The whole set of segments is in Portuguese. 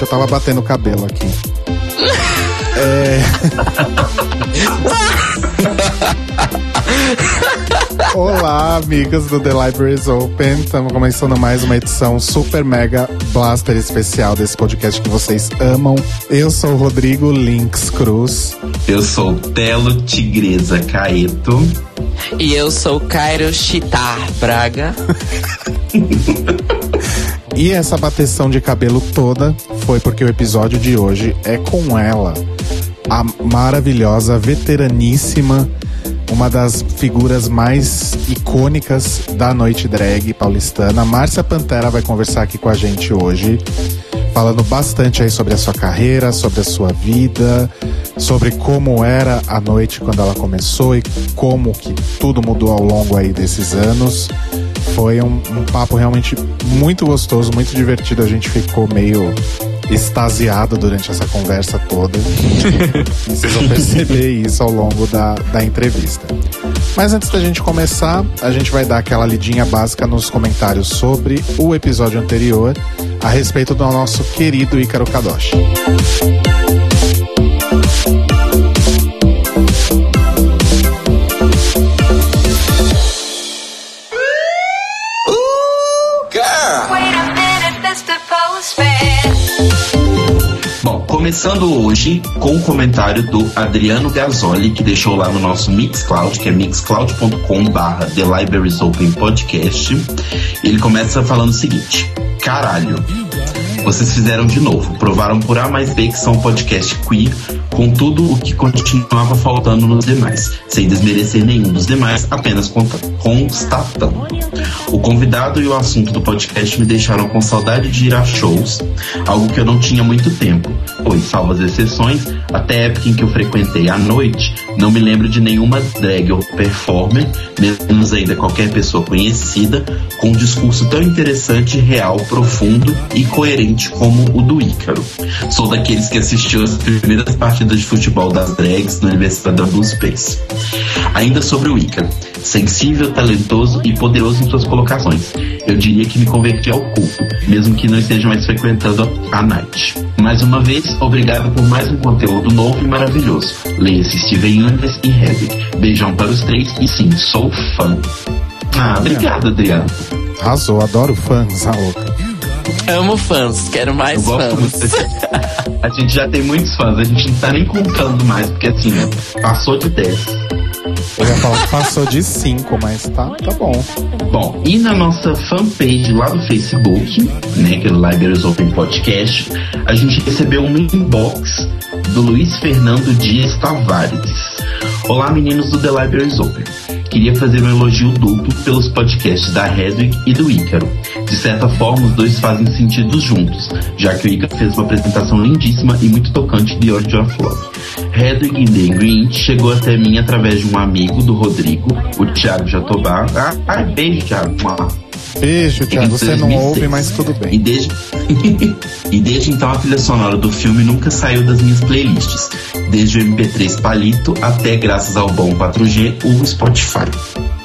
Gente, eu tava batendo o cabelo aqui. é... Olá, amigas do The Libraries Open. Estamos começando mais uma edição super mega blaster especial desse podcast que vocês amam. Eu sou o Rodrigo Links Cruz. Eu sou Telo Tigresa Caeto. E eu sou Cairo Chitar Braga. e essa bateção de cabelo toda foi porque o episódio de hoje é com ela, a maravilhosa, veteraníssima uma das figuras mais icônicas da noite drag paulistana. Márcia Pantera vai conversar aqui com a gente hoje, falando bastante aí sobre a sua carreira, sobre a sua vida, sobre como era a noite quando ela começou e como que tudo mudou ao longo aí desses anos. Foi um, um papo realmente muito gostoso, muito divertido. A gente ficou meio extasiado durante essa conversa toda. vocês vão perceber isso ao longo da, da entrevista. Mas antes da gente começar, a gente vai dar aquela lidinha básica nos comentários sobre o episódio anterior a respeito do nosso querido Ícaro Kadoshi. Começando hoje com o comentário do Adriano Gasoli, que deixou lá no nosso Mixcloud, que é mixcloud.com/barra The Libraries Open Podcast. Ele começa falando o seguinte: Caralho, vocês fizeram de novo. Provaram por A mais B que são um podcast queer com tudo o que continuava faltando nos demais, sem desmerecer nenhum dos demais, apenas constatando. O convidado e o assunto do podcast me deixaram com saudade de ir a shows, algo que eu não tinha muito tempo, pois, salvo as exceções, até a época em que eu frequentei à noite, não me lembro de nenhuma drag ou performer, menos ainda qualquer pessoa conhecida, com um discurso tão interessante, real, profundo e coerente como o do Ícaro. Sou daqueles que assistiu as primeiras partidas de futebol das drags na Universidade da Blue Space. Ainda sobre o Ícaro sensível, talentoso e poderoso em suas colocações. Eu diria que me converti ao culto, mesmo que não esteja mais frequentando a night. Mais uma vez, obrigado por mais um conteúdo novo e maravilhoso. Leia-se Steven Universe e Hedwig. Beijão para os três e sim, sou fã. Ah, obrigado, Adriano. Arrasou, adoro fãs, a louca. Amo fãs, quero mais fãs. Muito. a gente já tem muitos fãs, a gente não tá nem contando mais, porque assim, passou de 10. Eu ia falar que passou de 5, mas tá, tá bom. Bom, e na nossa fanpage lá do Facebook, né, que é o Libraries Open Podcast, a gente recebeu um inbox do Luiz Fernando Dias Tavares. Olá, meninos do The Libraries Open. Queria fazer um elogio duplo pelos podcasts da Hedwig e do Ícaro. De certa forma, os dois fazem sentido juntos, já que o Ícaro fez uma apresentação lindíssima e muito tocante de Origin of Love. Hedwig The Green chegou até mim através de um amigo do Rodrigo, o Thiago Jatobá. Ah, ah beijo, Thiago. Beijo, Thiago. Você não ouve, mas tudo bem. E desde, e desde então a trilha sonora do filme nunca saiu das minhas playlists. Desde o MP3 Palito até, graças ao bom 4G, o Spotify.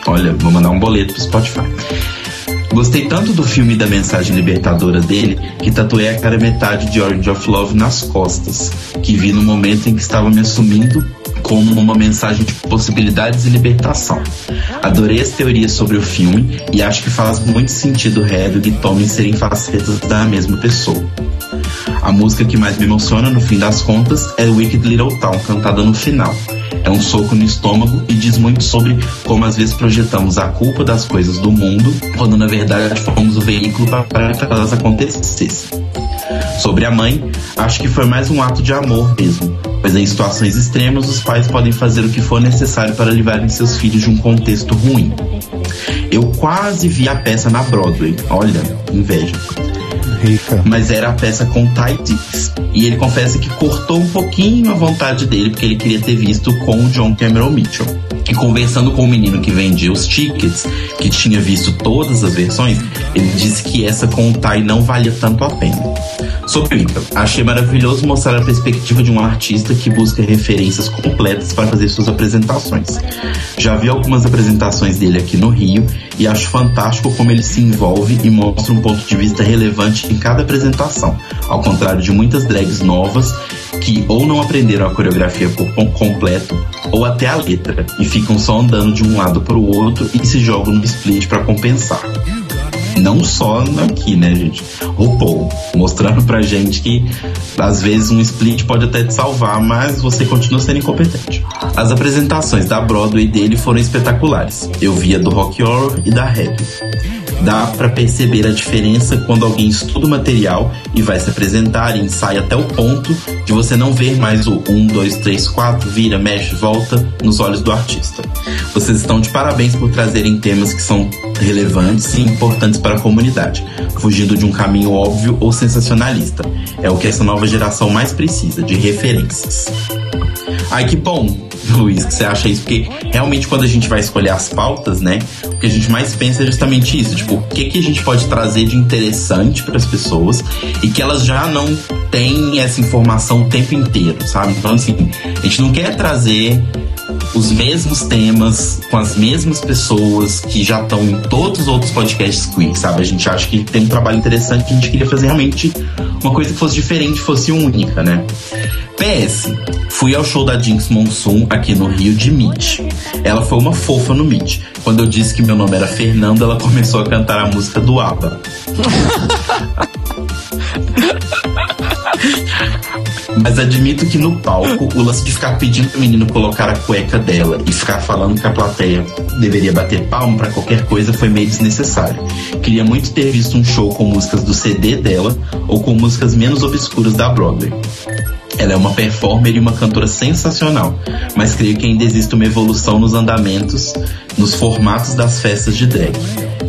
Olha, vou mandar um boleto pro Spotify. Gostei tanto do filme e da mensagem libertadora dele que tatuei a cara metade de Orange of Love nas costas, que vi no momento em que estava me assumindo como uma mensagem de possibilidades e libertação. Adorei as teorias sobre o filme e acho que faz muito sentido Hedwig e Tommy serem facetas da mesma pessoa. A música que mais me emociona no fim das contas é Wicked Little Town, cantada no final é um soco no estômago e diz muito sobre como às vezes projetamos a culpa das coisas do mundo, quando na verdade fomos o veículo para que elas acontecessem. Sobre a mãe, acho que foi mais um ato de amor mesmo, pois em situações extremas os pais podem fazer o que for necessário para livrarem seus filhos de um contexto ruim. Eu quase vi a peça na Broadway, olha, inveja. Rica. Mas era a peça com Ty Dix. E ele confessa que cortou um pouquinho a vontade dele, porque ele queria ter visto com o John Cameron Mitchell. E conversando com o menino que vendia os tickets, que tinha visto todas as versões, ele disse que essa com o Ty não valia tanto a pena. Sobre Wicca, achei maravilhoso mostrar a perspectiva de um artista que busca referências completas para fazer suas apresentações. Já vi algumas apresentações dele aqui no Rio e acho fantástico como ele se envolve e mostra um ponto de vista relevante em cada apresentação, ao contrário de muitas drags novas que ou não aprenderam a coreografia por completo ou até a letra e ficam só andando de um lado para o outro e se jogam no split para compensar. Não só aqui, né, gente? O Paul mostrando pra gente que às vezes um split pode até te salvar, mas você continua sendo incompetente. As apresentações da Broadway dele foram espetaculares. Eu via do Rock Horror e da Rap dá para perceber a diferença quando alguém estuda o material e vai se apresentar e ensaia até o ponto de você não ver mais o 1, 2, 3, 4, vira, mexe, volta nos olhos do artista. Vocês estão de parabéns por trazerem temas que são relevantes e importantes para a comunidade, fugindo de um caminho óbvio ou sensacionalista. É o que essa nova geração mais precisa, de referências. Ai, que bom! Luiz, que você acha isso? Porque realmente quando a gente vai escolher as pautas, né? O que a gente mais pensa é justamente isso. Tipo, o que, que a gente pode trazer de interessante para as pessoas e que elas já não têm essa informação o tempo inteiro, sabe? Então, assim, a gente não quer trazer os mesmos temas com as mesmas pessoas que já estão em todos os outros podcasts queer, sabe? A gente acha que tem um trabalho interessante que a gente queria fazer realmente uma coisa que fosse diferente, fosse única, né? PS, fui ao show da Jinx Monsoon aqui no Rio de Meet. Ela foi uma fofa no Meet. Quando eu disse que meu nome era Fernando, ela começou a cantar a música do ABBA. Mas admito que no palco, o lance de ficar pedindo pro menino colocar a cueca dela e ficar falando que a plateia deveria bater palmo para qualquer coisa foi meio desnecessário. Queria muito ter visto um show com músicas do CD dela ou com músicas menos obscuras da Broadway. Ela é uma performer e uma cantora sensacional, mas creio que ainda existe uma evolução nos andamentos, nos formatos das festas de drag.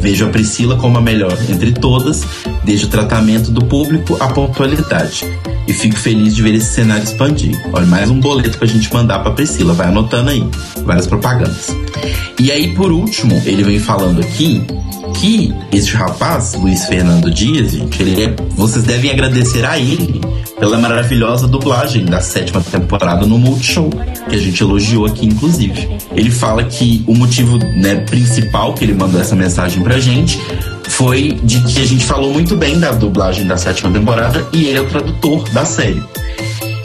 Vejo a Priscila como a melhor entre todas, desde o tratamento do público à pontualidade. E fico feliz de ver esse cenário expandir. Olha, mais um boleto pra gente mandar pra Priscila. Vai anotando aí. Várias propagandas. E aí, por último, ele vem falando aqui que este rapaz, Luiz Fernando Dias, gente, ele é, vocês devem agradecer a ele pela maravilhosa dublagem da sétima temporada no Multishow, que a gente elogiou aqui, inclusive. Ele fala que o motivo né, principal que ele mandou essa mensagem pra gente foi de que a gente falou muito bem da dublagem da sétima temporada e ele é o tradutor da série.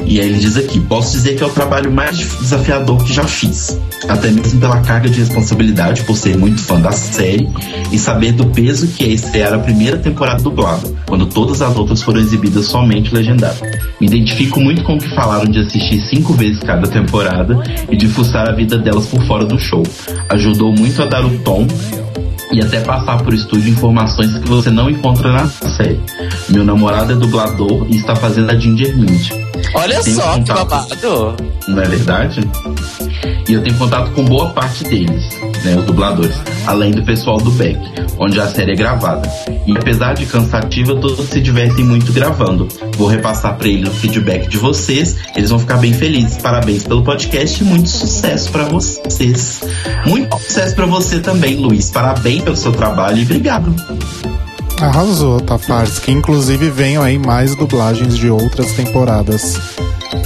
E aí ele diz aqui: posso dizer que é o trabalho mais desafiador que já fiz. Até mesmo pela carga de responsabilidade, por ser muito fã da série e saber do peso que é estrear a primeira temporada dublada, quando todas as outras foram exibidas somente legendadas. Me identifico muito com o que falaram de assistir cinco vezes cada temporada e de fuçar a vida delas por fora do show. Ajudou muito a dar o tom e até passar por estúdio informações que você não encontra na série. Meu namorado é dublador e está fazendo a Ginger Mint. Olha Tenho só que babado. Não é verdade? E eu tenho contato com boa parte deles, né, os dubladores, além do pessoal do Beck, onde a série é gravada. E apesar de cansativa, todos se divertem muito gravando. Vou repassar para eles o feedback de vocês, eles vão ficar bem felizes. Parabéns pelo podcast e muito sucesso para vocês. Muito sucesso para você também, Luiz. Parabéns pelo seu trabalho e obrigado. Arrasou, Tafares. Que inclusive venham aí mais dublagens de outras temporadas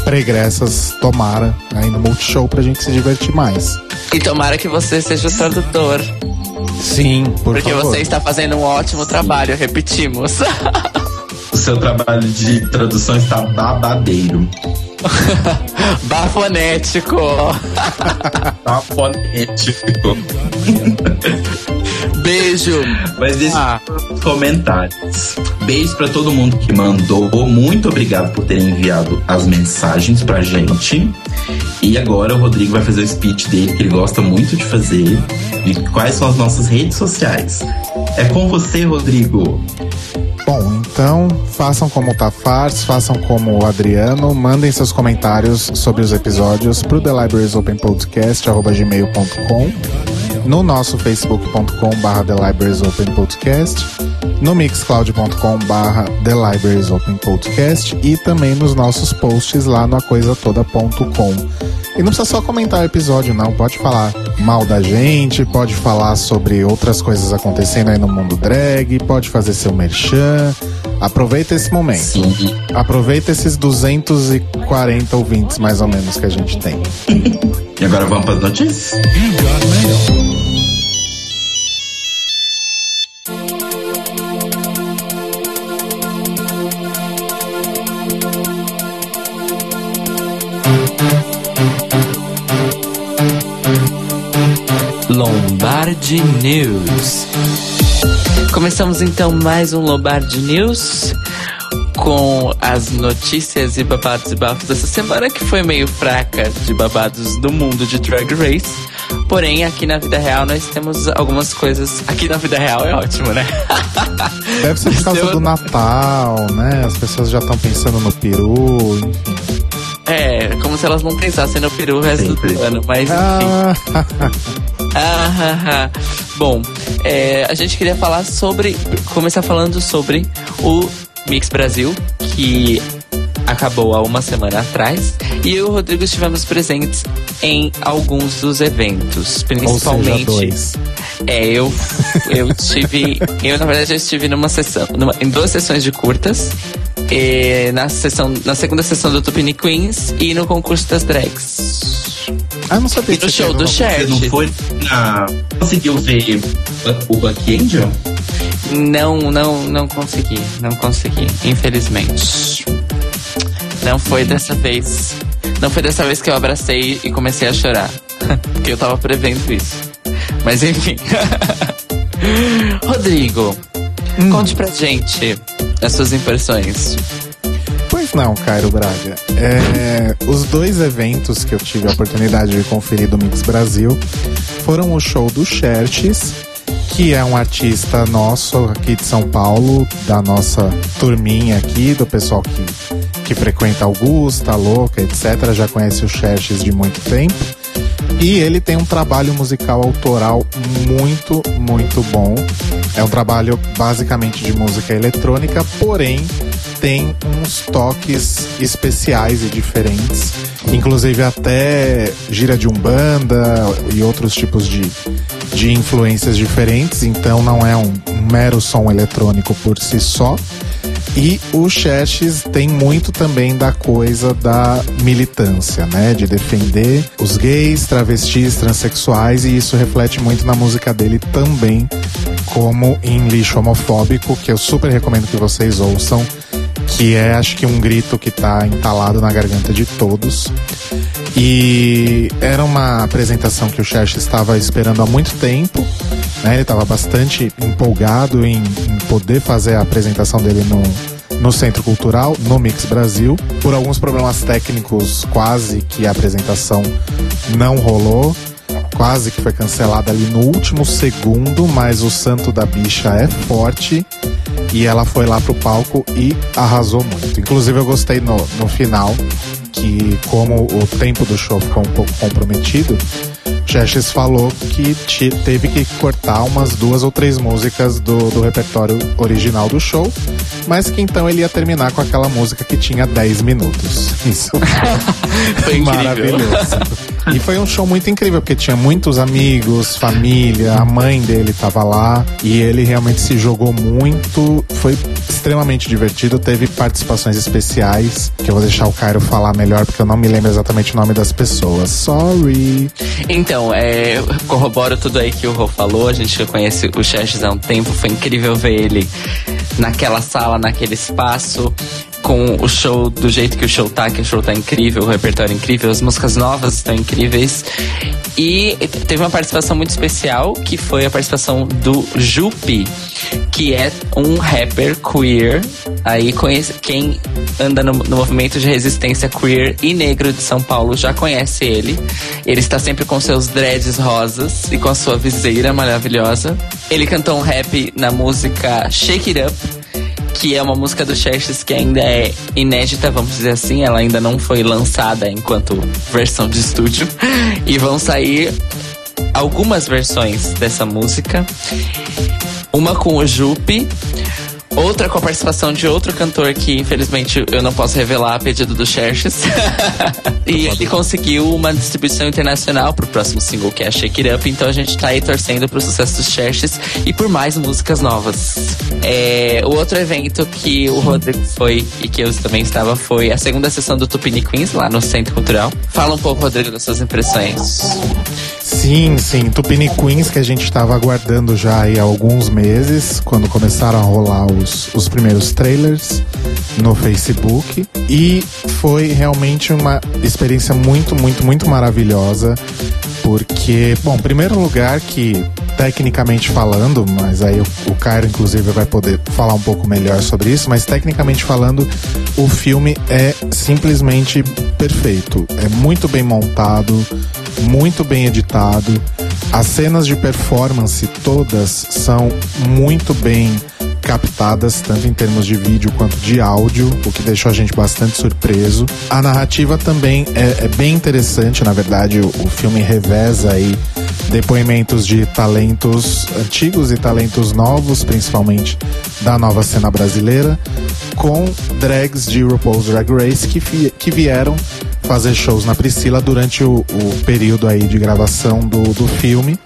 pregressas, tomara, aí no Multishow pra gente se divertir mais. E tomara que você seja o tradutor. Sim, por porque favor. você está fazendo um ótimo trabalho, repetimos. O seu trabalho de tradução está babadeiro. Bafonético. Tá fonético. Beijo. Mas deixa Ah. os comentários. Beijo pra todo mundo que mandou. Muito obrigado por terem enviado as mensagens pra gente. E agora o Rodrigo vai fazer o speech dele, que ele gosta muito de fazer. E quais são as nossas redes sociais. É com você, Rodrigo. Bom, então façam como o Tafars, façam como o Adriano, mandem seus comentários sobre os episódios pro The Libraries Open Podcast, gmail.com, no nosso facebook.com barra The Libraries Open Podcast, no mixcloud.com barra The Libraries Open Podcast e também nos nossos posts lá no acoisatoda.com. E não precisa só comentar o episódio, não. Pode falar mal da gente, pode falar sobre outras coisas acontecendo aí no mundo drag, pode fazer seu merchan. Aproveita esse momento. Sim. Aproveita esses 240 ouvintes, mais ou menos, que a gente tem. E agora vamos para as notícias? Lombardi News. Começamos então mais um Lombardi News com as notícias e babados e bafos dessa semana que foi meio fraca de babados do mundo de Drag Race. Porém, aqui na vida real nós temos algumas coisas. Aqui na vida real é ótimo, né? Deve ser por causa Eu- do Natal, né? As pessoas já estão pensando no peru, enfim. É, como se elas não pensassem no peru o resto Sempre. do ano, mas enfim. Ah, Ah, ah, ah. Bom, é, a gente queria falar sobre. Começar falando sobre o Mix Brasil, que acabou há uma semana atrás. E eu e o Rodrigo estivemos presentes em alguns dos eventos, ou seja, principalmente. dois. É, eu, eu tive. Eu, na verdade, eu estive numa sessão. numa- em duas sessões de curtas. E na, sessão, na segunda sessão do Tupini Queens e no concurso das drags. Ah, não sabia E no você show do Cher. Você não foi na. Conseguiu ver o Buck Angel? Não, não, não consegui. Não consegui, infelizmente. Não foi dessa vez. Não foi dessa vez que eu abracei e comecei a chorar. Porque eu tava prevendo isso. Mas enfim. Rodrigo, conte pra gente as suas impressões. Não, Cairo Braga. É, os dois eventos que eu tive a oportunidade de conferir do Mix Brasil foram o show do Xerxes, que é um artista nosso aqui de São Paulo, da nossa turminha aqui, do pessoal que, que frequenta Augusta, Louca, etc. Já conhece o Xerxes de muito tempo. E ele tem um trabalho musical autoral muito, muito bom. É um trabalho basicamente de música eletrônica, porém tem uns toques especiais e diferentes. Inclusive até gira de umbanda e outros tipos de, de influências diferentes. Então não é um, um mero som eletrônico por si só. E o Xerxes tem muito também da coisa da militância, né? De defender os gays, travestis, transexuais, e isso reflete muito na música dele também, como em Lixo Homofóbico, que eu super recomendo que vocês ouçam, que é acho que um grito que tá entalado na garganta de todos. E era uma apresentação que o Xerxes estava esperando há muito tempo. Né? Ele estava bastante empolgado em, em poder fazer a apresentação dele no, no Centro Cultural, no Mix Brasil. Por alguns problemas técnicos, quase que a apresentação não rolou. Quase que foi cancelada ali no último segundo, mas o santo da bicha é forte e ela foi lá pro palco e arrasou muito. Inclusive eu gostei no, no final que como o tempo do show ficou um pouco comprometido, Xerxes falou que te- teve que cortar umas duas ou três músicas do, do repertório original do show, mas que então ele ia terminar com aquela música que tinha 10 minutos. Isso Foi maravilhoso. E foi um show muito incrível, porque tinha muitos amigos, família, a mãe dele tava lá e ele realmente se jogou muito. Foi extremamente divertido. Teve participações especiais, que eu vou deixar o Cairo falar melhor, porque eu não me lembro exatamente o nome das pessoas. Sorry. Então, é, corroboro tudo aí que o Rô falou. A gente conhece o Xerxes há um tempo. Foi incrível ver ele naquela sala, naquele espaço, com o show do jeito que o show tá, que o show tá incrível, o repertório é incrível, as músicas novas estão incríveis. E teve uma participação muito especial, que foi a participação do Jupi, que é um rapper queer. Aí conhece, quem anda no, no movimento de resistência queer e negro de São Paulo já conhece ele. Ele está sempre com seus dreads rosas e com a sua viseira maravilhosa. Ele cantou um rap na música Shake It Up, que é uma música do Xerxes que ainda é inédita, vamos dizer assim. Ela ainda não foi lançada enquanto versão de estúdio. E vão sair algumas versões dessa música. Uma com o Jupe, outra com a participação de outro cantor que infelizmente eu não posso revelar a pedido do Xerxes. e ele conseguiu uma distribuição internacional pro próximo single que é Shake It Up, então a gente tá aí torcendo pro sucesso dos Xerxes e por mais músicas novas. É, o outro evento que o Rodrigo foi e que eu também estava foi a segunda sessão do Tupini Queens lá no Centro Cultural. Fala um pouco, Rodrigo, das suas impressões. Sim, sim. Tupini Queens que a gente estava aguardando já há alguns meses, quando começaram a rolar os, os primeiros trailers no Facebook. E foi realmente uma experiência muito, muito, muito maravilhosa. Porque, bom, primeiro lugar que tecnicamente falando, mas aí o Cairo inclusive vai poder falar um pouco melhor sobre isso, mas tecnicamente falando, o filme é simplesmente perfeito. É muito bem montado, muito bem editado. As cenas de performance todas são muito bem captadas, tanto em termos de vídeo quanto de áudio, o que deixou a gente bastante surpreso. A narrativa também é, é bem interessante, na verdade, o, o filme reveza aí depoimentos de talentos antigos e talentos novos, principalmente da nova cena brasileira, com drags de RuPaul's Drag Race que, que vieram fazer shows na Priscila durante o, o período aí de gravação do, do filme.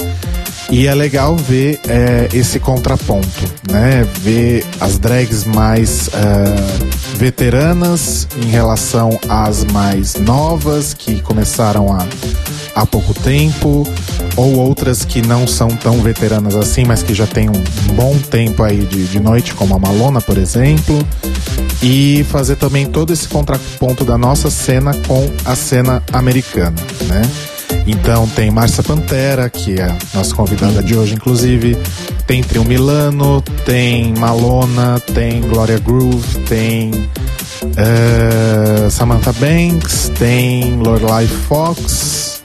E é legal ver é, esse contraponto, né? Ver as drags mais uh, veteranas em relação às mais novas que começaram há, há pouco tempo, ou outras que não são tão veteranas assim, mas que já têm um bom tempo aí de, de noite, como a Malona, por exemplo. E fazer também todo esse contraponto da nossa cena com a cena americana, né? Então tem Márcia Pantera, que é a nossa convidada de hoje, inclusive. Tem Trio Milano, tem Malona, tem Gloria Groove, tem uh, Samantha Banks, tem Lorelai Fox.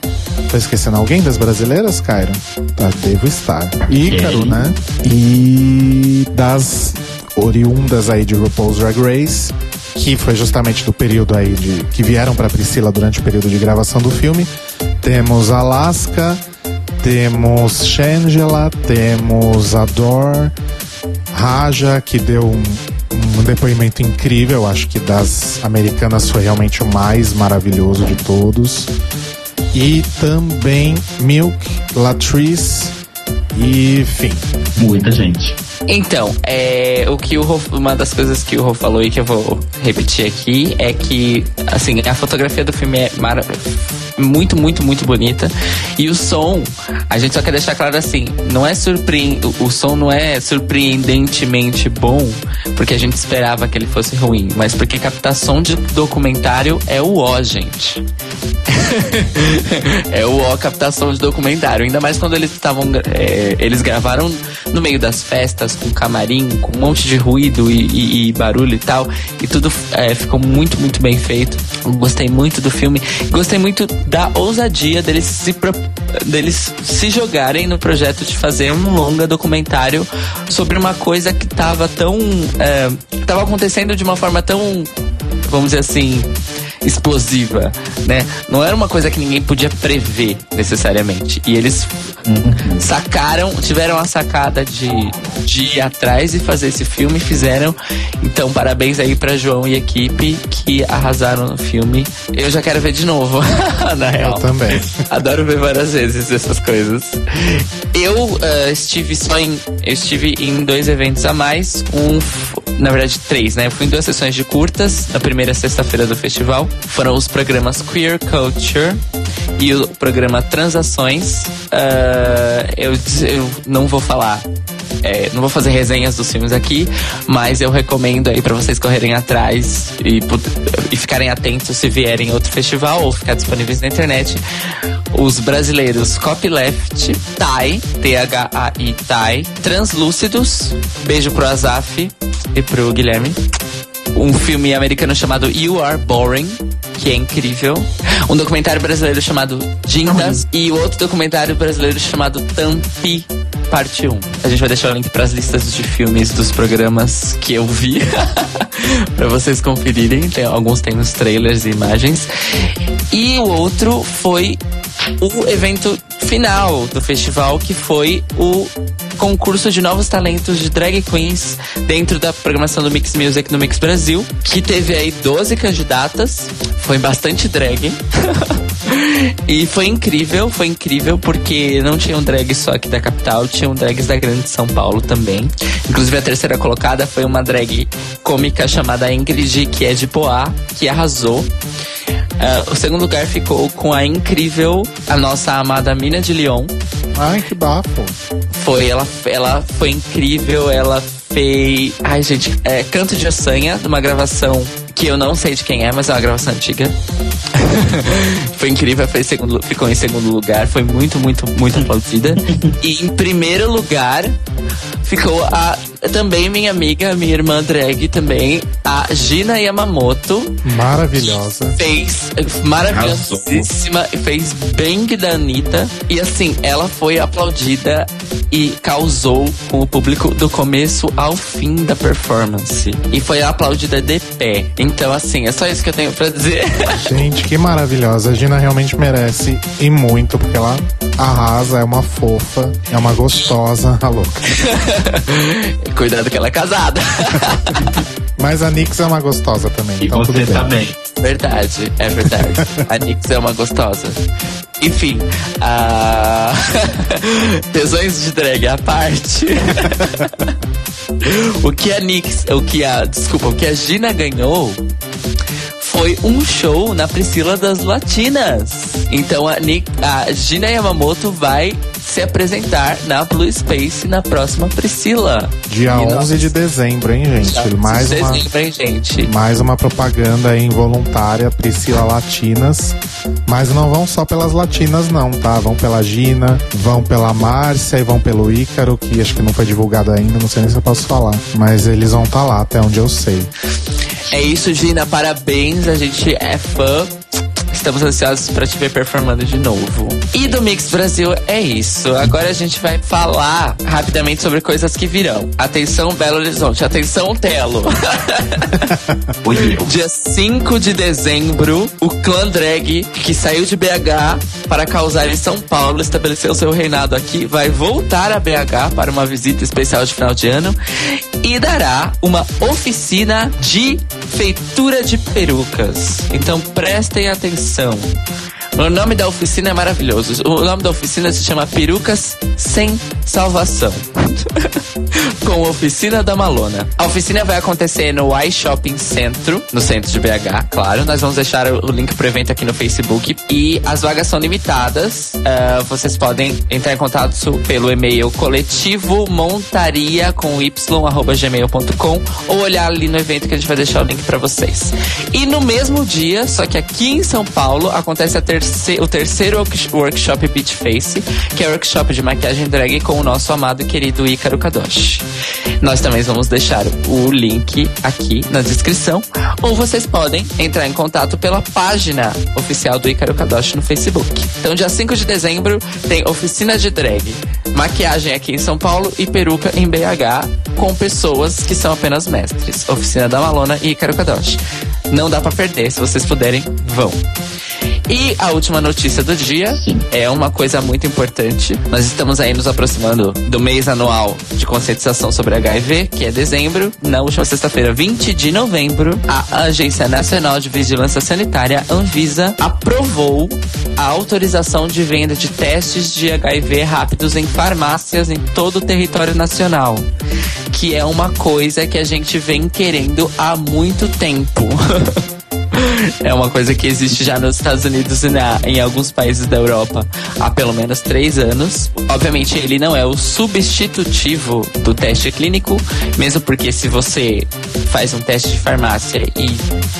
Tô esquecendo alguém das brasileiras, Cairo? Tá, devo estar. Ícaro, né? E das oriundas aí de RuPaul's Drag Race, que foi justamente do período aí de que vieram para Priscila durante o período de gravação do filme. Temos Alaska, temos Shangela, temos Ador, Raja, que deu um, um depoimento incrível, acho que das americanas foi realmente o mais maravilhoso de todos. E também Milk, Latrice e enfim. Muita gente. Então, é, o que o Rô, uma das coisas que o Rô falou e que eu vou repetir aqui é que, assim, a fotografia do filme é muito, muito, muito bonita. E o som, a gente só quer deixar claro assim, não é surpreendente, o som não é surpreendentemente bom, porque a gente esperava que ele fosse ruim, mas porque captação de documentário é o ó, gente. é o ó captação de documentário, ainda mais quando eles estavam, é, eles gravaram no meio das festas, com camarim, com um monte de ruído e, e, e barulho e tal. E tudo é, ficou muito, muito bem feito. Gostei muito do filme. Gostei muito da ousadia deles se, deles se jogarem no projeto de fazer um longa documentário sobre uma coisa que estava tão. É, tava acontecendo de uma forma tão. Vamos dizer assim explosiva, né? Não era uma coisa que ninguém podia prever necessariamente. E eles uhum. sacaram, tiveram a sacada de, de ir atrás e fazer esse filme, fizeram. Então, parabéns aí para João e equipe que arrasaram no filme. Eu já quero ver de novo, na real. Eu também. Adoro ver várias vezes essas coisas. Eu uh, estive só em, eu estive em dois eventos a mais, um na verdade, três, né? Eu fui em duas sessões de curtas, na primeira sexta-feira do festival. Foram os programas Queer Culture e o programa Transações. Uh, eu, eu não vou falar é, não vou fazer resenhas dos filmes aqui, mas eu recomendo aí para vocês correrem atrás e, e ficarem atentos se vierem outro festival ou ficar disponíveis na internet. Os brasileiros Copyleft, Tai, T-H-A-I, Tai, Translúcidos, beijo pro Azaf e pro Guilherme. Um filme americano chamado You Are Boring, que é incrível. Um documentário brasileiro chamado Jindas e outro documentário brasileiro chamado Tampi parte 1. A gente vai deixar o link para as listas de filmes dos programas que eu vi para vocês conferirem. Tem, alguns tem nos trailers e imagens. E o outro foi o evento final do festival, que foi o concurso de novos talentos de drag queens dentro da programação do Mix Music no Mix Brasil, que teve aí 12 candidatas. Foi bastante drag. e foi incrível, foi incrível porque não tinham drag só aqui da capital, tinham drags da Grande São Paulo também. Inclusive a terceira colocada foi uma drag cômica chamada Ingrid, que é de Poá, que arrasou. Uh, o segundo lugar ficou com a incrível, a nossa amada Mina de Lyon. Ai, que bafo. Foi, ela, ela foi incrível, ela fez. Ai, gente, é Canto de Ossanha, numa gravação que eu não sei de quem é, mas é uma gravação antiga. foi incrível, foi segundo, ficou em segundo lugar, foi muito, muito, muito aplaudida. e em primeiro lugar ficou a também minha amiga, minha irmã drag também, a Gina Yamamoto. Maravilhosa. Fez maravilhosíssima, fez Bang da Anitta. E assim, ela foi aplaudida e causou com o público do começo ao fim da performance. E foi aplaudida de pé. Então, assim, é só isso que eu tenho pra dizer. Gente, que maravilhosa. A Gina realmente merece e muito, porque ela arrasa, é uma fofa, é uma gostosa, a louca. Cuidado que ela é casada. Mas a Nix é uma gostosa também. E então você tudo bem. também. Verdade, é verdade. a Nix é uma gostosa. Enfim, a... tesões de drag à parte. o que a Nix, o que a, desculpa, o que a Gina ganhou foi um show na Priscila das Latinas. Então a, Nick, a Gina Yamamoto vai se apresentar na Blue Space na próxima Priscila. Dia E 11 nós- de dezembro, hein, gente? Mais de uma, dezembro, hein, gente? mais uma propaganda involuntária, Priscila Latinas. Mas não vão só pelas latinas, não, tá? Vão pela Gina, vão pela Márcia e vão pelo Ícaro, que acho que não foi divulgado ainda, não sei nem se eu posso falar. Mas eles vão estar lá, até onde eu sei. É isso, Gina. Parabéns. A gente é fã. Estamos ansiosos para te ver performando de novo. E do Mix Brasil é isso. Agora a gente vai falar rapidamente sobre coisas que virão. Atenção, Belo Horizonte. Atenção, Telo. Dia 5 de dezembro, o clã drag que saiu de BH para causar em São Paulo, estabeleceu seu reinado aqui, vai voltar a BH para uma visita especial de final de ano e dará uma oficina de feitura de perucas. Então prestem atenção atenção. O nome da oficina é maravilhoso. O nome da oficina se chama Perucas Sem Salvação. Com Oficina da Malona. A oficina vai acontecer no iShopping Centro, no centro de BH, claro. Nós vamos deixar o link pro evento aqui no Facebook. E as vagas são limitadas. Ah, vocês podem entrar em contato pelo e-mail coletivo montaria com y, ou olhar ali no evento que a gente vai deixar o link pra vocês. E no mesmo dia, só que aqui em São Paulo, acontece a o terceiro work- workshop Beach Face, que é o workshop de maquiagem drag com o nosso amado e querido Ícaro Kadoshi. Nós também vamos deixar o link aqui na descrição, ou vocês podem entrar em contato pela página oficial do Ícaro Kadoshi no Facebook. Então, dia 5 de dezembro, tem oficina de drag, maquiagem aqui em São Paulo e peruca em BH, com pessoas que são apenas mestres. Oficina da Malona e Ícaro Kadoshi. Não dá pra perder, se vocês puderem, vão. E a última notícia do dia é uma coisa muito importante. Nós estamos aí nos aproximando do mês anual de conscientização sobre HIV, que é dezembro. Na última sexta-feira, 20 de novembro, a Agência Nacional de Vigilância Sanitária, Anvisa, aprovou a autorização de venda de testes de HIV rápidos em farmácias em todo o território nacional. Que é uma coisa que a gente vem querendo há muito tempo. É uma coisa que existe já nos Estados Unidos e na, em alguns países da Europa há pelo menos três anos. Obviamente, ele não é o substitutivo do teste clínico, mesmo porque se você faz um teste de farmácia e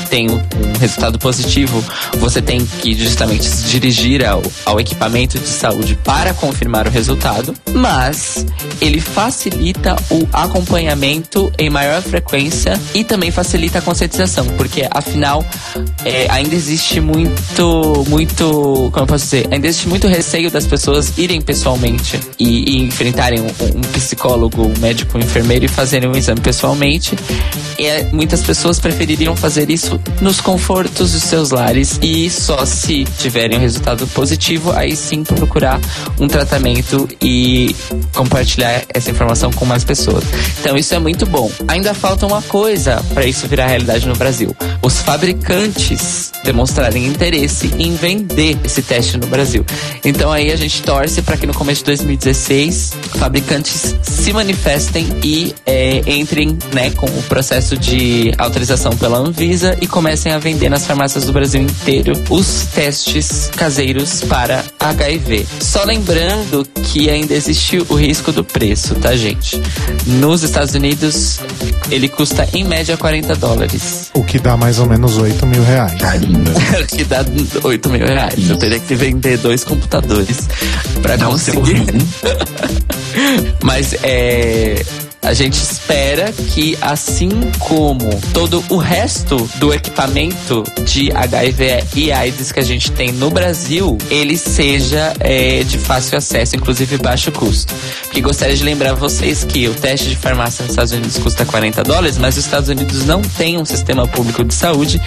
tem um, resultado positivo, você tem que justamente se dirigir ao, ao equipamento de saúde para confirmar o resultado. Mas ele facilita o acompanhamento em maior frequência e também facilita a conscientização, porque afinal é, ainda existe muito, muito, como eu posso dizer, ainda existe muito receio das pessoas irem pessoalmente e, e enfrentarem um, um, psicólogo, um médico, um enfermeiro e fazerem um exame pessoalmente. E é, muitas pessoas prefeririam fazer isso nos confortos dos seus lares e só se tiverem um resultado positivo, aí sim procurar um tratamento e compartilhar essa informação com mais pessoas. Então isso é muito bom. Ainda falta uma coisa para isso virar realidade no Brasil: os fabricantes demonstrarem interesse em vender esse teste no Brasil. Então aí a gente torce para que no começo de 2016 fabricantes se manifestem e é, entrem né, com o processo de autorização pela Anvisa e comecem a vender nas farmácias do Brasil inteiro os testes caseiros para HIV. Só lembrando que ainda existe o risco do preço, tá, gente? Nos Estados Unidos, ele custa em média 40 dólares. O que dá mais ou menos 8 mil reais. Carinho. o que dá 8 mil reais. Isso. Eu teria que vender dois computadores para conseguir. Mas é a gente espera que, assim como todo o resto do equipamento de HIV e AIDS que a gente tem no Brasil, ele seja é, de fácil acesso, inclusive baixo custo. Porque gostaria de lembrar vocês que o teste de farmácia nos Estados Unidos custa 40 dólares, mas os Estados Unidos não tem um sistema público de saúde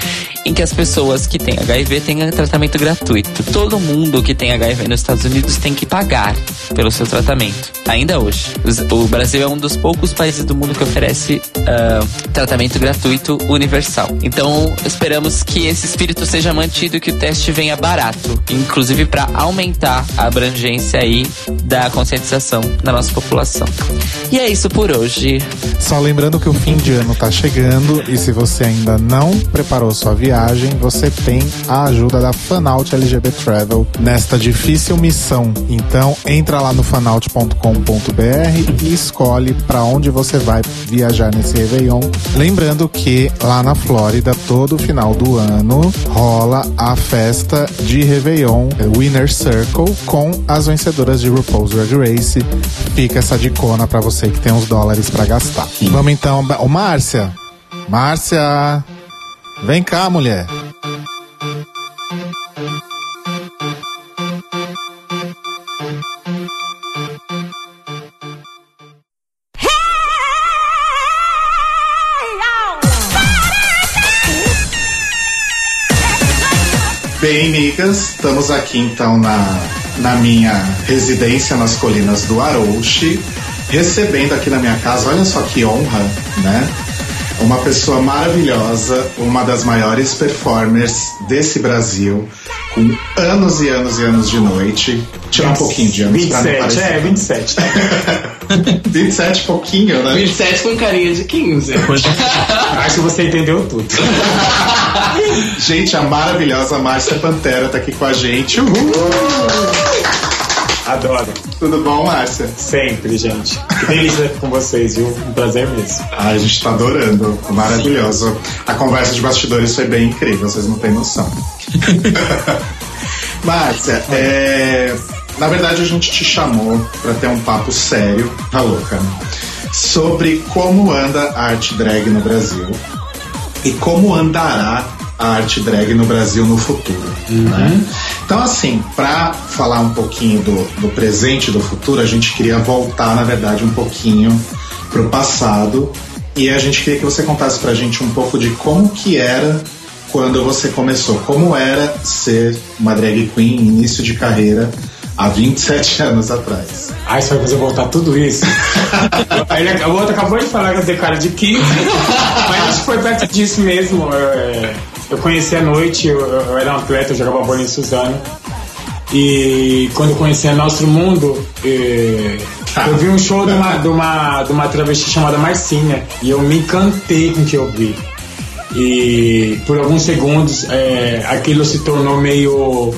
em que as pessoas que têm HIV tenham tratamento gratuito. Todo mundo que tem HIV nos Estados Unidos tem que pagar pelo seu tratamento. Ainda hoje. O Brasil é um dos poucos países do mundo que oferece uh, tratamento gratuito universal. Então, esperamos que esse espírito seja mantido e que o teste venha barato, inclusive para aumentar a abrangência aí da conscientização da nossa população. E é isso por hoje. Só lembrando que o fim de ano tá chegando e se você ainda não preparou sua viagem, você tem a ajuda da Fanaut LGBT Travel nesta difícil missão. Então, entra lá no fanaut.com.br e escolhe para onde você você vai viajar nesse Réveillon. Lembrando que lá na Flórida, todo final do ano, rola a festa de Réveillon Winner Circle com as vencedoras de RuPaul's Drag Race. Fica essa dicona para você que tem uns dólares para gastar. Vamos então, ô Márcia. Márcia, vem cá, mulher. Estamos aqui então na, na minha residência nas colinas do Arouche, recebendo aqui na minha casa, olha só que honra, né? Uma pessoa maravilhosa, uma das maiores performers desse Brasil, com anos e anos e anos de noite. Tirar um pouquinho de anos 27, pra não parecer. É, 27. 27 pouquinho, né? 27 com carinha de 15. Acho que você entendeu tudo. gente, a maravilhosa Márcia Pantera tá aqui com a gente. Uhul! Adoro. Tudo bom, Márcia? Sempre, gente. Que delícia com vocês, viu? Um prazer mesmo. Ah, a gente tá adorando. Maravilhoso. A conversa de bastidores foi bem incrível, vocês não têm noção. Márcia, é... na verdade a gente te chamou para ter um papo sério, tá louca, né? sobre como anda a arte drag no Brasil e como andará a arte drag no Brasil no futuro. Uhum. Né? Então, assim, para falar um pouquinho do, do presente e do futuro, a gente queria voltar, na verdade, um pouquinho para o passado e a gente queria que você contasse para a gente um pouco de como que era quando você começou, como era ser uma drag queen, início de carreira, há 27 anos atrás. Ah, isso vai fazer voltar tudo isso? Ele, o outro acabou de falar que eu tenho cara de 15, mas acho que foi perto disso mesmo. É, eu conheci a noite, eu, eu era um atleta, eu jogava bola em Suzano. E quando eu conheci a Nosso Mundo, é, eu vi um show de uma, de, uma, de uma travesti chamada Marcinha. E eu me encantei com o que eu vi. E por alguns segundos é, aquilo se tornou meio.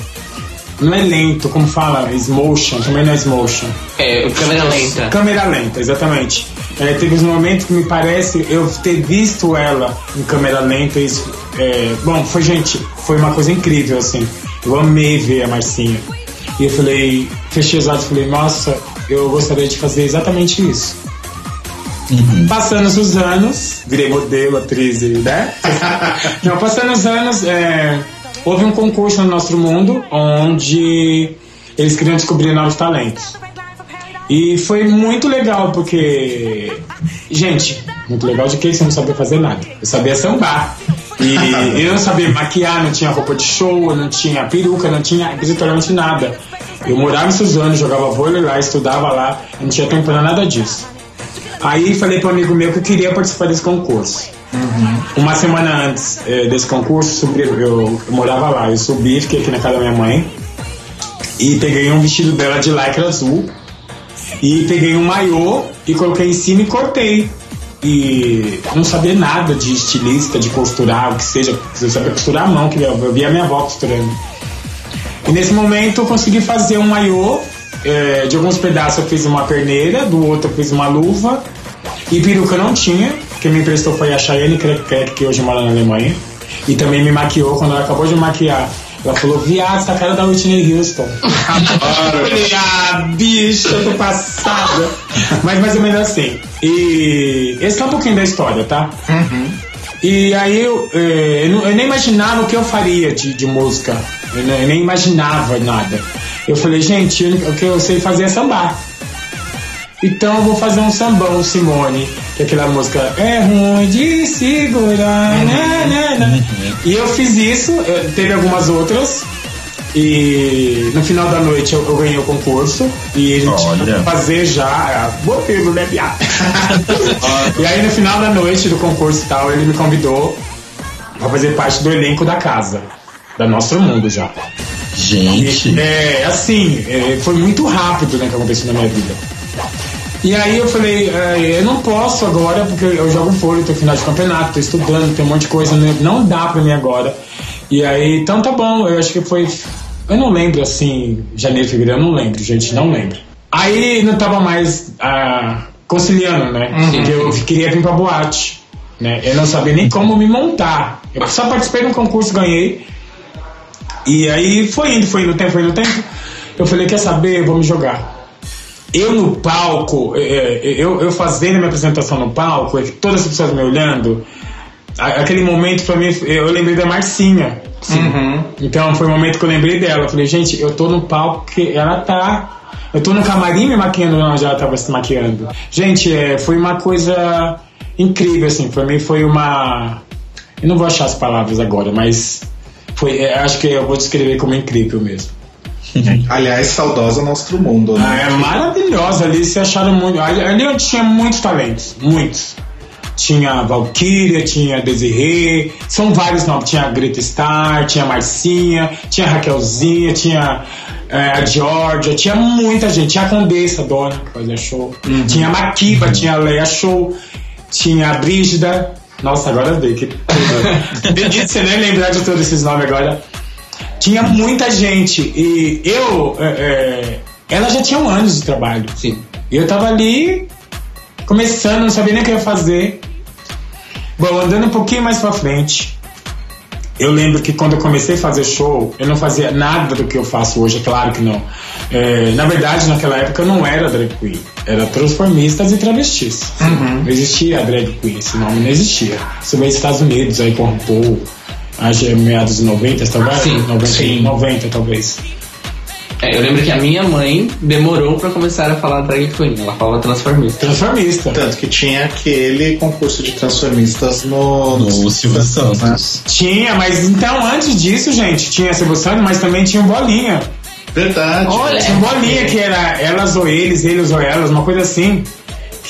Não é lento, como fala? Smotion, também não é smotion. É, câmera lenta. Câmera lenta, exatamente. É, teve uns momentos que me parece eu ter visto ela em câmera lenta. Isso, é, bom, foi gente, foi uma coisa incrível assim. Eu amei ver a Marcinha. E eu falei, fechei os olhos e falei, nossa, eu gostaria de fazer exatamente isso. Passando os anos, virei modelo, atriz, né? Não, passando os anos, é, houve um concurso no nosso mundo onde eles queriam descobrir novos talentos. E foi muito legal, porque. Gente, muito legal de que você não sabia fazer nada. Eu sabia sambar. E eu não sabia maquiar, não tinha roupa de show, não tinha peruca, não tinha absolutamente nada. Eu morava em Suzano, jogava vôlei lá, estudava lá, não tinha tempo pra nada disso. Aí falei para um amigo meu que eu queria participar desse concurso. Uhum. Uma semana antes eh, desse concurso, subi, eu, eu, morava lá, eu subi, fiquei aqui na casa da minha mãe e peguei um vestido dela de lycra azul e peguei um maiô e coloquei em cima e cortei. E não sabia nada de estilista, de costurar, o que seja. Eu sabia costurar a mão, que eu via minha avó costurando. E nesse momento eu consegui fazer um maiô. É, de alguns pedaços eu fiz uma perneira, do outro eu fiz uma luva. E peruca não tinha. Quem me emprestou foi a Cheyenne Kreck, que hoje mora na Alemanha. E também me maquiou quando ela acabou de maquiar. Ela falou, viado, essa cara da Whitney Houston. falei, ah, bicho, eu tô passada. Mas mais ou menos assim. E esse é um pouquinho da história, tá? Uhum. E aí eu, eh, eu, eu, nem imaginava o que eu faria de, de música. Eu, eu, nem imaginava nada. Eu falei, gente, o que eu sei fazer é sambar. Então eu vou fazer um sambão, Simone, que é aquela música é ruim de segurar, uhum. né, né, né. Uhum. E eu fiz isso, teve algumas outras, e no final da noite eu, eu ganhei o concurso e a gente fazer já. É, boa pelo, né, piada? e aí no final da noite do concurso e tal, ele me convidou pra fazer parte do elenco da casa. Da Nosso Mundo já. Gente. E, é, assim, é, foi muito rápido né, que aconteceu na minha vida. E aí eu falei, é, eu não posso agora, porque eu jogo fôlego, tô final de campeonato, tô estudando, tem um monte de coisa, não dá pra mim agora. E aí, então tá bom, eu acho que foi eu não lembro assim, janeiro, fevereiro, eu não lembro, gente, não lembro. Aí não tava mais ah, conciliando, né? Uhum. Porque eu queria vir pra boate. Né? Eu não sabia nem como me montar. Eu só participei de um concurso, ganhei. E aí foi indo, foi indo tempo, foi indo tempo. Eu falei, quer saber? Vou me jogar. Eu no palco, é, é, eu, eu fazendo a minha apresentação no palco, é todas as pessoas me olhando, aquele momento pra mim, eu lembrei da Marcinha. Uhum. Então foi o momento que eu lembrei dela. Eu falei, gente, eu tô no palco que ela tá. Eu tô no camarim me maquiando onde ela tava se maquiando. Gente, é, foi uma coisa incrível, assim. Pra mim foi uma. Eu não vou achar as palavras agora, mas foi, acho que eu vou descrever como incrível mesmo. Aliás, saudosa Nostro Mundo. Né? Ah, é maravilhosa ali, se acharam muito. Ali eu tinha muitos talentos, muitos tinha Valkyria, tinha Desirê, são vários nomes. Tinha a Greta Star, tinha Marcinha, tinha a Raquelzinha, tinha é, a Georgia, tinha muita gente. Tinha a Condessa Dona, que fazia show. Uhum. Tinha a Makiba, uhum. tinha a Leia Show, tinha a Brígida. Nossa, agora dei que tudo. você nem lembrar de todos esses nomes agora. Tinha muita gente. E eu. É, é, ela já tinha um anos de trabalho. Sim. E eu tava ali começando, não sabia nem o que ia fazer. Bom, andando um pouquinho mais pra frente, eu lembro que quando eu comecei a fazer show, eu não fazia nada do que eu faço hoje, é claro que não. É, na verdade, naquela época eu não era drag queen, era transformistas e travestis. Uhum. Não existia drag queen, esse nome não existia. Isso veio dos Estados Unidos, aí com o Paul, acho que é meados de 90, talvez? Sim, 90, sim. 90 talvez. É, eu lembro que a minha mãe demorou pra começar a falar drag queen. Ela falava transformista. Transformista. Tanto que tinha aquele concurso de transformistas no, no Silvio Santos. Né? Tinha, mas então antes disso, gente, tinha Silvio Santos, mas também tinha o Bolinha. Verdade. Olha, tinha um Bolinha que era elas ou eles, eles ou elas, uma coisa assim.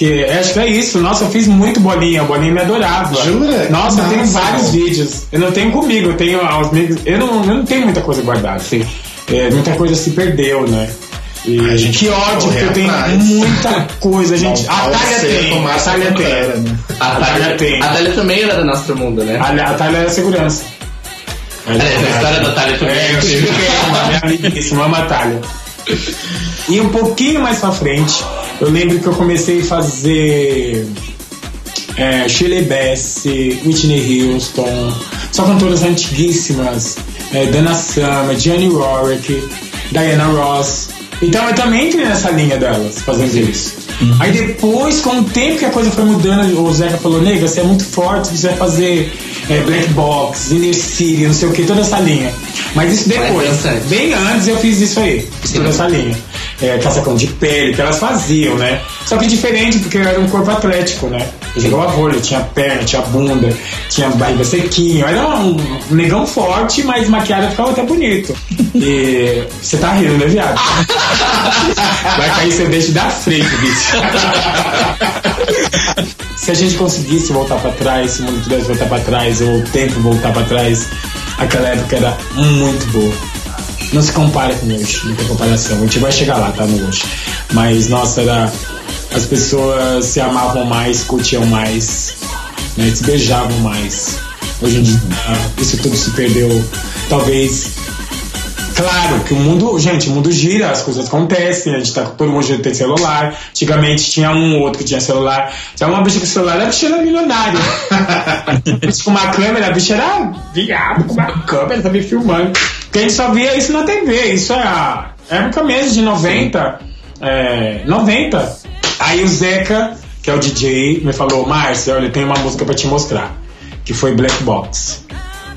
Que acho que é isso. Nossa, eu fiz muito bolinha. O bolinha me adorava. Jura? Nossa, Nossa, eu tenho vários vídeos. Eu não tenho comigo, eu tenho aos Eu não, eu não tenho muita coisa guardada. Assim é, muita coisa se perdeu, né? E a gente que ódio, porque eu tenho muita coisa. A, gente, a Thalia tem. A Thalia tem. Era, né? A Thalia tem. A Thalia também era do nosso mundo, né? A, a Thalia era segurança. É, a história da Thalia também é, é minha amiguíssima, amo a Thalia. E um pouquinho mais pra frente, eu lembro que eu comecei a fazer é, Shirley Whitney Houston, só cantoras antiguíssimas, é, Dana Summer, Johnny Warwick, Diana Ross. Então eu também entrei nessa linha delas, fazendo isso. Aí depois, com o tempo que a coisa foi mudando, o Zeca falou, nega, você é muito forte, você vai fazer é, Black Box, Inner City, não sei o que, toda essa linha. Mas isso depois. Bem antes eu fiz isso aí, toda essa linha. É, casacão de pele, que elas faziam, né? Só que diferente, porque eu era um corpo atlético, né? Eu jogava vôlei, tinha perna, tinha bunda, tinha barriga sequinha. Eu era um, negão forte, mas maquiado ficava até bonito. E você tá rindo, né, viado? Vai cair seu dente da frente, bicho. Se a gente conseguisse voltar pra trás, se o mundo pudesse voltar pra trás, ou o tempo voltar pra trás, aquela época era muito boa. Não se compara com hoje, não tem comparação. A gente vai chegar lá, tá, no hoje. Mas, nossa, era. As pessoas se amavam mais, curtiam mais, né, se beijavam mais. Hoje em dia, isso tudo se perdeu. Talvez Claro que o mundo, gente, o mundo gira, as coisas acontecem, a gente tá, todo mundo tem celular. Antigamente tinha um ou outro que tinha celular. Tinha uma bicha com celular, a bicha era milionária. A bicha com uma câmera, a bicha era viado com uma câmera, tava filmando. Porque a gente só via isso na TV, isso é a época mesmo de 90. É, 90. Aí o Zeca, que é o DJ, me falou, Márcio, olha, tem uma música pra te mostrar. Que foi Black Box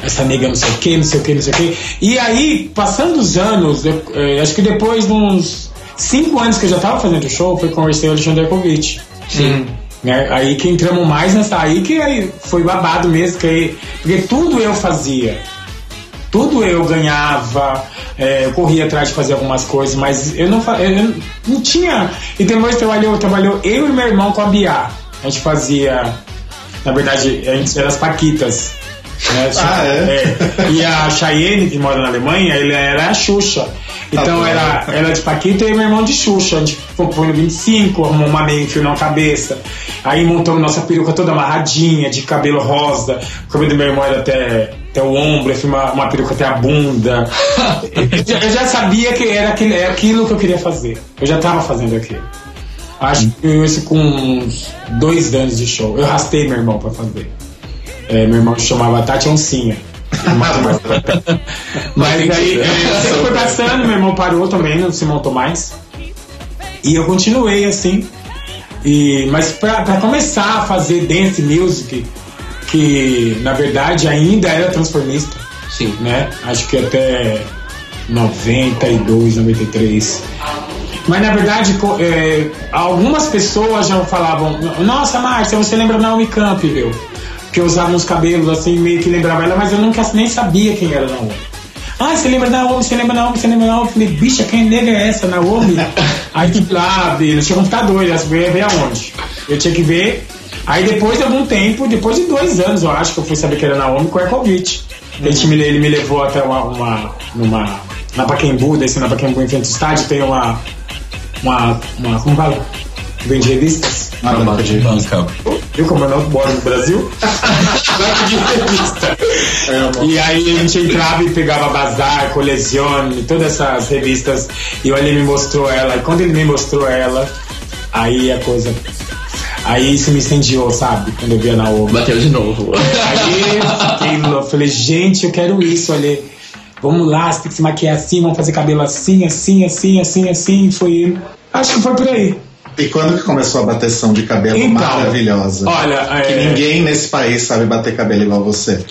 essa nega não sei o que, não sei o que, não sei o que. E aí, passando os anos, eu, eh, acho que depois de uns cinco anos que eu já tava fazendo show, foi conversei com o Alexandre Kovic. Sim. Né? Aí que entramos mais nessa aí que aí foi babado mesmo, que aí, porque tudo eu fazia. Tudo eu ganhava, eh, eu corria atrás de fazer algumas coisas, mas eu não, eu não tinha. E depois trabalhou, trabalhou eu e meu irmão com a Bia. A gente fazia, na verdade, a gente era as Paquitas. Ah, é? E a Cheyenne, que mora na Alemanha, ele era a Xuxa. Então bom. era, era de Paquita e meu irmão de Xuxa. A gente foi no 25, arrumou uma meia, enfiou na cabeça. Aí montamos nossa peruca toda amarradinha, de cabelo rosa. O cabelo do meu irmão era até, até o ombro, eu fiz uma, uma peruca até a bunda. eu, já, eu sabia que era aquilo, era aquilo que eu queria fazer. Eu já estava fazendo aquilo. Acho que isso com uns dois anos de show. Eu rastei meu irmão pra fazer. É, meu irmão chamava Tati Oncinha. Mas aí, é, sempre foi passando, meu irmão parou também, não se montou mais. E eu continuei assim. E, mas pra, pra começar a fazer dance music, que na verdade ainda era transformista, Sim. né? Acho que até 92, 93. Mas na verdade, é, algumas pessoas já falavam: Nossa, Márcia, você lembra Naomi Campbell? Que eu usava uns cabelos assim, meio que lembrava ela, mas eu nunca nem sabia quem era Naomi. Ah, você lembra da Naomi, você lembra da Naomi, você lembra da Naomi? Eu falei, bicha, quem nega é essa, Naomi? Aí tipo, lá, eles tinham computador, eles ver, ver aonde. Eu tinha que ver. Aí depois de algum tempo, depois de dois anos, eu acho que eu fui saber que era Naomi com o Erkovic. Ele, me, ele me levou até uma, uma, numa, na Paquembu, descendo na Paquembu em frente ao estádio, tem uma, uma, uma como fala? Vende revistas. Ah, banca de Banca. Viu como eu não moro no Brasil? Banco de revista. E aí a gente entrava e pegava Bazar, Collezione, todas essas revistas. E ele me mostrou ela. E quando ele me mostrou ela, aí a coisa. Aí isso me incendiou, sabe? Quando eu via na Naomi. Bateu de novo. Aí eu fiquei louco. Falei, gente, eu quero isso. Olha, vamos lá, você tem que se maquiar assim, vamos fazer cabelo assim, assim, assim, assim, assim. E foi. Acho que foi por aí. E quando que começou a bateção de cabelo Então, maravilhosa? olha, que é- ninguém nesse país sabe bater cabelo igual você.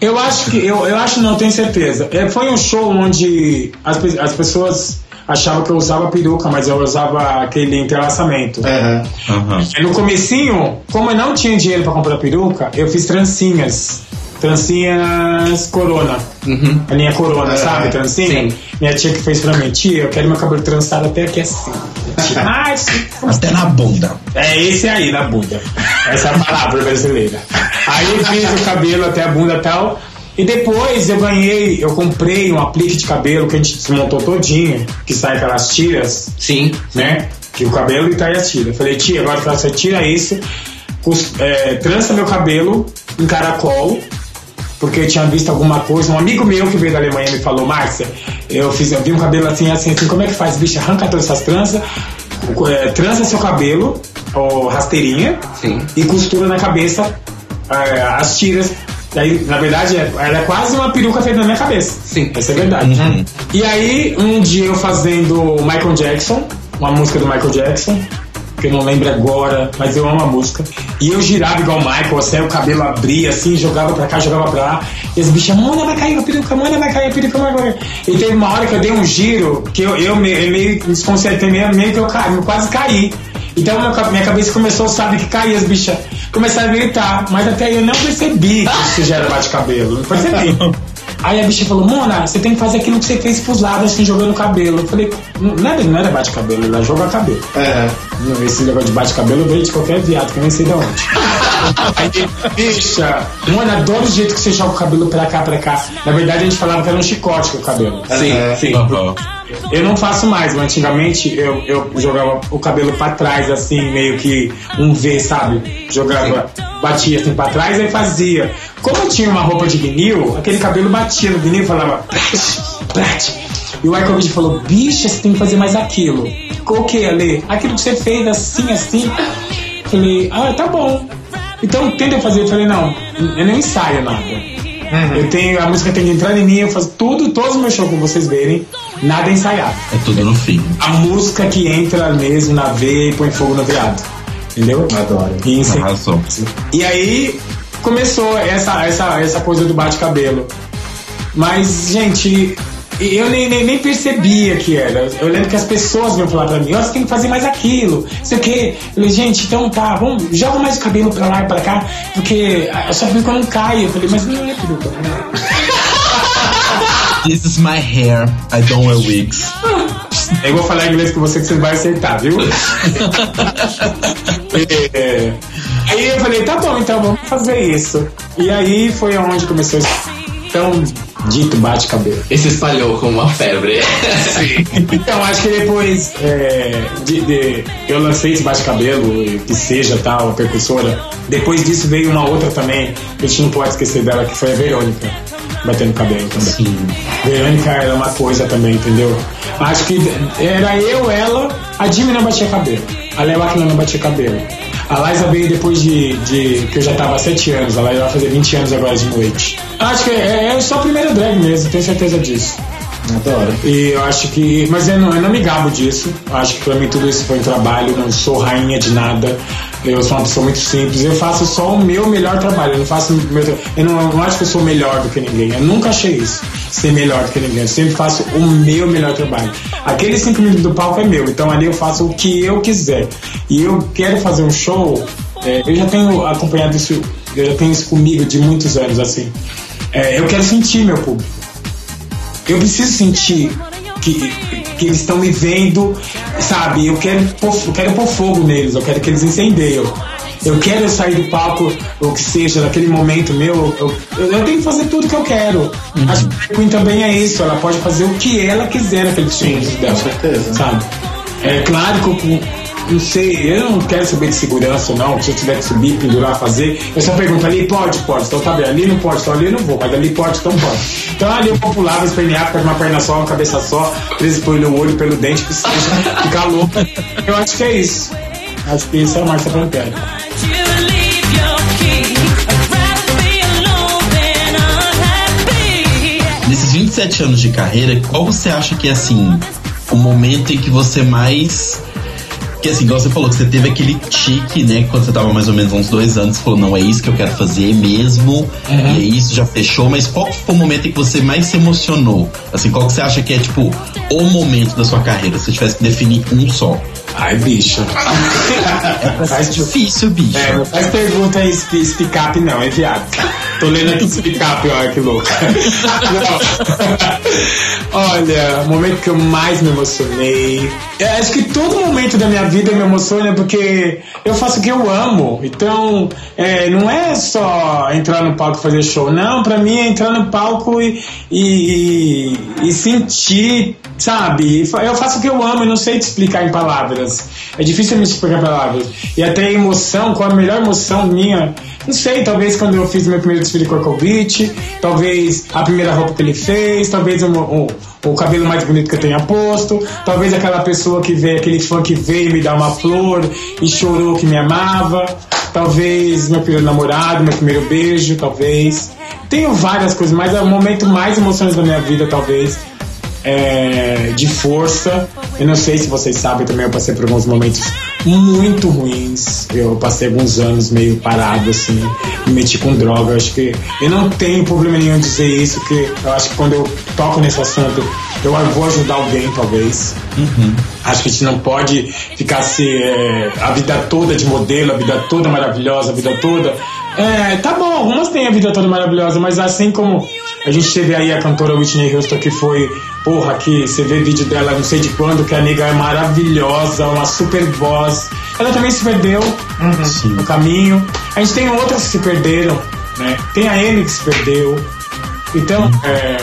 Eu acho que, eu, eu acho não, tenho certeza. É, foi um show onde as, as pessoas achavam que eu usava peruca, mas eu usava aquele entrelaçamento. Aí No comecinho, como eu não tinha dinheiro pra comprar peruca, eu fiz trancinhas. Trancinhas Corona. A linha Corona, É, sabe? Trancinha. sim. Minha tia que fez pra mim, tia, eu quero meu cabelo trançado até aqui assim. Até na bunda. É esse aí, na bunda. Essa é a palavra brasileira. Aí eu fiz o cabelo até a bunda e tal. E depois eu ganhei, eu comprei um aplique de cabelo que a gente desmontou todinho, que sai aquelas tiras, Sim. né? Que o cabelo e tá as tiras. Falei, tia, agora você tira isso, é, trança meu cabelo em caracol, porque eu tinha visto alguma coisa. Um amigo meu que veio da Alemanha me falou, Márcia, eu, fiz, eu vi um cabelo assim, assim, assim, como é que faz? Bicho, arranca todas essas tranças, é, trança seu cabelo, ou rasteirinha, Sim. e costura na cabeça é, as tiras. Daí, na verdade, é- ela é quase uma peruca feita na minha cabeça. Sim. Essa é verdade. E aí, um dia eu fazendo Michael Jackson, uma música do Michael Jackson, que eu não lembro agora, mas eu amo a música. E eu girava igual o Michael, assim, o cabelo abria assim, jogava pra cá, jogava pra lá. E as bichas, mano, vai cair a peruca, mano, vai cair a peruca, vai cair. E teve uma hora que eu dei um giro, que eu, eu meio, meio desconcertei, meio, meio que eu, caí, eu quase caí. Então minha cabeça começou, sabe, que cair as bichas começaram a gritar, mas até aí eu não percebi que isso já era bate-cabelo, não percebi. Aí a bicha falou, Mona, você tem que fazer aquilo que você fez pros lados, assim, jogando cabelo. Eu falei, não era, não era bate-cabelo, era jogar cabelo. É. Esse negócio de bate-cabelo veio de qualquer viado, que eu nem sei de onde. Aí, bicha, Mona, adoro o jeito que você joga o cabelo pra cá, pra cá. Na verdade, a gente falava que era um chicote o cabelo. Sim, É. sim. Eu não faço mais, mas antigamente eu, eu jogava o cabelo pra trás, assim, meio que um V, sabe? Jogava, batia assim pra trás e fazia. Como eu tinha uma roupa de vinil, aquele cabelo batia no vinil e falava plat, plat. E o Vick falou, bicha, você tem que fazer mais aquilo. O que, Ale? Aquilo que você fez assim, assim. Falei, ah, tá bom. Então tenta fazer. Eu falei, não, eu não ensaio nada. Eu tenho, a música tem que entrar em mim, eu faço tudo, todos os meus shows que vocês verem, nada é ensaiado. É tudo no fim. A música que entra mesmo na veia e põe fogo no viado. Entendeu? Adoro. E, em e aí começou essa, essa, essa coisa do bate-cabelo. Mas, gente, eu nem, nem, nem percebia que era. Eu lembro que as pessoas vinham falar pra mim, ó, você tem que fazer mais aquilo. Sei o quê. Eu falei, gente, então tá, vamos, joga mais o cabelo pra lá e pra cá, porque a sua peruca não cai. Eu falei, mas não é peruca. This is my hair. I don't wear wigs. Eu vou falar inglês com você que você vai acertar, viu? É, Aí eu falei, tá bom, então vamos fazer isso. E aí foi aonde começou esse tão dito bate-cabelo. E se espalhou como uma febre. Então, acho que depois é, de, de- eu lancei esse bate-cabelo, que seja tal, a percussora. Depois disso veio uma outra também, que a gente não pode esquecer dela, que foi a Verônica, batendo cabelo também. Sim. Verônica era uma coisa também, entendeu? Acho que era eu, ela, a Jimmy não batia cabelo, a Léo Aquila não batia cabelo. A Liza veio depois de, de que eu já tava há 7 anos, ela vai fazer 20 anos agora de noite. Acho que é, é só a primeira drag mesmo, tenho certeza disso. Adoro. E eu acho que. Mas eu não, eu não me gabo disso. Eu acho que pra mim tudo isso foi um trabalho. Não sou rainha de nada. Eu sou uma pessoa muito simples. Eu faço só o meu melhor trabalho. Eu não faço. Meu, eu não, não acho que eu sou melhor do que ninguém. Eu nunca achei isso. Ser melhor do que ninguém. Eu sempre faço o meu melhor trabalho. Aqueles cinco minutos do palco é meu. Então ali eu faço o que eu quiser. E eu quero fazer um show. é, eu já tenho acompanhado isso. Eu já tenho isso comigo de muitos anos assim. É, eu quero sentir meu público. Eu preciso sentir que, que eles estão me vendo, sabe? Eu quero, pôr, eu quero pôr fogo neles, eu quero que eles incendeiam. Eu quero sair do palco, ou que seja, naquele momento meu, eu, eu, eu tenho que fazer tudo que eu quero. Acho que a Queen também é isso, ela pode fazer o que ela quiser naquele filme dela. certeza. Sabe? É claro que eu não sei, eu não quero saber de segurança não, se eu tiver que subir, pendurar, fazer, eu só pergunto ali, pode, pode, então tá bem, ali não pode, então ali eu não vou, mas ali pode, então pode. Então ali eu vou pular, vou espernear, ficar uma perna só, uma cabeça só, preso pelo olho, pelo dente, que seja, ficar louco. Eu acho que é isso. Acho que isso é a Marcia Pantera. Nesses 27 anos de carreira, qual você acha que é assim o momento em que você mais. Que assim, igual você falou, que você teve aquele tique, né? Quando você tava mais ou menos uns dois anos, você falou, não, é isso que eu quero fazer mesmo. E é isso, já fechou. Mas qual que foi o momento em que você mais se emocionou? Assim, qual que você acha que é, tipo, o momento da sua carreira? Se você tivesse que definir um só. Ai, bicho. É difícil, bicho. É, não faz pergunta aí, sp- speak up não, é viado. Tô lendo aqui speak up, olha que louco. Olha, o momento que eu mais me emocionei. Eu acho que todo momento da minha vida me emociona porque eu faço o que eu amo. Então, é, não é só entrar no palco e fazer show. Não, pra mim é entrar no palco e, e, e- e sentir, sabe? Eu faço o que eu amo e não sei te explicar em palavras. É difícil me explicar palavras. E até a emoção, qual a melhor emoção minha? Não sei, talvez quando eu fiz meu primeiro desfile com o Korkovic, talvez a primeira roupa que ele fez, talvez o, o, o cabelo mais bonito que eu tenha posto, talvez aquela pessoa que veio, aquele fã que veio me dar uma flor e chorou que me amava, talvez meu primeiro namorado, meu primeiro beijo, talvez. Tenho várias coisas, mas é o momento mais emocionante da minha vida, talvez é, de força. Eu não sei se vocês sabem também, eu passei por alguns momentos muito ruins. Eu passei alguns anos meio parado, assim, me meti com droga. Acho que eu não tenho problema nenhum em dizer isso, que eu acho que quando eu toco nesse assunto, eu vou ajudar alguém, talvez. Acho que a gente não pode ficar se é, a vida toda de modelo, a vida toda maravilhosa, a vida toda. É, tá bom, algumas têm a vida toda maravilhosa, mas assim como a gente teve aí a cantora Whitney Houston, que foi, porra, que você vê vídeo dela não sei de quando, que a nega é maravilhosa, uma super voz. Ela também se perdeu no caminho. A gente tem outras que se perderam, né? Tem a Amy que se perdeu. Então, é,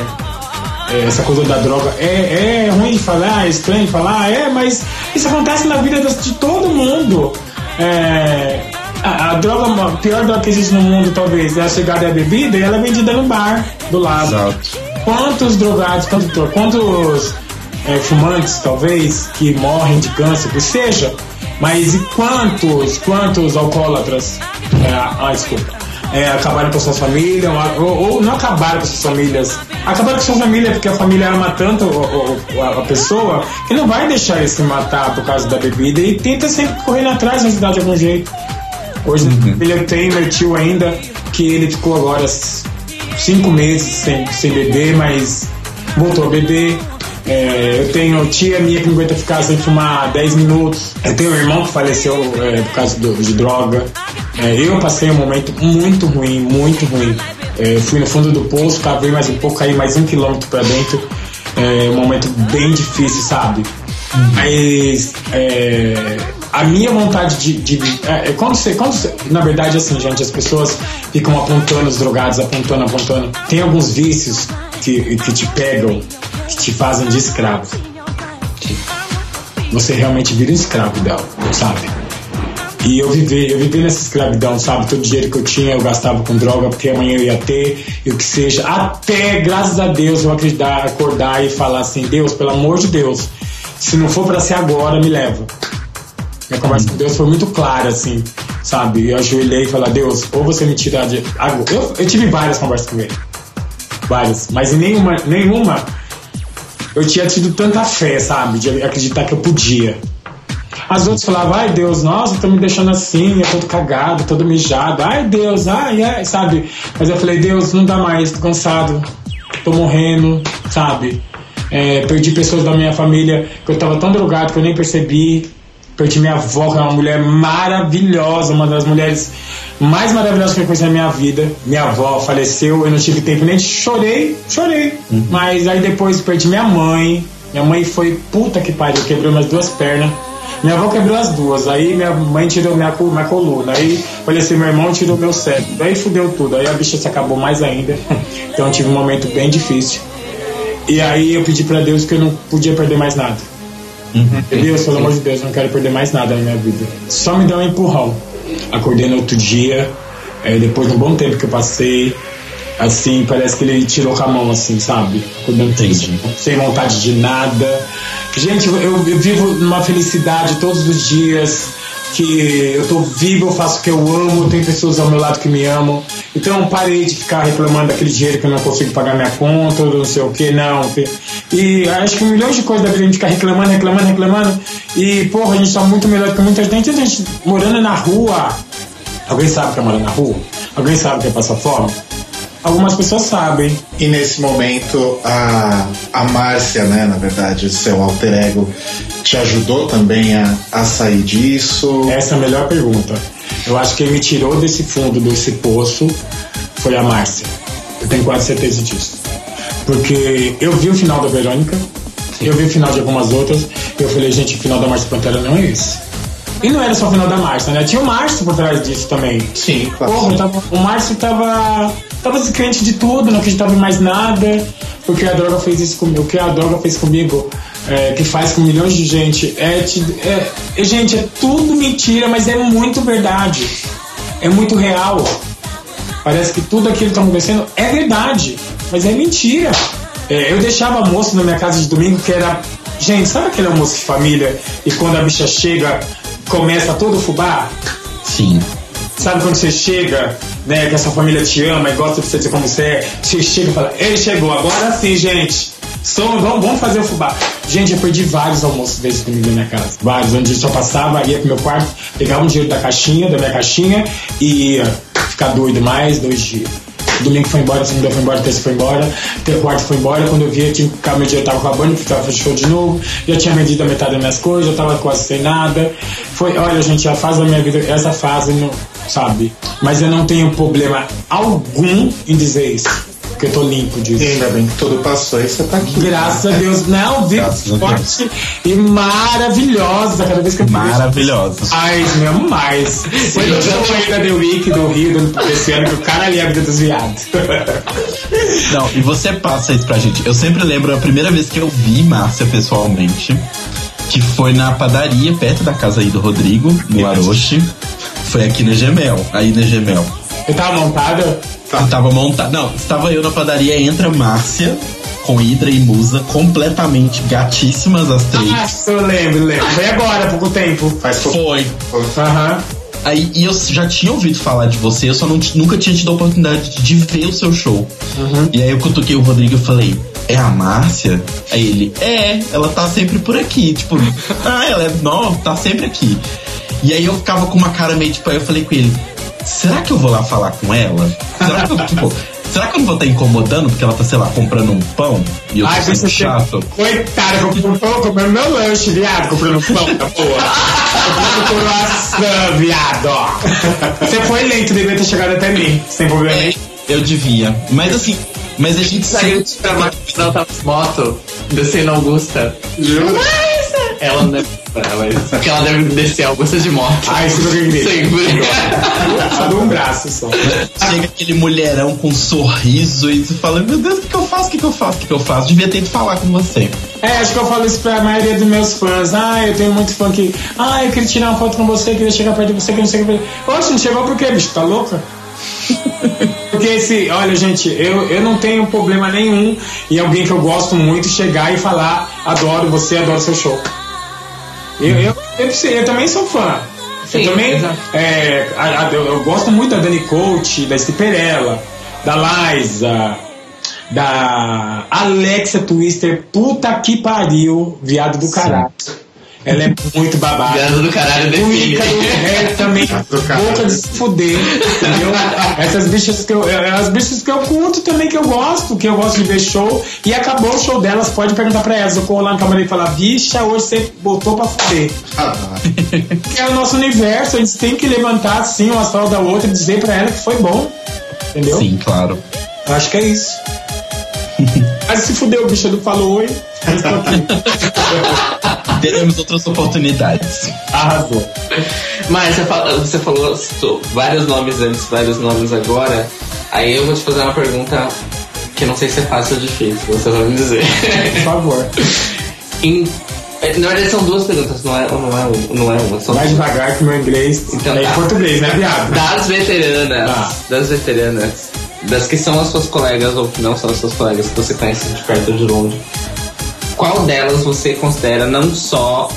é, essa coisa da droga é, é ruim de falar, é estranho de falar, é, mas isso acontece na vida de todo mundo. É, a, a droga, a pior droga que existe no mundo, talvez, é a chegada da bebida e ela é vendida no bar do lado. Exato. Quantos drogados, quantos, quantos é, fumantes, talvez, que morrem de câncer, que seja, mas e quantos, quantos alcoólatras, é, ah, desculpa, é, acabaram com suas famílias, ou, ou não acabaram com suas famílias, acabaram com sua família porque a família ama tanto o- o- a, a pessoa que não vai deixar ele se matar por causa da bebida e tenta sempre correr atrás da cidade de algum jeito. Hoje ele tem meu tio ainda, que ele ficou agora cinco meses sem, sem beber, mas voltou a beber. É, eu tenho tia minha que não aguenta ficar sem fumar 10 minutos. Eu tenho um irmão que faleceu é, por causa do- de droga. É, eu passei um momento muito ruim, muito ruim. É, fui no fundo do poço, cavei mais um pouco, caí mais um quilômetro pra dentro. É um momento bem difícil, sabe? Mas é, a minha vontade de. de- é, é, quando você, quando você- Na verdade, assim, gente, as pessoas ficam apontando os drogados, apontando, apontando. Tem alguns vícios que, que te pegam, que te fazem de escravo. Você realmente vira um escravo dela, sabe? E eu vivi, eu vivi nessa escravidão, sabe? Todo dinheiro que eu tinha eu gastava com droga, porque amanhã eu ia ter, e o que seja. Até, graças a Deus, eu acreditar, acordar e falar assim: Deus, pelo amor de Deus, se não for pra ser agora, me leva. Minha conversa com Deus foi muito clara, assim, sabe? Eu ajoelhei e falei: Deus, ou você me tira de. Eu, eu tive várias conversas com ele. Várias. Mas em nenhuma, nenhuma eu tinha tido tanta fé, sabe? De acreditar que eu podia. As outras falavam, ai Deus, nossa, tô me deixando assim, eu todo cagado, todo mijado, ai Deus, ai, ai, sabe? Mas eu falei, Deus, não dá mais, tô cansado, tô morrendo, sabe? É, perdi pessoas da minha família que eu tava tão drogado que eu nem percebi. Perdi minha avó, que é uma mulher maravilhosa, uma das mulheres mais maravilhosas que eu conheci na minha vida. Minha avó faleceu, eu não tive tempo nem de chorei, chorei. Mas aí depois perdi minha mãe. Minha mãe foi puta que pariu, quebrou minhas duas pernas. Minha avó quebrou as duas, aí minha mãe tirou minha, minha coluna, aí faleceu meu irmão tirou meu cérebro, aí fudeu tudo, aí a bicha se acabou mais ainda. Então eu tive um momento bem difícil. E aí eu pedi pra Deus que eu não podia perder mais nada. Deus, pelo amor de Deus, eu não quero perder mais nada na minha vida. Só me dá um empurrão. Acordei no outro dia, eh, depois de um bom tempo que eu passei, assim, parece que ele tirou com a mão, assim, sabe? Acordando triste, sem vontade de nada. Gente, eu, eu vivo numa felicidade todos os dias, que eu tô vivo, eu faço o que eu amo, tem pessoas ao meu lado que me amam. Então parei de ficar reclamando daquele dinheiro que eu não consigo pagar minha conta, ou não sei o que, não. E acho que milhões de coisas da vida a gente ficar reclamando, reclamando, reclamando. E, porra, a gente tá muito melhor que muita gente. Tem gente morando na rua. Alguém sabe que é morar na rua? Alguém sabe que é passar fome? Algumas pessoas sabem. E nesse momento, a, a Márcia, né, na verdade, o seu alter ego, te ajudou também a, a sair disso? Essa é a melhor pergunta. Eu acho que quem me tirou desse fundo, desse poço, foi a Márcia. Eu tenho quase certeza disso. Porque eu vi o final da Verônica, eu vi o final de algumas outras, e eu falei, gente, o final da Márcia Pantera não é esse. E não era só o final da Márcia, né? Tinha o Márcio por trás disso também. Sim, claro. Porra, tava- o Márcio tava, tava descrente de tudo, não acreditava em mais nada. Porque a droga fez isso comigo. O que a droga fez comigo, é, que faz com milhões de gente, é, é- é, Gente, é tudo mentira, mas é muito verdade. É muito real. Parece que tudo aquilo que tá acontecendo é verdade, mas é mentira. É, eu deixava almoço na minha casa de domingo que era. Gente, sabe aquele almoço de família e quando a bicha chega, começa todo o fubá? Sim. Sabe quando você chega, né, que a sua família te ama e gosta de você como você é, você chega e fala, ele chegou, agora sim, gente. Som, vamos, vamos fazer o fubá. Gente, eu perdi vários almoços me dei na minha casa. Vários, onde eu só passava, ia pro meu quarto, pegava um dinheiro da caixinha, da minha caixinha e ia ficar doido mais dois dias. Domingo foi embora, segunda foi embora, terça foi embora, ter quarto foi embora. Quando eu tinha que ficar, meu dia tava acabando, tava show de novo. Já tinha vendido a metade das minhas coisas, já tava quase sem nada. Foi, olha, gente, a fase da minha vida, essa fase, não, sabe? Mas eu não tenho problema algum em dizer isso. Porque eu tô limpo disso. E ainda bem que tudo passou e você tá aqui. Graças a Deus, não, vivo Graças a Deus. forte e maravilhosa cada vez que eu me. Maravilhosa. Ai, meu mais. Foi no show aí da The Week do Rio do- desse ano que o cara ali é a vida dos viados. Não, e você passa isso pra gente. Eu sempre lembro a primeira vez que eu vi Márcia pessoalmente, que foi na padaria perto da casa aí do Rodrigo, no Aroche. Foi aqui na Gemel, aí na Gemel. Eu tava montada. Eu tava montado. Não, estava eu na padaria, entra Márcia com Hidra e Musa, completamente gatíssimas as três. Ah, eu lembro, lembro. Foi agora, há pouco tempo. Faz pouco. Foi. Aham. Aí, e eu já tinha ouvido falar de você, eu só não nunca tinha tido a oportunidade de ver o seu show. E aí eu cutuquei o Rodrigo e falei, é a Márcia? Aí ele, é, ela tá sempre por aqui. Tipo, ah, ela é nova, tá sempre aqui. E aí eu ficava com uma cara meio tipo, aí eu falei com ele, será que eu vou lá falar com ela? Será que eu, tipo, será que eu não vou estar incomodando porque ela tá, sei lá, comprando um pão e eu tô Ai, sendo você chato? Coitada, comprou um pão, comprando meu lanche, viado, comprando pão da porra. Comprando croissant, viado, ó. Você foi lento, devia ter chegado até mim, sem problema nenhum. Eu devia. Mas assim, mas a gente Saiu de trabalho, ela tava moto, descendo Augusta. Ela não deve. Mas, porque ela deve descer Augusta de moto. Ai, isso que eu queria. Sempre. Só dou um braço só. Chega aquele mulherão com um sorriso e você fala, meu Deus, o que, que eu faço? O que, que eu faço? O que, que eu faço? Devia ter ido falar com você. É, acho que eu falo isso pra maioria dos meus fãs. Ah, eu tenho muito fã que. Ah, eu queria tirar uma foto com você, queria chegar perto de você, que não sei o que. Oxe, não chegou por quê, bicho? Tá louca? Porque esse, olha, gente, eu, eu não tenho problema nenhum em alguém que eu gosto muito chegar e falar, adoro você, adoro seu show. Eu, eu, eu, eu também sou fã. Sim, eu também. é, a- a- eu, eu gosto muito da Dani Coach, da Stiperella, da Liza, da Alexa Twister. Puta que pariu, viado do caralho. Ela é muito babada. Viado do caralho define. Do ré também, boca de se fuder, entendeu? Essas bichas que eu, é, as bichas que eu curto também, que eu gosto, que eu gosto de ver show, e acabou o show delas, pode perguntar pra elas, eu corro lá no camarim e falar, bicha, hoje você botou pra fuder. Ah, Que é o nosso universo, a gente tem que levantar assim uma astral da outra e dizer pra ela que foi bom, entendeu? Sim, claro. Eu Acho que é isso. Mas se fudeu, bicha do falou oi, mas tô aqui. Teremos outras oportunidades. Arrasou. Mas você, fala- você falou vários nomes antes, vários nomes agora. Aí eu vou te fazer uma pergunta que não sei se é fácil ou difícil, você vai me dizer. Por favor. Em- é, na verdade são duas perguntas, não é, não é, um- não é uma. São Vai devagar que meu inglês Então é tá. em português, né, viado? Das veteranas, Tá. das veteranas, das que são as suas colegas ou que não são as suas colegas, que você conhece de perto ou de longe, qual delas você considera não só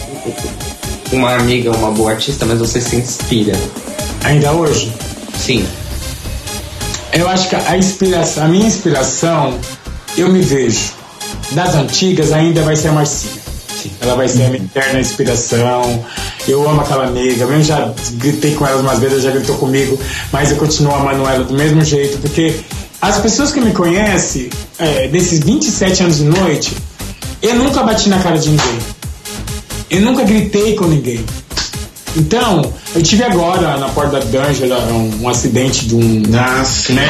uma amiga, uma boa artista, mas você se inspira? Ainda hoje. Sim. Eu acho que a inspiração, a minha inspiração, eu me vejo. Das antigas ainda vai ser a Marcinha. Ela vai ser a minha eterna inspiração. Eu amo aquela nega, mesmo já gritei com ela umas vezes, ela já gritou comigo, mas eu continuo amando ela do mesmo jeito, porque as pessoas que me conhecem, é, desses 27 anos de noite, eu nunca bati na cara de ninguém. Eu nunca gritei com ninguém. Então, eu tive agora na porta da D'Angela um, um acidente de um. Nasce, Né?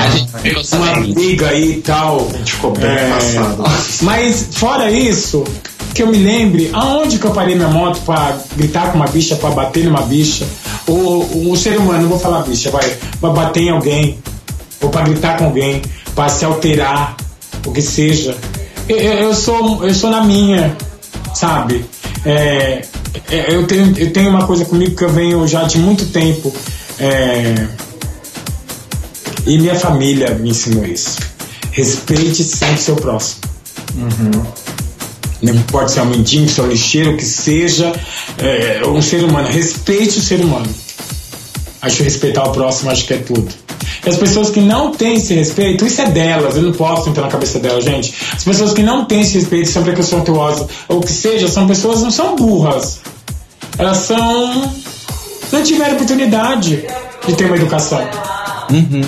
Uma briga aí e tal. A gente ficou bem É, passado. Mas, fora isso, que eu me lembre, aonde que eu parei minha moto pra gritar com uma bicha, pra bater numa bicha? Ou um ser humano, não vou falar bicha, vai, pra bater em alguém, ou pra gritar com alguém, pra se alterar, o que seja. Eu, eu- sou, eu sou na minha, sabe? É, é, eu, tenho, eu tenho uma coisa comigo que eu venho já de muito tempo. é, e minha família me ensinou isso. Respeite sempre seu próximo. Não importa se é um mendigo, se é um lixeiro, que seja, é, um ser humano. Respeite o ser humano. Acho que respeitar o próximo, acho que é tudo. As pessoas que não têm esse respeito, isso é delas, eu não posso entrar na cabeça delas, gente. As pessoas que não têm esse respeito, são preconceituosas, ou que seja, são pessoas não são burras. Elas são. não tiveram oportunidade de ter uma educação.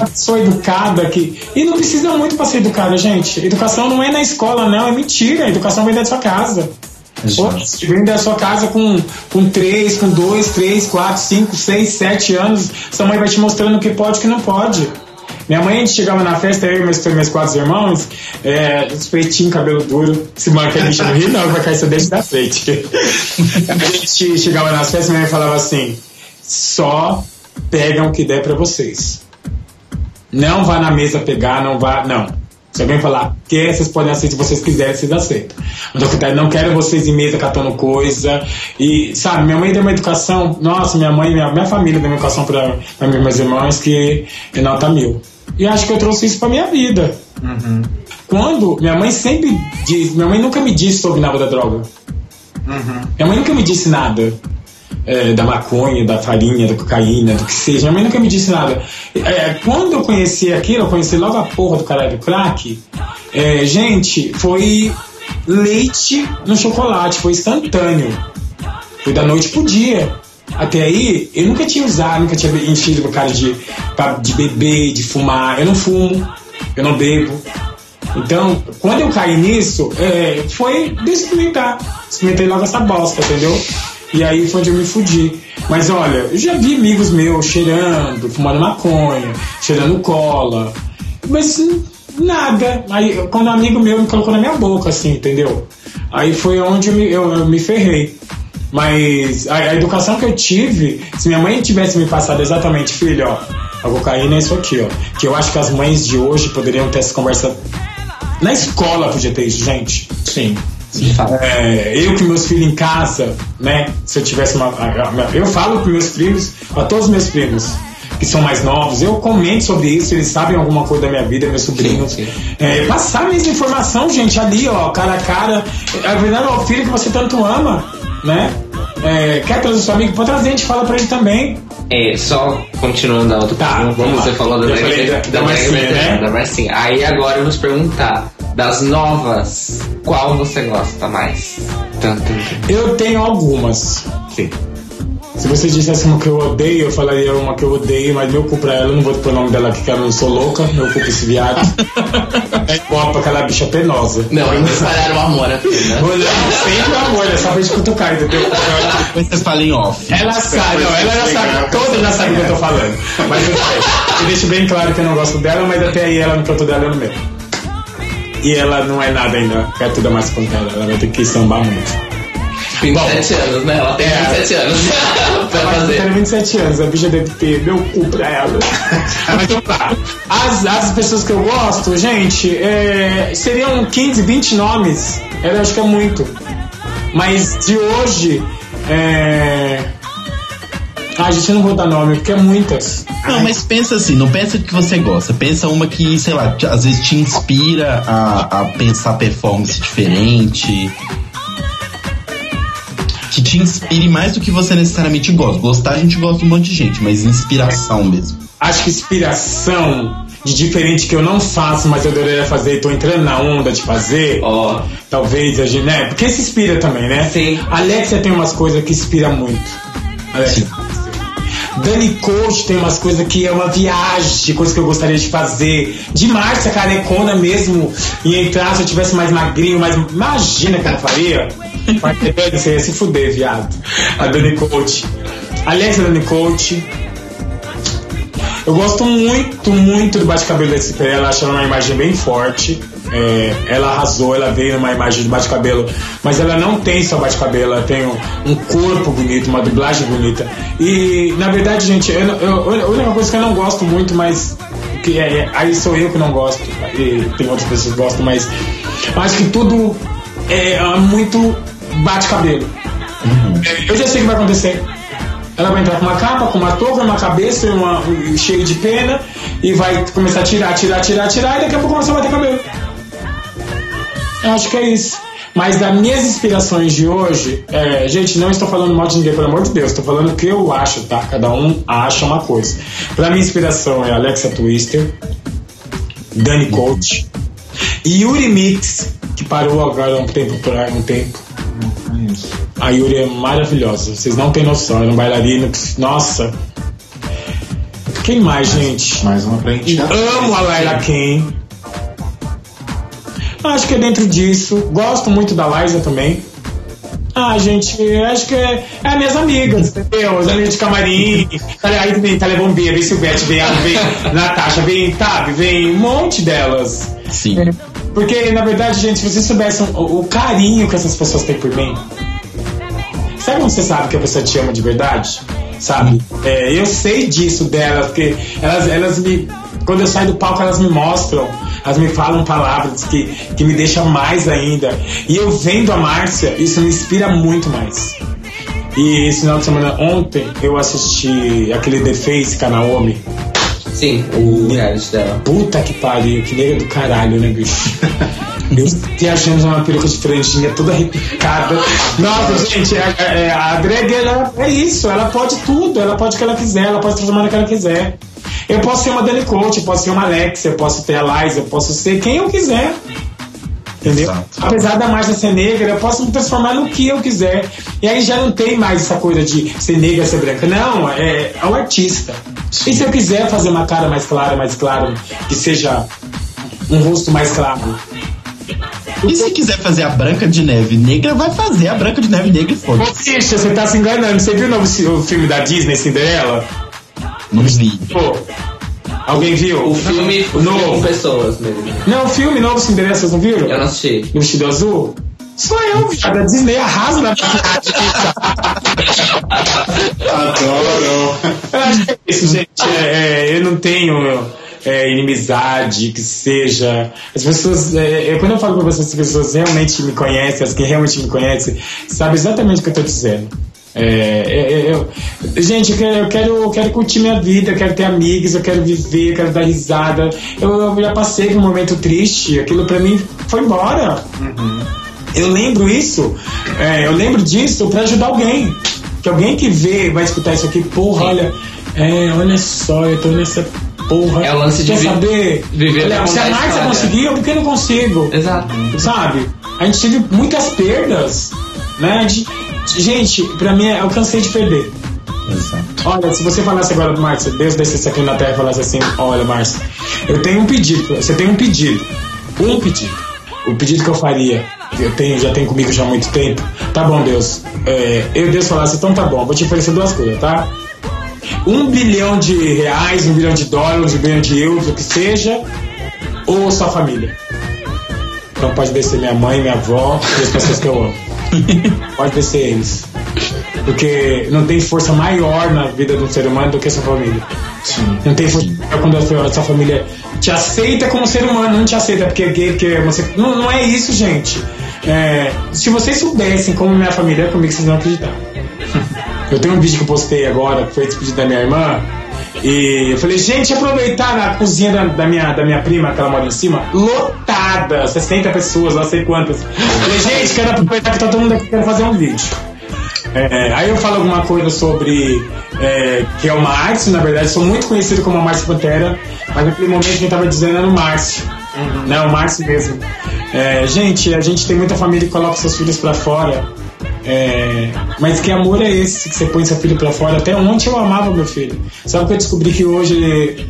Eu Sou educada aqui. E não precisa muito para ser educada, gente. Educação não é na escola, não, é mentira. A educação vem da sua casa. Hoje, vem da sua casa com, com 3, com 2, 3, 4, 5, 6, 7 anos. Sua mãe vai te mostrando o que pode e o que não pode. Minha mãe, a gente chegava na festa, eu e meus, meus quatro irmãos, é, feitinho, cabelo duro. Se marca a bicha não ri, não, vai cair seu dente da frente. a gente chegava nas festas, minha mãe falava assim: só pegam o que der pra vocês. Não vá na mesa pegar, não vá. Não. Se alguém falar, quer, vocês podem aceitar, se vocês quiserem, vocês aceitam. Mas eu não quero vocês em mesa catando coisa. E, sabe, minha mãe deu uma educação. Nossa, minha mãe, minha, minha família deu uma educação e meus irmãos que é nota mil. E acho que eu trouxe isso pra minha vida. Quando minha mãe sempre diz, minha mãe nunca me disse sobre nada da droga. Minha mãe nunca me disse nada é, da maconha, da farinha, da cocaína, do que seja. Minha mãe nunca me disse nada. É, quando eu conheci aquilo, eu conheci logo a porra do caralho do crack. é, gente, foi leite no chocolate, foi instantâneo. Foi da noite pro dia. Até aí, eu nunca tinha usado, nunca tinha enchido com cara de, de beber, de fumar. Eu não fumo, eu não bebo. Então, quando eu caí nisso, é, foi experimentar. Experimentei logo essa bosta, entendeu? E aí foi onde eu me fudi. Mas olha, eu já vi amigos meus cheirando, fumando maconha, cheirando cola. Mas nada. Aí quando um amigo meu me colocou na minha boca, assim, entendeu? Aí foi onde eu me, eu, eu me ferrei. Mas a, a educação que eu tive, se minha mãe tivesse me passado exatamente, filho, ó, a cocaína é isso aqui, ó. Que eu acho que as mães de hoje poderiam ter essa conversa. Na escola podia ter isso, gente. Sim. É, eu com meus filhos em casa, né? Se eu tivesse uma. Eu falo para meus primos, a todos os meus primos que são mais novos, eu comento sobre isso, eles sabem alguma coisa da minha vida, meus sobrinhos. Sim, É, passar mesmo informação, gente, ali, ó, cara a cara. A verdade é o filho que você tanto ama, né? É, quer trazer seu amigo? Pode trazer, a gente fala pra ele também. É, só continuando a outra Tá, pergunta, vamos você falou da, Eu da- da Marcinha, né? da Marcinha. Aí agora vamos perguntar, das novas, qual você gosta mais? Tanto. Eu tenho algumas. Sim. Se você dissesse uma que eu odeio, eu falaria uma que eu odeio, mas meu cu pra ela, eu não vou pôr o nome dela aqui, que eu não sou louca, meu cu pra esse viado. é igual pra aquela bicha penosa. Não, vamos espalhar o amor apenas. Olha, sempre amor, é só pra gente cutucar, entendeu? Depois vocês falem off. Ela sabe, não, ela já sabe, todas já sabem o que eu tô falando. Mas eu, sei. eu deixo bem claro que eu não gosto dela, mas até aí ela no canto dela eu não mesmo. E ela não é nada ainda, perto da mais contra ela, ela vai ter que sambar muito. 27 anos, né? Ela tem É. 27 anos pra Ela fazer. tem 27 anos, a bicha deve ter meu cu pra ela. Mas então tá. As, as pessoas que eu gosto, gente, é, seriam 15, 20 nomes. Eu acho que é muito. Mas de hoje. É... Ah, gente, eu não vou dar nome, porque é muitas. Não, mas pensa assim, não pensa que você gosta. Pensa uma que, sei lá, te- às vezes te inspira a, a pensar performance diferente. Que te inspire mais do que você necessariamente gosta. Gostar a gente gosta de um monte de gente, mas inspiração mesmo. Acho que inspiração de diferente que eu não faço, mas eu adoraria fazer e tô entrando na onda de fazer. Ó, Talvez a gente, né? Porque se inspira também, né? Sim. Alexia tem umas coisas que inspira muito. Alexia. Dani Coach tem umas coisas que é uma viagem, coisas que eu gostaria de fazer. De Márcia Carecona mesmo, e entrar se eu tivesse mais magrinho, mas imagina que eu faria. Você ia se fuder, viado. A Dani Coach. Alexia Dani Coach. Eu gosto muito, muito do bate-cabelo da SP. Ela acho ela uma imagem bem forte. É, ela arrasou, ela veio numa imagem de bate-cabelo, mas ela não tem só bate-cabelo, ela tem um, um corpo bonito, uma dublagem bonita. E na verdade, gente, eu, não- eu- a única coisa que eu não gosto muito, mas que é, é- aí sou eu que não gosto, e tem outras pessoas que gostam, mas eu acho que tudo é, é muito bate-cabelo. É, Eu já sei o que vai acontecer. Ela vai entrar com uma capa, com uma touca, uma cabeça e uma, um- cheio de pena e vai começar a tirar, tirar, tirar, tirar e daqui a pouco começa a bater cabelo. Eu acho que é isso. Mas das minhas inspirações de hoje, é, gente, não estou falando mal de ninguém, pelo amor de Deus, estou falando o que eu acho, tá? Cada um acha uma coisa. Pra minha inspiração é Alexa Twister, Dani Coach, Yuri Mix, que parou agora há um tempo pra um tempo. A Yuri é maravilhosa, vocês não têm noção, era um bailarino que, nossa. Quem mais, gente? Mais uma pra gente. Amo a Laila Ken. Acho que é dentro disso. Gosto muito da Liza também. Ah, gente, acho que é, é minhas amigas, entendeu? As amigas de camarim. Aí vem Thalia Bombeira, vem Silvete, vem, vem Natasha, vem, sabe, vem um monte delas. Sim. Porque, na verdade, gente, se vocês soubessem o, o carinho que essas pessoas têm por mim. Sabe quando você sabe que a pessoa te ama de verdade? Sabe? É, eu sei disso delas, porque elas, elas me. Quando eu saio do palco, elas me mostram, elas me falam palavras que, que me deixam mais ainda. E eu vendo a Márcia, isso me inspira muito mais. E esse final de semana, ontem, eu assisti aquele The Face com. Sim, o reality dela. Puta que pariu, que nega do caralho, né, bicho? Eu viajando uma peruca de franjinha toda arrepiada. Nossa, gente, é- é- a drag ela é isso, ela pode tudo, ela pode o que ela quiser, ela pode transformar no que ela quiser. Eu posso ser uma Dani Coach, eu posso ser uma Alex, eu posso ter a Liza, eu posso ser quem eu quiser. Entendeu? Exato. Apesar da Marcia ser negra, eu posso me transformar no que eu quiser. E aí já não tem mais essa coisa de ser negra, ser branca. Não, é, é o artista. E se eu quiser fazer uma cara mais clara, mais claro, que seja um rosto mais claro. E se quiser fazer a Branca de Neve negra, vai fazer a Branca de Neve negra e Ô, foda-se. bicha, você tá se enganando. Você viu o novo filme da Disney, Cinderela? Não vi. Pô, alguém viu? O filme O o filme com pessoas mesmo. Não, o filme novo Cinderela, vocês não viram? Eu não assisti. No vestido azul? Sou eu, viado. A Disney arrasa na Adoro. Eu acho que é isso, gente. É, é, eu não tenho é, inimizade, que seja. As pessoas. é, eu- quando eu falo pra vocês, as pessoas realmente me conhecem, as que realmente me conhecem, sabem exatamente o que eu tô dizendo. É, é, é, eu- gente, eu quero, eu, quero, eu quero curtir minha vida, eu quero ter amigos, eu quero viver, eu quero dar risada. Eu, eu já passei por um momento triste, aquilo pra mim foi embora. Eu lembro isso, é, eu lembro disso pra ajudar alguém. Que alguém que vê, vai escutar isso aqui, porra, olha, é, olha só, eu tô nessa porra. É o lance de Quer vi- saber? viver olha, se a contar a Márcia história. conseguiu, por que eu não consigo? Exato. Sabe? A gente teve muitas perdas, né? Gente, pra mim, eu cansei de perder. Exato. Olha, se você falasse agora, Márcia, Deus descesse aqui na terra e falasse assim, olha, Márcia, eu tenho um pedido, você tem um pedido, um pedido. O pedido que eu faria, eu tenho, já tenho comigo já há muito tempo. Tá bom, Deus. É, eu Deus falasse, então tá bom, vou te oferecer duas coisas, tá? Um bilhão de reais, um bilhão de dólares, um bilhão de euros, o que seja, ou sua família. Então pode descer minha mãe, minha avó e as pessoas que eu amo. Pode descer eles. Porque não tem força maior na vida de um ser humano do que a sua família. Não tem força maior quando a sua, família te aceita como ser humano, não te aceita porque é gay, porque você. Não, não é isso, gente. É, se vocês soubessem como minha família é comigo, vocês não acreditar. Eu tenho um vídeo que eu postei agora, que foi despedido da minha irmã. E eu falei, gente, aproveitar na cozinha da, da minha, da minha prima, que ela mora em cima, lotada, 60 pessoas, não sei quantas. Eu falei, gente, quero aproveitar que tá todo mundo aqui, quero fazer um vídeo. É, aí eu falo alguma coisa sobre é, que é o Márcio, na verdade, sou muito conhecido como Márcio Pantera, mas naquele momento quem tava dizendo era o Márcio. Não, o Márcio mesmo. É, gente, a gente tem muita família que coloca seus filhos pra fora. É, mas que amor é esse que você põe seu filho pra fora? Até ontem eu amava meu filho. Sabe que eu descobri que hoje ele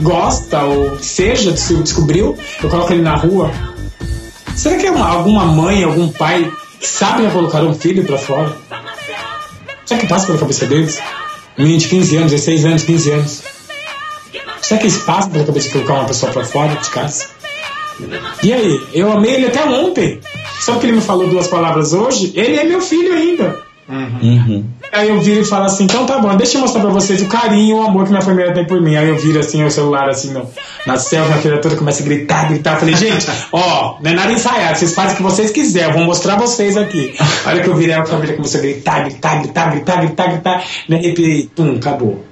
gosta, ou seja, des- descobriu, eu coloco ele na rua. Será que é uma- alguma mãe, algum pai que sabe colocar um filho pra fora? Será que passa pela cabeça deles? Um menino de 15 anos, 16 anos, 15 anos. Será que eles passam pela cabeça de colocar uma pessoa pra fora de casa? E aí? Eu amei ele até ontem. Só que ele me falou duas palavras hoje, ele é meu filho ainda. Uhum. Aí eu viro e falo assim, então tá bom, deixa eu mostrar pra vocês o carinho, o amor que minha família tem por mim. Aí eu viro assim o celular assim no, na selfie, a criatura começa a gritar, gritar. Eu falei, gente, ó, não é nada ensaiado, vocês fazem o que vocês quiserem, eu vou mostrar vocês aqui. A hora que eu virei, a família começou a gritar, gritar, gritar, gritar, gritar, gritar. Me arrepiei, tum, acabou.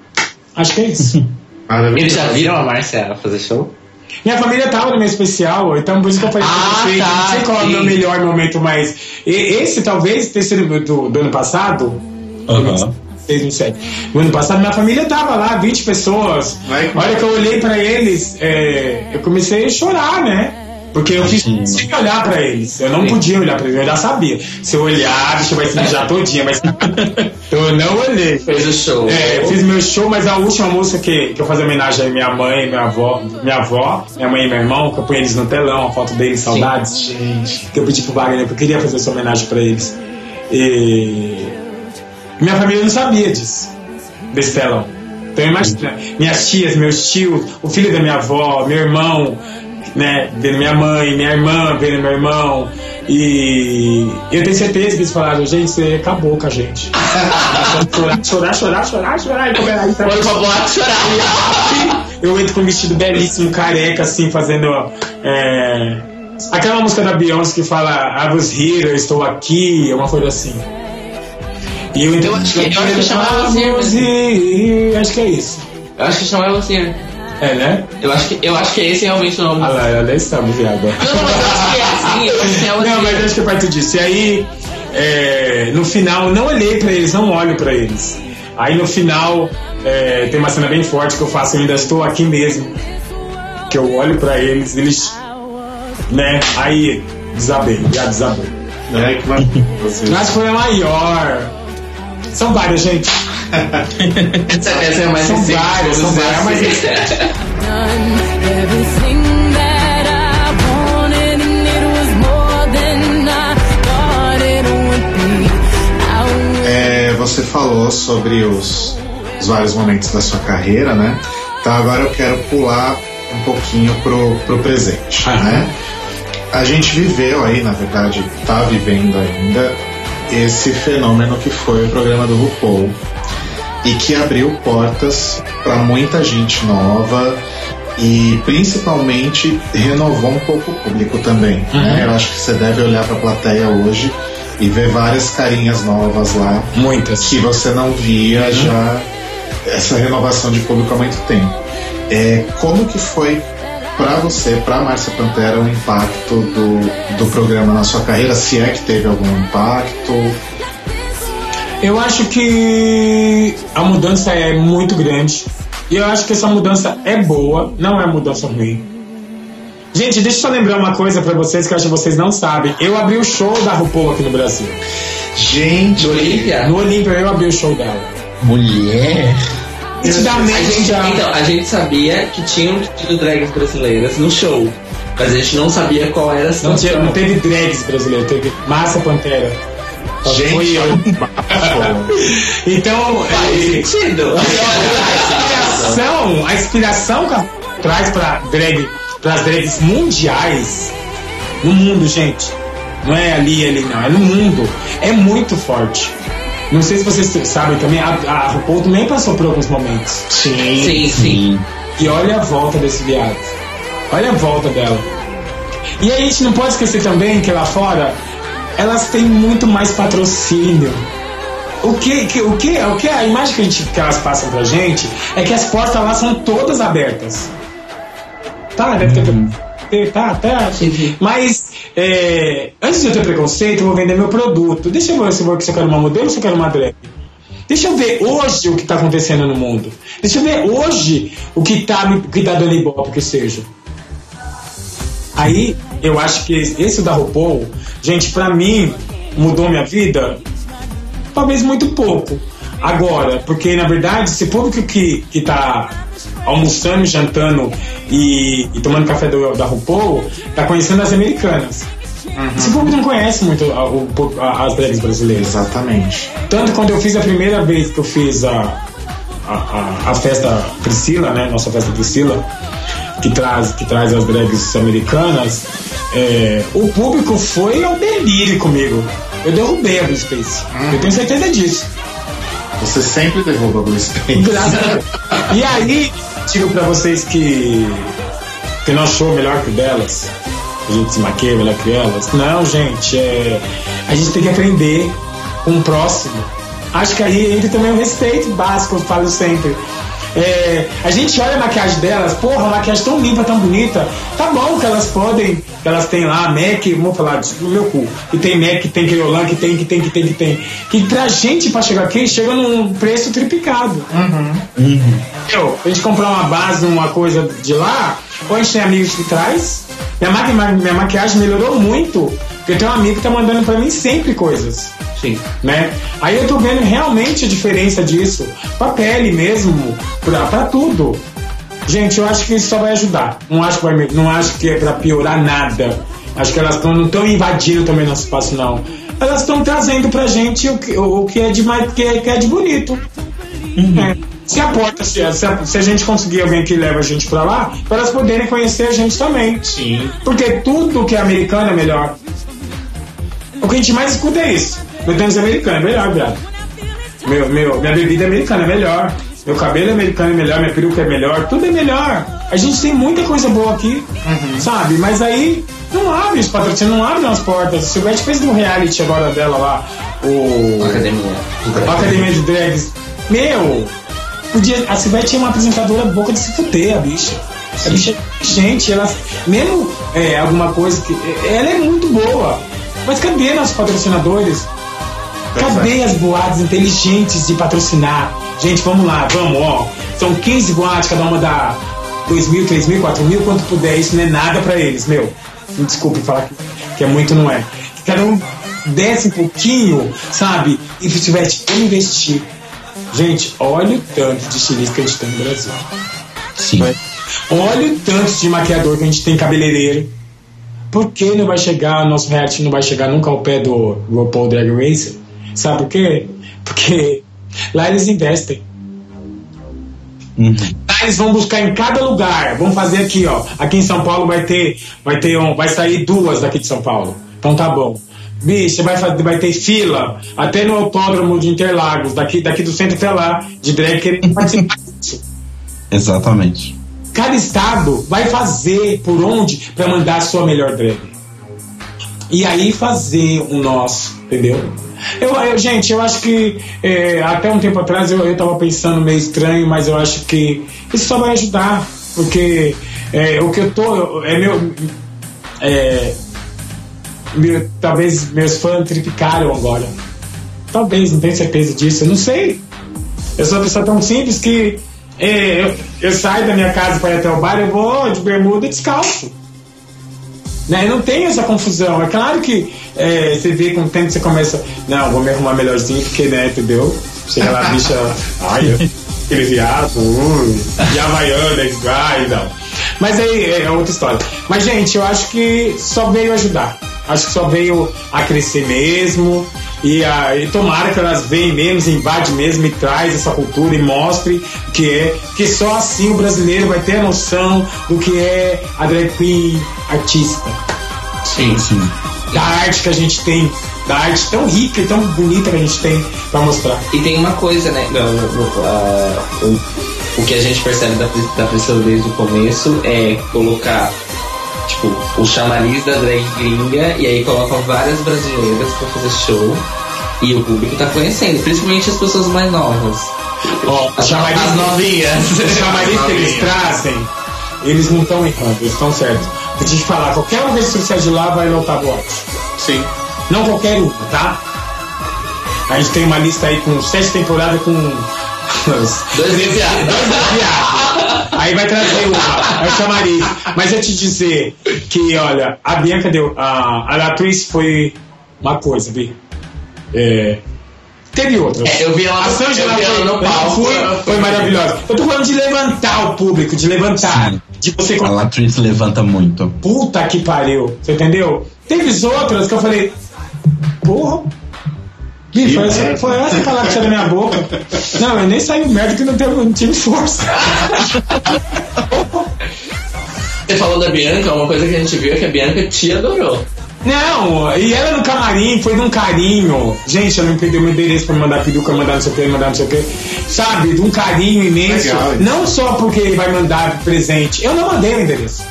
Acho que é isso. Eles já viram a Márcia fazer show? Minha família tava no meu especial, então por isso que eu falei Ah, pra vocês, tá, não sei qual é o meu melhor momento, mas esse talvez tenha sido do, do ano passado. Aham. 2007. No ano passado, minha família tava lá, 20 pessoas. Vai. A hora que eu olhei pra eles, é, eu comecei a chorar, né? Porque eu tinha que olhar pra eles. Eu não podia olhar pra eles, eu já sabia. Se eu olhar, bicho vai se mijar todinha, mas eu não olhei. Fez o show. É, eu fiz meu show, mas a última música que, que eu fazia homenagem à minha mãe, minha avó, minha avó, minha mãe e meu irmão, que eu ponho eles no telão, a foto deles, saudades. Gente. Que eu pedi pro Wagner, que eu queria fazer essa homenagem pra eles. E minha família não sabia disso, desse telão. Então imagina, minhas tias, meus tios, o filho da minha avó, meu irmão, né, vendo minha mãe, minha irmã vendo meu irmão. E eu tenho certeza que eles falaram, gente, você acabou com a gente. chorar, chorar, chorar, chorar, chorar. E comer aí, tá? Foi pra boate chorar. Eu entro com um vestido belíssimo, careca, assim, fazendo. é, aquela música da Beyoncé que fala I was here, eu estou aqui, uma coisa assim. E eu entro Eu acho que- eu acho que chamava I was here, acho que é isso. Eu acho que chamava assim, né? É, né? Eu acho que, eu acho que esse é realmente o nome. Ah lá, olha estamos, viado. Não, não, mas eu acho que é assim. Eu acho que é assim. Não, mas acho que é parte disso. E aí, é, no final, não olhei pra eles, não olho pra eles. Aí no final, é, tem uma cena bem forte que eu faço, eu ainda estou aqui mesmo. Que eu olho pra eles, eles. Né? Aí, desabei, já desabei. É que vai. Você... Mas foi a maior. São várias, gente. Essa, essa é a mais São várias, são várias, mas- was É, você falou sobre os, os vários momentos da sua carreira, né? Então agora eu quero pular um pouquinho pro, pro presente, Ah. né? A gente viveu aí, na verdade, tá vivendo ainda esse fenômeno que foi o programa do RuPaul e que abriu portas para muita gente nova e principalmente renovou um pouco o público também. né? Eu acho que você deve olhar para a plateia hoje e ver várias carinhas novas lá Muitas. que você não via já essa renovação de público há muito tempo. É, como que foi para você, para Márcia Pantera, o impacto do, do programa na sua carreira? Se é que teve algum impacto? Eu acho que a mudança é muito grande. E eu acho que essa mudança é boa, não é mudança ruim. Gente, deixa eu só lembrar uma coisa pra vocês que eu acho que vocês não sabem. Eu abri o show da RuPaul aqui no Brasil. Gente, Do Olímpia? No Olímpia eu abri o show dela. Mulher. A gente, já. então, a gente sabia que tinham tido drags brasileiras no show. Mas a gente não sabia qual era a Não, situação. tinha, não teve drags brasileiros, teve Massa Pantera. Gente, foi eu. Então, é, sentido. a inspiração, a inspiração que a traz para drag, para as drags mundiais, no mundo, gente. Não é ali, ali, não. É no mundo. É muito forte. Não sei se vocês sabem também, a, a RuPaul também passou por alguns momentos. sim. Sim, sim. E olha a volta desse viado. Olha a volta dela. E aí a gente não pode esquecer também que lá fora elas têm muito mais patrocínio. O que, que- o que, o que a imagem que, a gente, que elas passam pra gente é que as portas lá são todas abertas. Tá, deve ter. ter- Tá, tá. Sim. Mas é, antes de eu ter preconceito, eu vou vender meu produto. Deixa eu ver se eu, quero uma modelo ou se eu quero uma drag. Deixa eu ver hoje o que está acontecendo no mundo. Deixa eu ver hoje o que está que tá dando ibope que seja. Aí eu acho que esse da RuPaul, gente, pra mim mudou minha vida. Talvez muito pouco. Agora, porque na verdade esse público que, que tá almoçando, jantando e, e tomando café do, da RuPaul, tá conhecendo as americanas. Esse público não conhece muito a- o- a- as drags brasileiras. Exatamente. Tanto quando eu fiz a primeira vez que eu fiz a, a, a, a festa Priscila, né? Nossa festa Priscila, que traz, que traz as drags americanas, é, o público foi ao delírio comigo. Eu derrubei a Blue Space. Eu tenho certeza disso. Você sempre derruba a Blue Space. Graças a Deus. E aí, digo pra vocês que, que show é melhor que o delas. A gente se maquia melhor que elas. Não, gente, é, a gente tem que aprender com o próximo. Acho que aí entra também o respeito básico, eu falo sempre. É, a gente olha a maquiagem delas, porra, a maquiagem tão limpa, tão bonita. Tá bom que elas podem, que elas têm lá MAC, vamos falar do meu cu, que tem MAC, que tem Creolan, que tem, que tem, que tem, que tem. Que pra gente, pra chegar aqui, chega num preço triplicado. Entendeu? A gente comprar uma base, uma coisa de lá, ou a gente tem amigos que traz. Minha, maqui, minha maquiagem melhorou muito, eu tenho um amigo que tá mandando pra mim sempre coisas. Sim. Né? Aí eu tô vendo realmente a diferença disso pra pele mesmo, pra, pra tudo. Gente, eu acho que isso só vai ajudar. Não acho que, vai, não acho que é pra piorar nada. Acho que elas tão, não estão invadindo também nosso espaço, não. Elas estão trazendo pra gente o que, o que é de mais que é, que é de bonito. É. Se a porta, se a, se a- se a gente conseguir alguém que leva a gente pra lá, para elas poderem conhecer a gente também. Sim. Porque tudo que é americano é melhor. O que a gente mais escuta é isso. Meu tênis americano é melhor, viado. Meu, meu, minha bebida americana é melhor. Meu cabelo americano é melhor, minha peruca é melhor, tudo é melhor. A gente tem muita coisa boa aqui, sabe? Mas aí não abre os patrocínios, não abre as portas. A Silvete fez um reality agora dela lá, o. Academia. A Academia de Drags. Meu, podia, a Silvete é uma apresentadora boca de se fuder, a bicha. A bicha, gente, ela, mesmo é, alguma coisa que. Ela é muito boa. Mas cadê nossos patrocinadores? Cadê as boates inteligentes de patrocinar? Gente, vamos lá, vamos, ó. São 15 boates, cada uma dá 2 mil, 3 mil, 4 mil, quanto puder. Isso não é nada pra eles, meu. Me desculpe falar que, é muito, não é. Que cada um desse um pouquinho, sabe? E se tiver, tipo, vamos investir. Gente, olha o tanto de estilista que a gente tem no Brasil. Sim. Olha o tanto de maquiador que a gente tem cabeleireiro. Por que não vai chegar, nosso reality não vai chegar nunca ao pé do RuPaul Drag Racer? Sabe por quê? Porque lá eles investem. Uhum. Lá eles vão buscar em cada lugar. Vamos fazer aqui, ó. Aqui em São Paulo vai ter, vai ter um, vai sair duas daqui de São Paulo. Então tá bom. Bicho, vai, fazer, vai ter fila até no autódromo de Interlagos, daqui, daqui do centro até lá, de drag querendo participar disso. Exatamente. Cada estado vai fazer por onde para mandar a sua melhor drag. E aí fazer o nosso, entendeu? Eu, eu- gente, eu acho que é, até um tempo atrás eu, eu tava pensando meio estranho, mas eu acho que isso só vai ajudar. Porque é, o que eu tô. É meu. É, meu- talvez meus fãs triplicaram agora. Talvez, não tenho certeza disso, eu não sei. Eu sou uma pessoa tão simples que é, eu, eu saio da minha casa para ir até o bar, eu vou de bermuda e descalço. Né? Não tem essa confusão. É claro que é, você vê com o tempo você começa, não, vou me arrumar melhorzinho, porque, né, entendeu? Chega lá, a bicha, ai, aquele viado, ui, e Havaiana, ai, não. Mas aí é outra história. Mas, gente, eu acho que só veio ajudar. Acho que só veio a crescer mesmo. E, a, e tomara que elas venham mesmo, invade mesmo e traz essa cultura e mostre que é. Que só assim o brasileiro vai ter a noção do que é a drag queen artista. Sim. Sim. Da arte que a gente tem. Da arte tão rica e tão bonita que a gente tem pra mostrar. E tem uma coisa, né? no- no- a- o, o que a gente percebe da, da Priscila desde o começo é colocar tipo, o chamariz da drag gringa e aí colocam várias brasileiras pra fazer show e o público tá conhecendo, principalmente as pessoas mais novas. Ó, As, chamariz- as novinhas. Os chamariz que eles trazem, eles não estão errando, eles estão certos. Vou te falar, qualquer uma vez que você de lá vai lotar boate. Sim. Não qualquer uma, tá? A gente tem uma lista aí com sete temporadas com. Dois mil viados. Dois mil viados. Aí vai trazer uma, o chamariz. Mas eu te dizer que, olha, a Bianca deu. A, a atriz foi uma coisa, Bi. É, teve outra. É, eu vi ela a no- Sanji eu lá vi ela foi, no palco. foi, foi maravilhosa. Eu tô falando de levantar o público, de levantar. Sim. De você A Latrice levanta muito. Puta que pariu, você entendeu? Teve outras que eu falei, porra. Ih, foi, essa, foi essa palavra que saiu da minha boca. Não, eu nem saiu merda que não, teve, não tive força. Você falou da Bianca, uma coisa que a gente viu é que a Bianca te adorou. Não, e ela no camarim foi num carinho. Gente, ela me pediu meu endereço pra mandar peruca, mandar não sei o que, mandar não sei o que. Sabe, de um carinho imenso. Legal, não só porque ele vai mandar presente. Eu não mandei o endereço.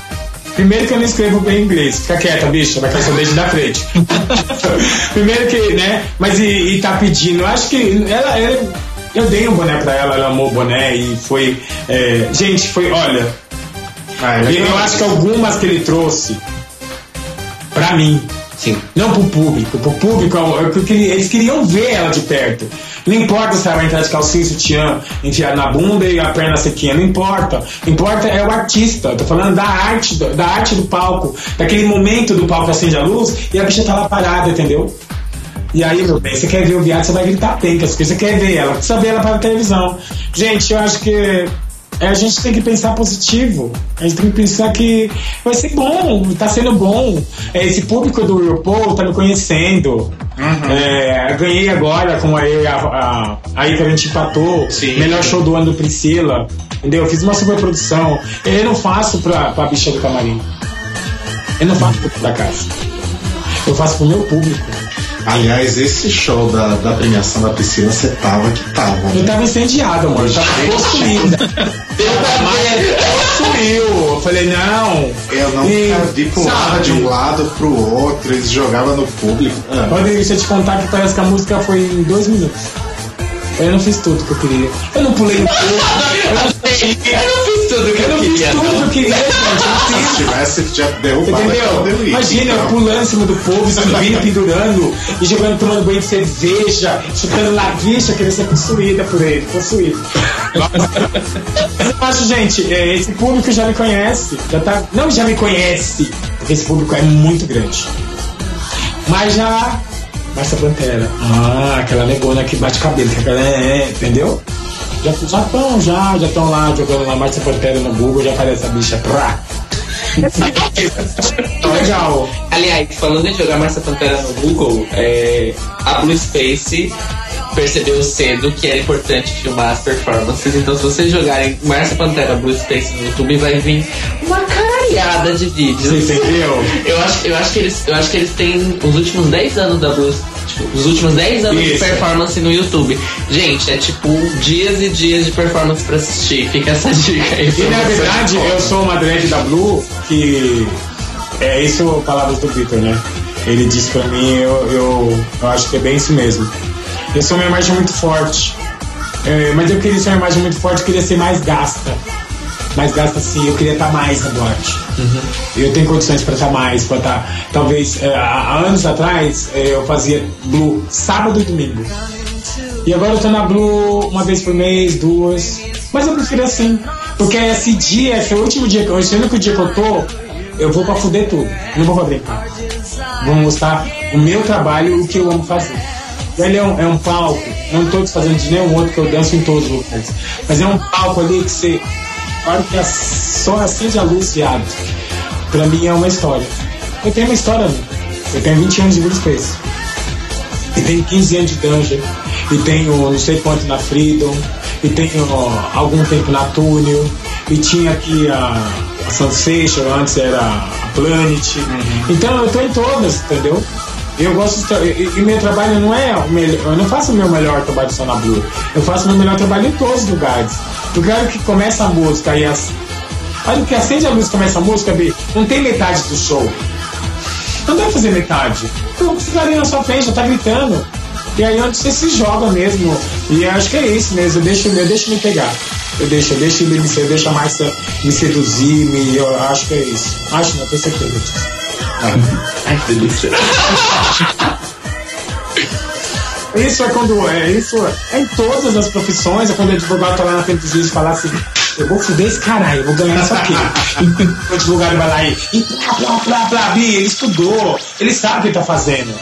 Primeiro que eu não escrevo bem inglês. Fica quieta, bicha, vai cair seu dente da frente. Primeiro que, né? Mas e, e tá pedindo. Eu acho que ela, ela Eu dei um boné pra ela, ela amou o boné e foi. é, gente, foi, olha. Ah, é eu legal. acho que algumas que ele trouxe pra mim. Sim. Não pro público. Pro público, eu- eu queria- eles queriam ver ela de perto. Não importa se ela vai entrar de calcinha, sutiã, enfiado na bunda e a perna sequinha. Não importa. Importa é o artista. Eu tô falando da arte, da arte do palco. Daquele momento do palco acende a luz e a bicha tá lá parada, entendeu? E aí, meu bem, você quer ver o viado, você vai gritar pencas, você quer ver ela, precisa ver ela para televisão. Gente, eu acho que a gente tem que pensar positivo. A gente tem que pensar que vai ser bom, tá sendo bom. É, esse público do RuPaul tá me conhecendo. É, eu ganhei agora com a, a, a, que a gente empatou. Sim. Melhor show do ano do Priscila. Entendeu? Eu fiz uma super produção. Eu não faço pra, pra bicha do camarim. Eu não faço pra casa. Eu faço pro meu público. Aliás, esse show da, da premiação da Priscila, você tava que tava. Eu né? tava incendiado, amor. Eu tava possuída. Possuiu. Eu falei, não. Eu não E, vi pular de um lado pro outro, eles jogavam no público. Ah, Rodrigo, deixa eu te contar que parece que a música foi em dois minutos. Eu não fiz tudo que eu queria. Eu não pulei. Eu não Eu não fiz tudo que Eu eu, não fiz queria. tudo que eu queria, gente. Eu se tivesse já derrubado Entendeu? Imagina, eu então. pulando em cima do povo, subindo, pendurando, e jogando, tomando banho de cerveja, chutando laguicha, querendo ser possuída por ele, possuída. Mas eu acho, gente, é, esse público já me conhece, já tá, não já me conhece, porque esse público é muito grande. Mas já. Márcia Pantera. Ah, aquela negona que bate cabelo, que aquela é, entendeu? Já estão, já, já estão lá jogando lá Márcia Pantera no Google, já aparece a bicha. Prá. Tá legal. Aliás, falando em jogar Marcia Pantera no Google, é, a Blue Space percebeu cedo que era importante filmar as performances. Então, se vocês jogarem Marcia Pantera Blue Space no YouTube, vai vir uma caralhada de vídeos. Você entendeu? Eu acho, eu, acho que eles, eu acho que eles têm os últimos 10 anos da Blue. Tipo, os últimos 10 anos de Isso. performance no YouTube. Gente, é tipo dias e dias de performance pra assistir. Fica essa dica aí. E na verdade, eu sou uma drag da Blue que. É isso, palavras do Victor, né? Ele disse pra mim, eu, eu, eu acho que é bem isso mesmo. Eu sou uma imagem muito forte. É, mas eu queria ser uma imagem muito forte, eu queria ser mais gasta. Mais gasta assim, eu queria estar mais na boate. Eu tenho condições para estar mais, para estar. Talvez, é, há anos atrás, é, eu fazia Blue sábado e domingo. E agora eu tô na Blue uma vez por mês, duas. Mas eu prefiro assim. Porque esse dia, esse é o último dia, que eu- esse único dia que eu tô, eu vou pra fuder tudo. Não vou pra brincar. Vou mostrar o meu trabalho e o que eu amo fazer. Ele é um, é um palco, não tô desfazendo de nenhum outro que eu danço em todos os lugares. Mas é um palco ali que você. Hora que a- só acende a luz, viado. Pra mim é uma história. Eu tenho uma história, né? Eu tenho 20 anos de Blue Space. E tenho 15 anos de Dungeon. E tenho não sei quanto na Freedom. E tenho ó, algum tempo na Túnel. E tinha aqui a, a Sensation, antes era a Planet. Então eu tô em todas, entendeu? E eu gosto de e, e meu trabalho não é o melhor, eu não faço o meu melhor trabalho só na Blue. Eu faço o meu melhor trabalho em todos os lugares. Porque a hora que começa a música e as. A hora que acende a luz e começa a música, Bi, não tem metade do show. Não dá pra fazer metade. Então você tá ali na sua frente, já tá gritando. E aí é onde você se joga mesmo. E eu acho que é isso mesmo. Eu deixo, eu deixo me pegar. Eu deixo, eu deixo ele me eu deixo a Márcia me seduzir, me, eu acho que é isso. Acho, não, tenho certeza disso. Ai, que delícia. Isso é quando. É, isso é em todas as profissões, é quando o advogado tá lá na frente dos juízes e falar assim, eu vou fuder esse caralho, eu vou ganhar isso aqui. o advogado vai lá e. e blá, blá, blá, blá, ele estudou, ele sabe o que ele tá fazendo.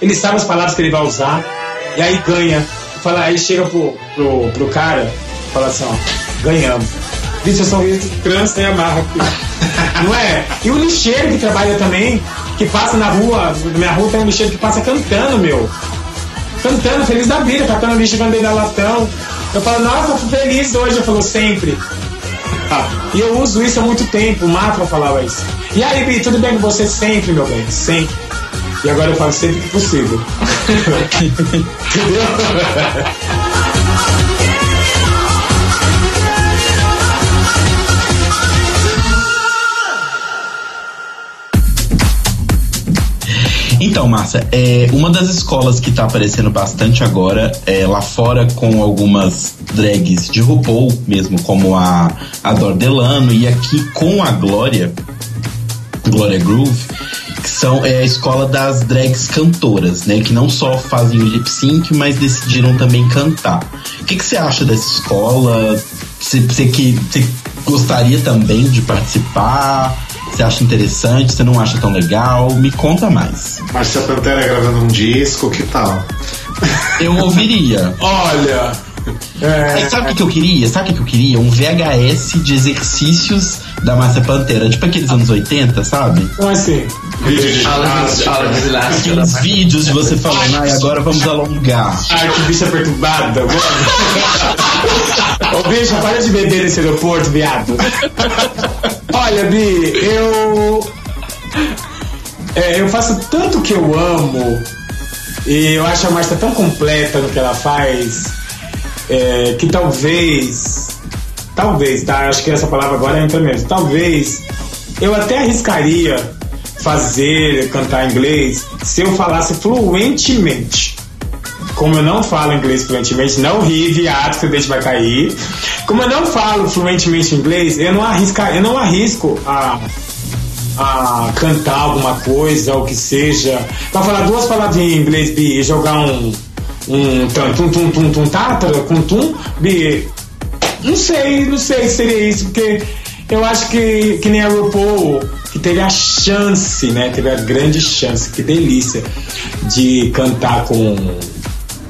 Ele sabe as palavras que ele vai usar, e aí ganha. Fala, aí chega pro, pro, pro cara fala assim, ó, ganhamos. Vixe, eu sou trança e amarra aqui. Não é? E o lixeiro que trabalha também, que passa na rua, na minha rua tem um lixeiro que passa cantando, meu cantando, feliz da vida, catando lixo ele dá latão. Eu falo, nossa, fui feliz hoje, eu falo, sempre. E eu uso isso há muito tempo, o Mafra falava isso. E aí, Bi, tudo bem com você? Sempre, meu bem, sempre. E agora eu falo sempre que possível. Entendeu? Então, Márcia, é, uma das escolas que tá aparecendo bastante agora, é, lá fora com algumas drags de RuPaul mesmo, como a, a Dor Delano, e aqui com a Glória, Glória Groove, que são é, a escola das drags cantoras, né? Que não só fazem o lip sync, mas decidiram também cantar. O que, você acha dessa escola? Você, que, você gostaria também de participar? Você acha interessante? Você não acha tão legal? Me conta mais. Márcia Pantera gravando um disco, que tal? Eu ouviria. Olha, Aí sabe o que, que eu queria? Sabe o que, que eu queria? Um VHS de exercícios da Márcia Pantera, tipo aqueles anos 80, sabe? como assim? Vídeo de ginástica. Aqueles vídeos de você falando, ai, agora vamos alongar. Ai, que bicha perturbada. Ô, bicha, para de beber nesse aeroporto, viado. Olha, Bi, eu. é, eu faço tanto que eu amo. E eu acho a Márcia tão completa no que ela faz. É, que talvez. Talvez, tá? Acho que essa palavra agora entra mesmo. Talvez eu até arriscaria fazer, cantar inglês se eu falasse fluentemente. Como eu não falo inglês fluentemente, não ri, viado, seu dente vai cair. Como eu não falo fluentemente inglês, eu não, arrisca, eu não arrisco a, a cantar alguma coisa, ou que seja. Pra falar duas palavras em inglês e jogar um. Um tum tum tum tum tátara com tum, não sei, não sei se seria isso, porque eu acho que, que nem a RuPaul, que teve a chance, né? Teve a grande chance, que delícia, de cantar com.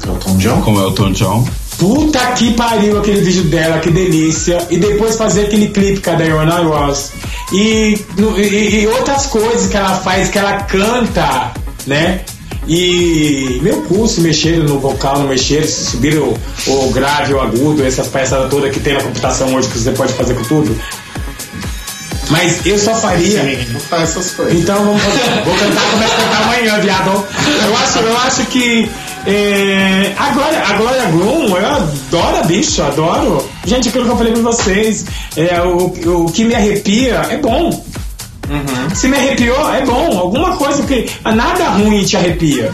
Elton John? Com Elton John. Puta que pariu aquele vídeo dela, que delícia. E depois fazer aquele clipe com a Diana Ross. E, e, e outras coisas que ela faz, que ela canta, né? E meu curso, mexeram no vocal, não mexeram, se subiram o, o grave, o agudo, essas palhaçadas todas que tem na computação hoje que você pode fazer com tudo. Mas eu só faria. Faz essas coisas. Então vamos fazer. Vou cantar, começa a cantar amanhã, viado. Eu acho, eu acho que. É, a Glória, a Glória Bloom, eu adoro a bicha, adoro. Gente, aquilo que eu falei pra vocês, é, o, o que me arrepia é bom. Se me arrepiou, é bom. Alguma coisa que. Nada ruim te arrepia.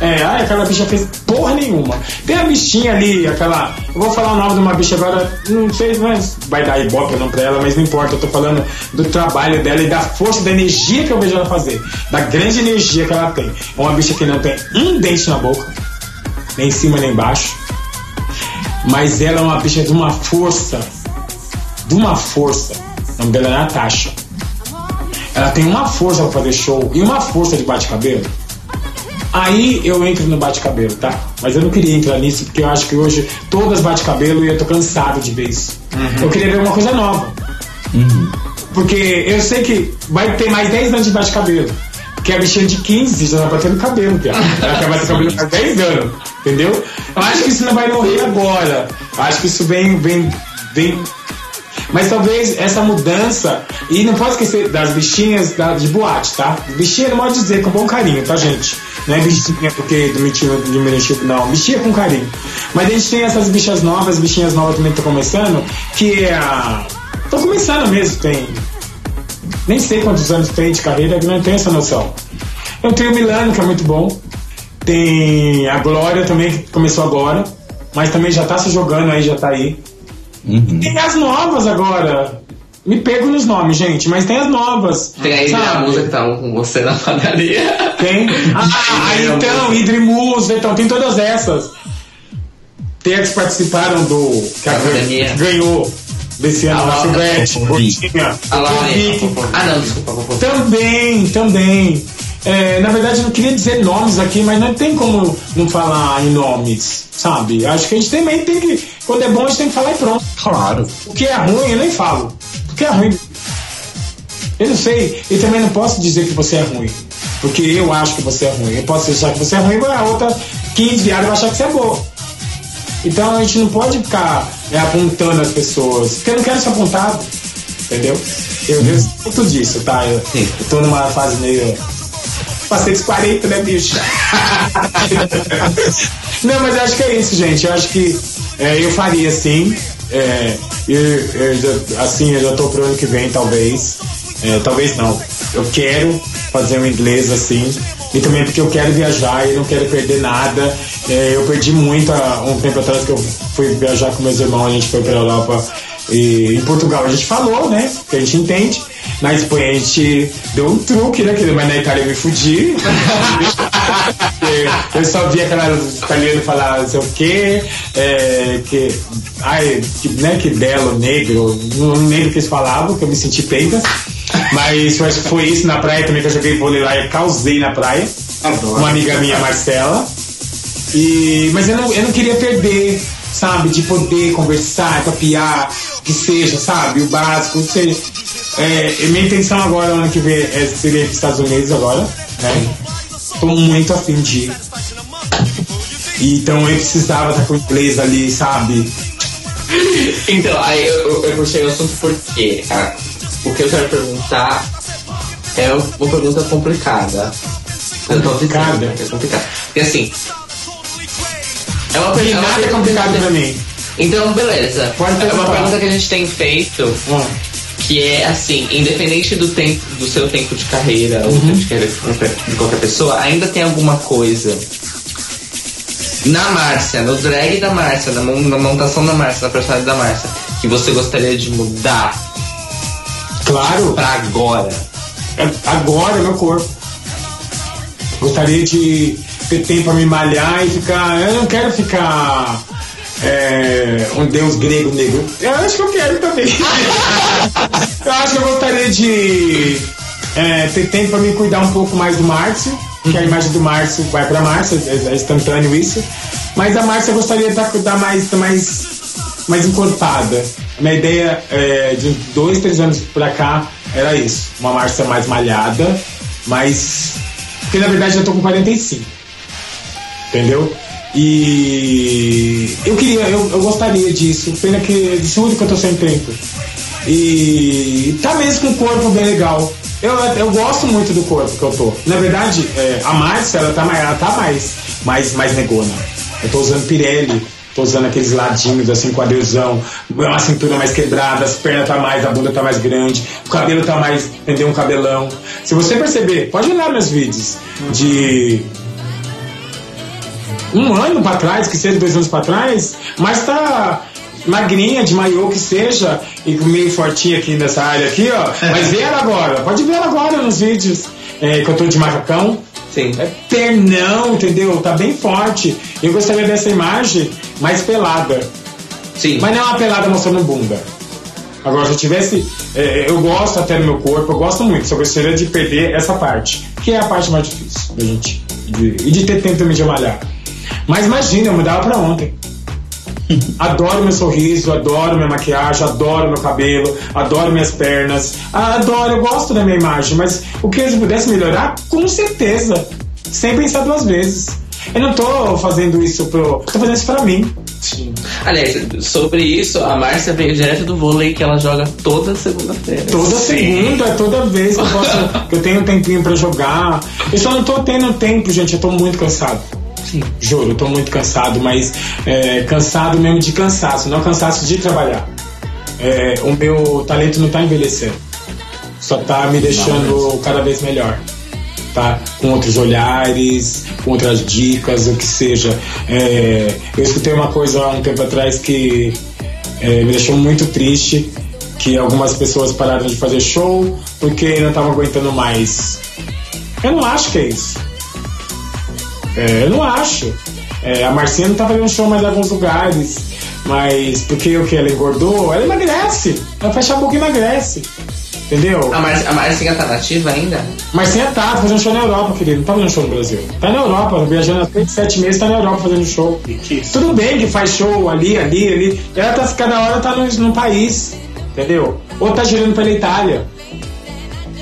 É, ai, aquela bicha fez porra nenhuma. Tem a bichinha ali, aquela. Eu vou falar o nome de uma bicha agora, não sei, mas vai dar ibope não pra ela, mas não importa. Eu tô falando do trabalho dela e da força, da energia que eu vejo ela fazer. Da grande energia que ela tem. É uma bicha que não tem um dente na boca, nem em cima nem embaixo. Mas ela é uma bicha de uma força. De uma força. O nome dela é Natasha. Ela tem uma força pra fazer show e uma força de bate-cabelo. Aí eu entro no bate-cabelo, tá? Mas eu não queria entrar nisso porque eu acho que hoje todas bate-cabelo e eu tô cansado de ver isso. Eu queria ver uma coisa nova. Porque eu sei que vai ter mais 10 anos de bate-cabelo. Porque a bichinha de 15 já tá batendo cabelo, piada. Ela quer bater cabelo há 10 anos, entendeu? Eu acho que isso não vai morrer agora. Eu acho que isso vem, vem, vem mas talvez essa mudança. E não pode esquecer das bichinhas da, de boate, tá? Bichinha não pode dizer com bom carinho, tá, gente? Não é bichinha porque diminutivo, diminutivo, não. Bichinha com carinho. Mas a gente tem essas bichas novas, bichinhas novas também que estão começando, que é. Tô começando mesmo, tem. Nem sei quantos anos tem de carreira, que não tenho essa noção. Eu tenho o Milano, que é muito bom. Tem a Glória também, que começou agora. Mas também já tá se jogando aí, já tá aí. Tem as novas agora. Me pego nos nomes, gente, mas tem as novas. Tem aí a sabe? música que tá com você na padaria. Tem. Ah, aí então, Idrimus, então, tem todas essas. Tem as que participaram do. Que a- ganhou desse ano na Silvete, Gordinha. Ah. Ah, não, desculpa. Também, também. É, na verdade, eu não queria dizer nomes aqui, mas não tem como não falar em nomes, sabe? Acho que a gente também tem que. Quando é bom, a gente tem que falar e pronto. Claro. O que é ruim, eu nem falo. O que é ruim. Eu não sei, e também não posso dizer que você é ruim. Porque eu acho que você é ruim. Eu posso achar que você é ruim, mas a outra 15 viadas vai achar que você é boa. Então a gente não pode ficar é, apontando as pessoas. Porque eu não quero ser apontado. Entendeu? Eu vejo muito disso, tá? Eu, eu tô numa fase meio. Passei dos 40, né, bicho? Não, mas eu acho que é isso, gente. Eu acho que é, eu faria sim. É, eu, eu assim, eu já tô pro ano que vem, talvez. É, talvez não. eu quero fazer um inglês assim. E também porque eu quero viajar e não quero perder nada. É, eu perdi muito há um tempo atrás que eu fui viajar com meus irmãos, a gente foi pra Europa. E em Portugal a gente falou, né? Que a gente entende. Na Espanha a gente deu um truque, né? Mas na Itália eu me fudi. eu só via aquelas italianos falar não sei o quê. É, que, ai, que, né, que belo, negro. Não lembro o que eles falavam, que eu me senti peita. Mas eu acho que foi isso na praia também que eu joguei vôlei lá e causei na praia. Uma amiga minha, Marcela. E, mas eu não, eu não queria perder, sabe? De poder conversar, papiar, que seja, sabe? O básico, seja. É, e minha intenção agora, ano que vem, é seria ir para os Estados Unidos agora, né? Tô muito afim de ir. Então eu precisava estar com o inglês ali, sabe? Então, aí eu, eu, puxei o assunto porque ah, o que eu quero perguntar é uma pergunta complicada. Complicada? dizendo, É complicada. Porque assim. É uma E pergunta. nada é complicado pra mim. Então, beleza. É uma pergunta que a gente tem feito, Hum. que é assim, independente do tempo, do seu tempo de carreira, ou Uhum. do tempo de carreira de qualquer, de qualquer pessoa, ainda tem alguma coisa na Márcia, no drag da Márcia, na, na montação da Márcia, na personalidade da Márcia, que você gostaria de mudar Claro, pra agora? é- agora meu corpo. Gostaria de ter tempo pra me malhar e ficar. Eu não quero ficar. É, um deus grego negro. Eu acho que eu quero também. eu acho que eu gostaria de é, ter tempo pra me cuidar um pouco mais do Márcio. Que a imagem do Márcio vai pra Márcio, é, é instantâneo isso. Mas a Márcia eu gostaria de dar mais, mais, mais encorpada. A minha ideia é, de dois, três anos pra cá era isso. Uma Márcia mais malhada, mas. Porque na verdade eu tô com 45 entendeu? E eu queria, eu, eu gostaria disso, pena que de saúde que eu tô sem tempo. E tá mesmo com o corpo bem legal. Eu, eu gosto muito do corpo que eu tô. Na verdade, é, a Márcia, ela tá, ela tá mais, mais, mais negona. Eu tô usando Pirelli, tô usando aqueles ladinhos assim, quadrilzão, uma cintura mais quebrada, as pernas tá mais, a bunda tá mais grande, o cabelo tá mais, entendeu? Um cabelão. Se você perceber, pode olhar meus vídeos de um ano pra trás, que seja dois anos pra trás, mas tá magrinha, de maiô que seja, e meio fortinha aqui nessa área aqui, ó. Mas vê ela agora, pode ver ela agora nos vídeos é, que eu tô de macacão. Sim. É pernão, entendeu? Tá bem forte. Eu gostaria dessa imagem mais pelada. Sim. Mas não é uma pelada mostrando bunda. Agora, se eu tivesse. é, eu gosto até do meu corpo, eu gosto muito, só gostaria de perder essa parte, que é a parte mais difícil da gente. de- e de ter tempo também de malhar. Mas imagina, eu mudava pra ontem. Adoro meu sorriso, adoro minha maquiagem, adoro meu cabelo, adoro minhas pernas, adoro, eu gosto da minha imagem, mas o que eu pudesse melhorar, com certeza, sem pensar duas vezes. Eu não tô fazendo isso pro. tô fazendo isso pra mim. Aliás, sobre isso, a Márcia veio direto do vôlei que ela joga toda segunda-feira. Toda segunda, toda vez que eu, posso, que eu tenho um tempinho pra jogar. Eu só não tô tendo tempo, gente, eu tô muito cansado. Sim. Juro, tô muito cansado, mas é, cansado mesmo de cansaço, não cansaço de trabalhar. É, o meu talento não tá envelhecendo. Só tá me deixando cada vez melhor. Tá? Com outros olhares, com outras dicas, o que seja. É, eu escutei uma coisa há um tempo atrás que é, me deixou muito triste, que algumas pessoas pararam de fazer show porque não estavam aguentando mais. Eu não acho que é isso. É, eu não acho. É, a Marcinha não tá fazendo show mais em alguns lugares. Mas porque o que? Ela engordou? Ela emagrece. Ela fecha a boca e emagrece. Entendeu? A, Mar a Marcinha tá nativa ainda? Marcinha tá fazendo show na Europa, querido. Não tá fazendo show no Brasil. Tá na Europa, viajando há 6, 7 meses, tá na Europa fazendo show. Tudo bem que faz show ali, ali, ali. Ela tá, cada hora tá no, num país. Entendeu? Ou tá girando pela Itália.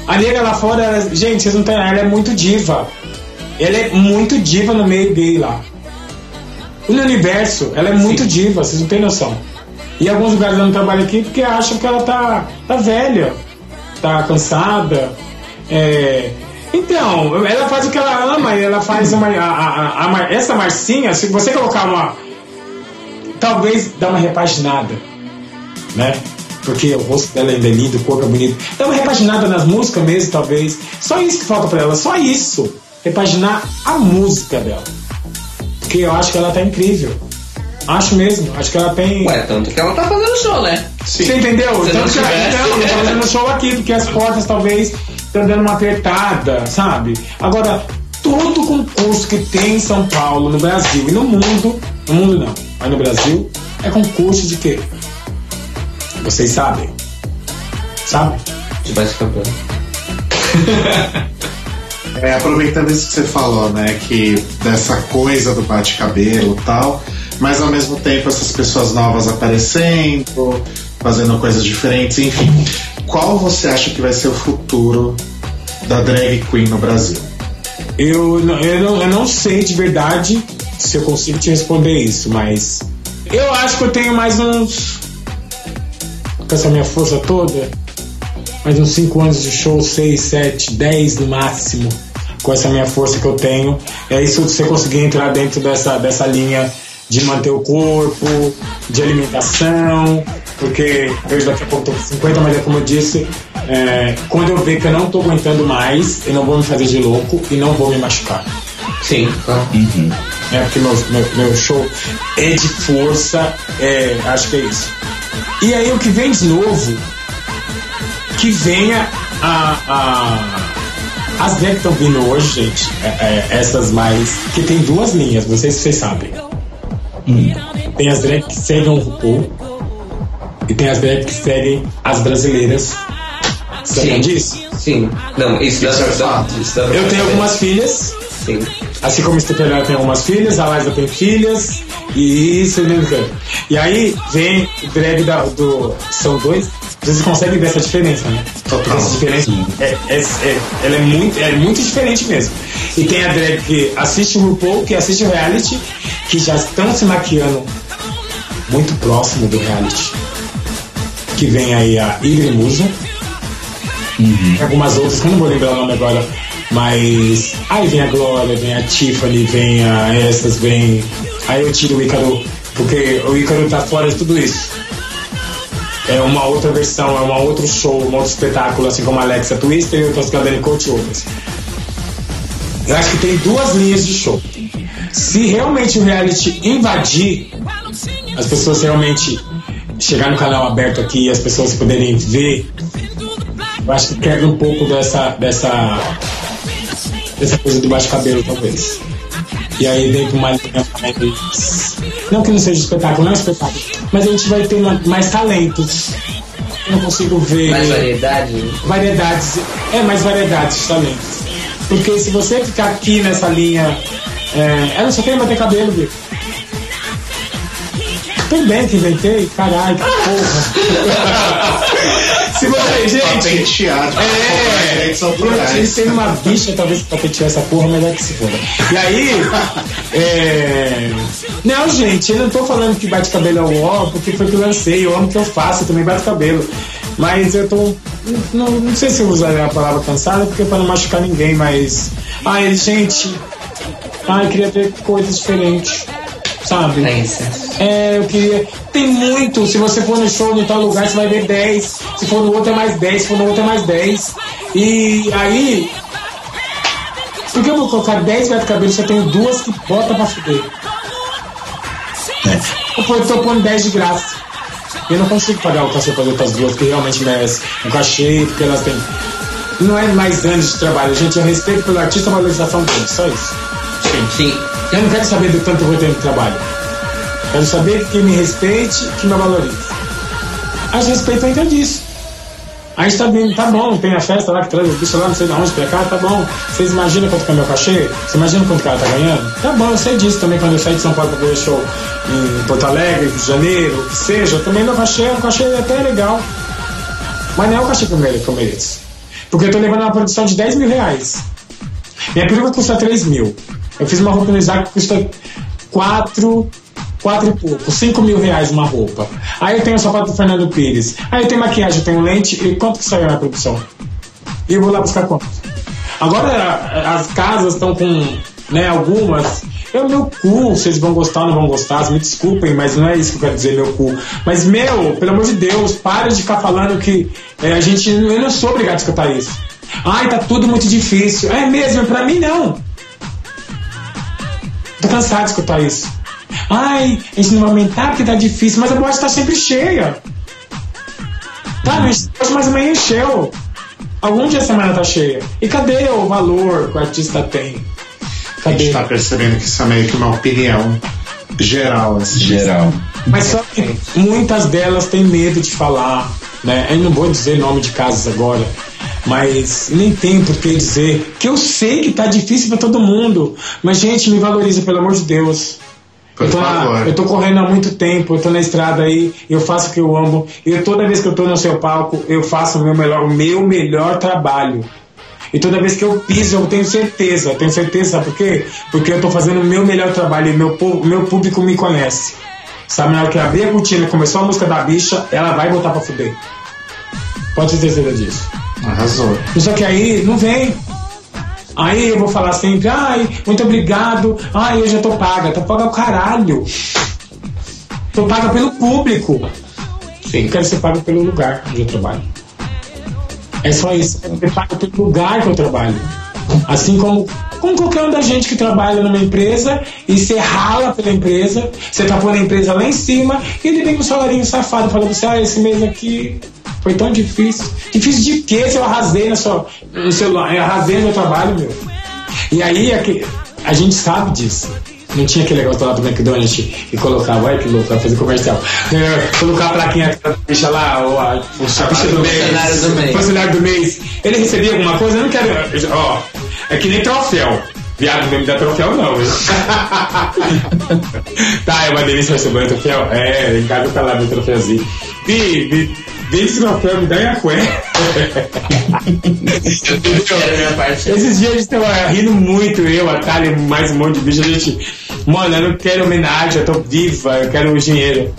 A nega lá fora, ela- gente, vocês não têm. Ela é muito diva. Ela é muito diva no meio gay lá. No universo, ela é muito diva, vocês não têm noção. E alguns lugares ela não trabalha aqui porque acham que ela tá, tá velha, tá cansada. É, Então, ela faz o que ela ama e ela faz uma. a- a- a essa Marcinha, se você colocar uma. Talvez dar uma repaginada, né? porque o rosto dela ainda é lindo, o corpo é bonito. Dá uma repaginada nas músicas mesmo, talvez. Só isso que falta pra ela, só isso. Repaginar a música dela. Porque eu acho que ela tá incrível. Acho mesmo, acho que ela tem. Ué, tanto que ela tá fazendo show, né? Você entendeu? Se Então, não que- não tô fazendo show aqui, porque as portas talvez estão dando uma apertada, sabe? Agora, todo concurso que tem em São Paulo, no Brasil e no mundo, no mundo não, mas no Brasil, é concurso de quê? Vocês sabem? Sabe? De bate-cabelo. É, aproveitando isso que você falou, né? Que dessa coisa do bate-cabelo e tal, mas ao mesmo tempo essas pessoas novas aparecendo, fazendo coisas diferentes, enfim. Qual você acha que vai ser o futuro da drag queen no Brasil? Eu, não- eu, não, eu não sei de verdade se eu consigo te responder isso, mas eu acho que eu tenho mais uns. Com essa minha força toda, mais uns 5 anos de show, 6, 7, 10 no máximo, com essa minha força que eu tenho. É isso que você conseguir entrar dentro dessa, dessa linha de manter o corpo, de alimentação, porque eu daqui a pouco tô com 50, mas é como eu disse, é, quando eu ver que eu não tô aguentando mais, eu não vou me fazer de louco e não vou me machucar. Sim. tá. É porque meu, meu, meu show é de força, é, acho que é isso. E aí o que vem de novo, que venha a. a as drag que estão vindo hoje, gente, é- é, essas mais. que tem duas linhas, não sei se vocês sabem. Tem as drag que seguem o RuPaul e tem as drag que seguem as brasileiras. Sabiam disso? Sim. Não, isso dá é pra isso dá pra Eu tenho algumas filhas, Sim. Assim como o Stephen tem algumas filhas, a Liza tem filhas, e isso mesmo. E aí vem o drag da, do. São dois. Vocês conseguem ver essa diferença, né? Essa diferença é, é- é- ela é muito, é muito diferente mesmo. E tem a drag que assiste o RuPaul, que assiste o reality, que já estão se maquiando muito próximo do reality. Que vem aí a Igre Musa. Tem algumas outras que eu não vou lembrar o nome agora. Mas aí vem a Glória, vem a Tiffany, vem a essas, vem. Aí eu tiro o Ícaro, porque o Ícaro tá fora de tudo isso. É uma outra versão, é um outro show, um outro espetáculo, assim como a Alexa Twister e outras Cadene Coach e outras. Eu acho que tem duas linhas de show. Se realmente o reality invadir, as pessoas realmente chegar no canal aberto aqui e as pessoas poderem ver, eu acho que quebra um pouco dessa, dessa, dessa coisa do bate-cabelo, talvez. E aí vem com uma linha mais. Não que não seja espetáculo, não é espetáculo, mas a gente vai ter mais talentos. Eu não consigo ver Mais variedade. variedades, é mais variedades de talentos. Porque se você ficar aqui nessa linha, é, não só quero bater cabelo, viu? Tudo bem que inventei, caralho, que porra. se você, gente, é, direitos autorais. tem uma bicha talvez pra patentear essa porra, mas é que se foda. E aí, é... Não, gente, eu não tô falando que bate cabelo é o ó, porque foi que eu lancei, eu amo o que eu faço, eu também bato cabelo. Mas eu tô. Não, não sei se eu usaria a palavra cansada, porque é pra não machucar ninguém, mas. Ai, gente. Ai, queria ver coisas diferentes. Sabe? É isso. É, eu queria. Tem muito. Se você for no show em tal lugar, você vai ver 10. Se for no outro, é mais 10. Se for no outro, é mais 10. E aí. Por que eu vou colocar 10 gato cabelo se eu tenho duas que bota pra fuder? Eu tô- pondo 10 de graça. Eu não consigo pagar o cachê para as outras duas, que realmente merecem um cachê, porque elas têm. Não é mais anos de trabalho, gente. Eu respeito pelo artista a valorização dele, só isso. Sim. Eu não quero saber do tanto que eu tenho de trabalho. Quero saber que me respeite, que me valorize. A gente respeita ainda disso. A gente tá vindo, tá bom, tem a festa lá que traz os bichos lá, não sei de onde pra cá, tá bom. Vocês imaginam quanto que é meu cachê? Você imagina quanto que ela tá ganhando? Tá bom, eu sei disso também quando eu saí de São Paulo pra ver show em Porto Alegre, Rio de Janeiro, o que seja, também meu cachê é um cachê até legal. Mas não é o cachê que eu mereço. Porque eu tô levando uma produção de 10 mil reais. Minha peruca custa 3 mil. Eu fiz uma roupa no Isaac que custa 4, 4 e pouco, 5 mil reais uma roupa. Aí eu tenho o sapato do Fernando Pires. Aí eu tenho maquiagem, eu tenho lente. E quanto que saiu na produção? E eu vou lá buscar quanto? Agora a- as casas estão com, né, algumas. É o meu cu, vocês vão gostar ou não vão gostar, me desculpem, mas não é isso que eu quero dizer, meu cu. Mas, meu, pelo amor de Deus, para de ficar falando que é, a gente. Eu não sou obrigado a escutar isso. Ai, tá tudo muito difícil. É mesmo, pra mim não. Tô cansado de escutar isso. Ai, a gente não vai aumentar porque tá difícil, mas a boate tá sempre cheia. Tá, mas amanhã encheu. Algum dia a semana tá cheia. E cadê o valor que o artista tem? A gente Cadê? tá percebendo que isso é meio que uma opinião geral, assim. Geral. Mas só que muitas delas têm medo de falar, né? Eu não vou dizer nome de casas agora, mas nem tem por que dizer que eu sei que tá difícil pra todo mundo. Mas gente, me valoriza pelo amor de Deus. Eu, tô na- eu tô correndo há muito tempo, eu tô na estrada aí, eu faço o que eu amo. E toda vez que eu tô no seu palco, eu faço o meu melhor, o meu melhor trabalho. E toda vez que eu piso, eu tenho certeza, eu tenho certeza, sabe por quê? Porque eu tô fazendo o meu melhor trabalho e meu, meu público me conhece. Sabe, na hora que abrir a cortina começou a música da bicha, ela vai botar pra fuder. Pode ter certeza disso. Arrasou. Só que aí não vem. Aí eu vou falar sempre, ai, muito obrigado, ai, eu já tô paga. Tô paga o caralho. Tô paga pelo público. Sim. Eu quero ser pago pelo lugar onde eu trabalho. É só isso. Eu quero ser pago pelo lugar que eu trabalho. Assim como, como qualquer um da gente que trabalha numa empresa e você rala pela empresa, você tá pondo a empresa lá em cima e ele vem com um salarinho safado falando você, ah, esse mês aqui foi tão difícil. Difícil de quê se eu arrasei na sua, no celular? Eu arrasei no meu trabalho, meu. E aí é que a gente sabe disso. Não tinha aquele negócio lá do McDonald's e colocava, olha que louco, vai fazer comercial. É, colocar a plaquinha aquela bicha lá, ou a, a bicha do mês. Funcionário do mês. Funcionário do mês. Ele recebia alguma coisa? Eu não quero. Ó, é que nem troféu. Viado, não me dá troféu não, tá, é uma delícia receber um troféu. É, Ricardo tá lá meu troféuzinho. Vi, vem esse troféu, me dá minha parte. Esses dias a gente tava rindo muito, eu, a Thalia, mais um monte de bicho. A gente, mano, eu não quero homenagem, eu tô viva, eu quero dinheiro.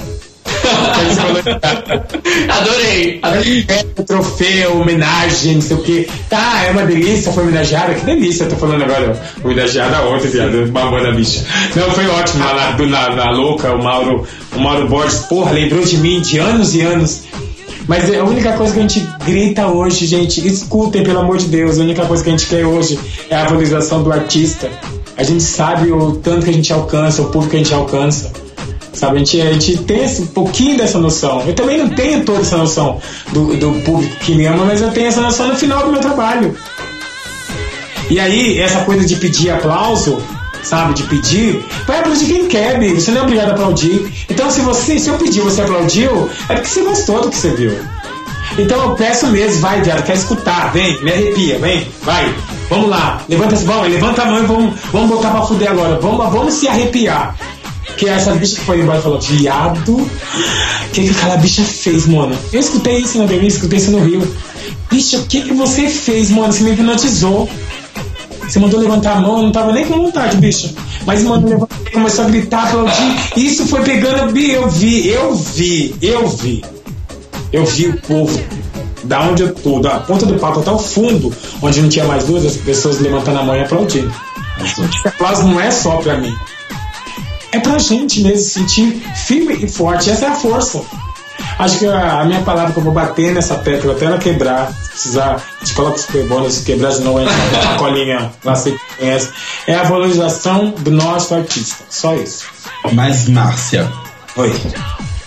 Adorei. é, troféu, homenagem, não sei o que. Tá, é uma delícia, foi homenageada. Que delícia, eu tô falando agora. Homenageada ontem, viado, babou da bicha. Não, foi ótimo na, na, na louca, o Mauro, o Mauro Borges, porra, lembrou de mim de anos e anos. Mas é a única coisa que a gente grita hoje, gente, escutem, pelo amor de Deus, a única coisa que a gente quer hoje é a valorização do artista. A gente sabe o tanto que a gente alcança, o público que a gente alcança. Sabe, a gente, a gente tem um pouquinho dessa noção. Eu também não tenho toda essa noção do, do público que me ama, mas eu tenho essa noção no final do meu trabalho. E aí, essa coisa de pedir aplauso, sabe, de pedir, vai aplaudir quem quer. Você não é obrigado a aplaudir. Então, se você, se eu pedir e você aplaudiu, é porque você gostou do que você viu. Então eu peço mesmo, vai, viado, quer escutar, vem, me arrepia, vem, vai, vamos lá, levanta vamos, levanta a mão e vamos, vamos botar pra fuder agora, vamos, vamos se arrepiar. Que essa bicha que foi embora falou, viado, o que, que aquela bicha fez, mano? Eu escutei isso na Berlim, escutei isso no Rio. Bicha, o que, que você fez, mano? Você me hipnotizou. Você mandou levantar a mão, eu não tava nem com vontade, bicha. Mas mandou levantar, começou a gritar, aplaudir. Isso foi pegando, Bi, eu vi, eu vi, eu vi. Eu vi o povo, da onde eu tô, da ponta do palco até o fundo, onde não tinha mais luz, as pessoas levantando a mão e aplaudindo. Esse aplauso não é só pra mim. É pra gente mesmo se sentir firme e forte. Essa é a força. Acho que a, a minha palavra que eu vou bater nessa tecla até ela quebrar, se precisar, a gente coloca o super bônus, se quebrar de novo, a gente bota uma colinha lá, você que conhece. É a valorização do nosso artista. Só isso. Mas, Márcia, Oi.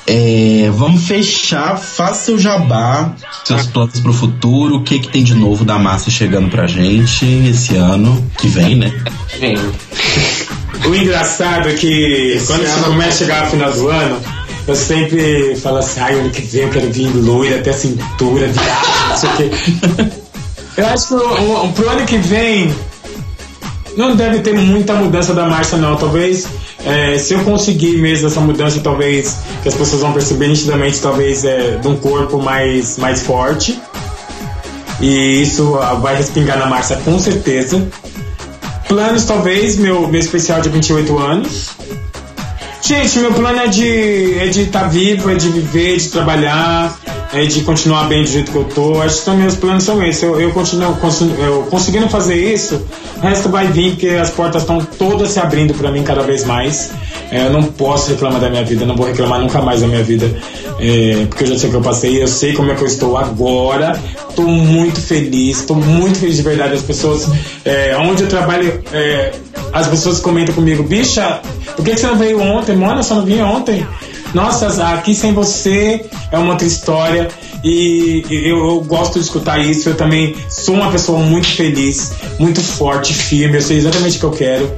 é, vamos fechar, faça seu jabá, seus planos pro futuro, o que que tem de novo da Márcia chegando pra gente esse ano, que vem, né? Vem. O engraçado é que quando você começa a chegar no final do ano, eu sempre falo assim, ai, ano que vem eu quero vir loira até cintura, viado, não sei o. Eu acho que o, o, pro ano que vem não deve ter muita mudança da Márcia não. Talvez é, se eu conseguir mesmo essa mudança, talvez que as pessoas vão perceber nitidamente, talvez é, de um corpo mais, mais forte. E isso vai respingar na Márcia com certeza. Planos, talvez, meu, meu especial de 28 anos. Gente, meu plano é de é de estar vivo, é de viver, de trabalhar, é, de continuar bem do jeito que eu tô. Acho que também os planos são esses. Eu, eu continuo eu conseguindo fazer isso, o resto vai vir, porque as portas estão todas se abrindo pra mim cada vez mais. É, eu não posso reclamar da minha vida, não vou reclamar nunca mais da minha vida, é, porque eu já sei o que eu passei, eu sei como é que eu estou agora. Tô muito feliz, tô muito feliz de verdade. As pessoas, é, onde eu trabalho, é, as pessoas comentam comigo, bicha, por que, você não veio ontem? Mona, você não vinha ontem? Nossa, aqui sem você é uma outra história e eu, eu gosto de escutar isso. Eu também sou uma pessoa muito feliz, muito forte, firme. Eu sei exatamente o que eu quero.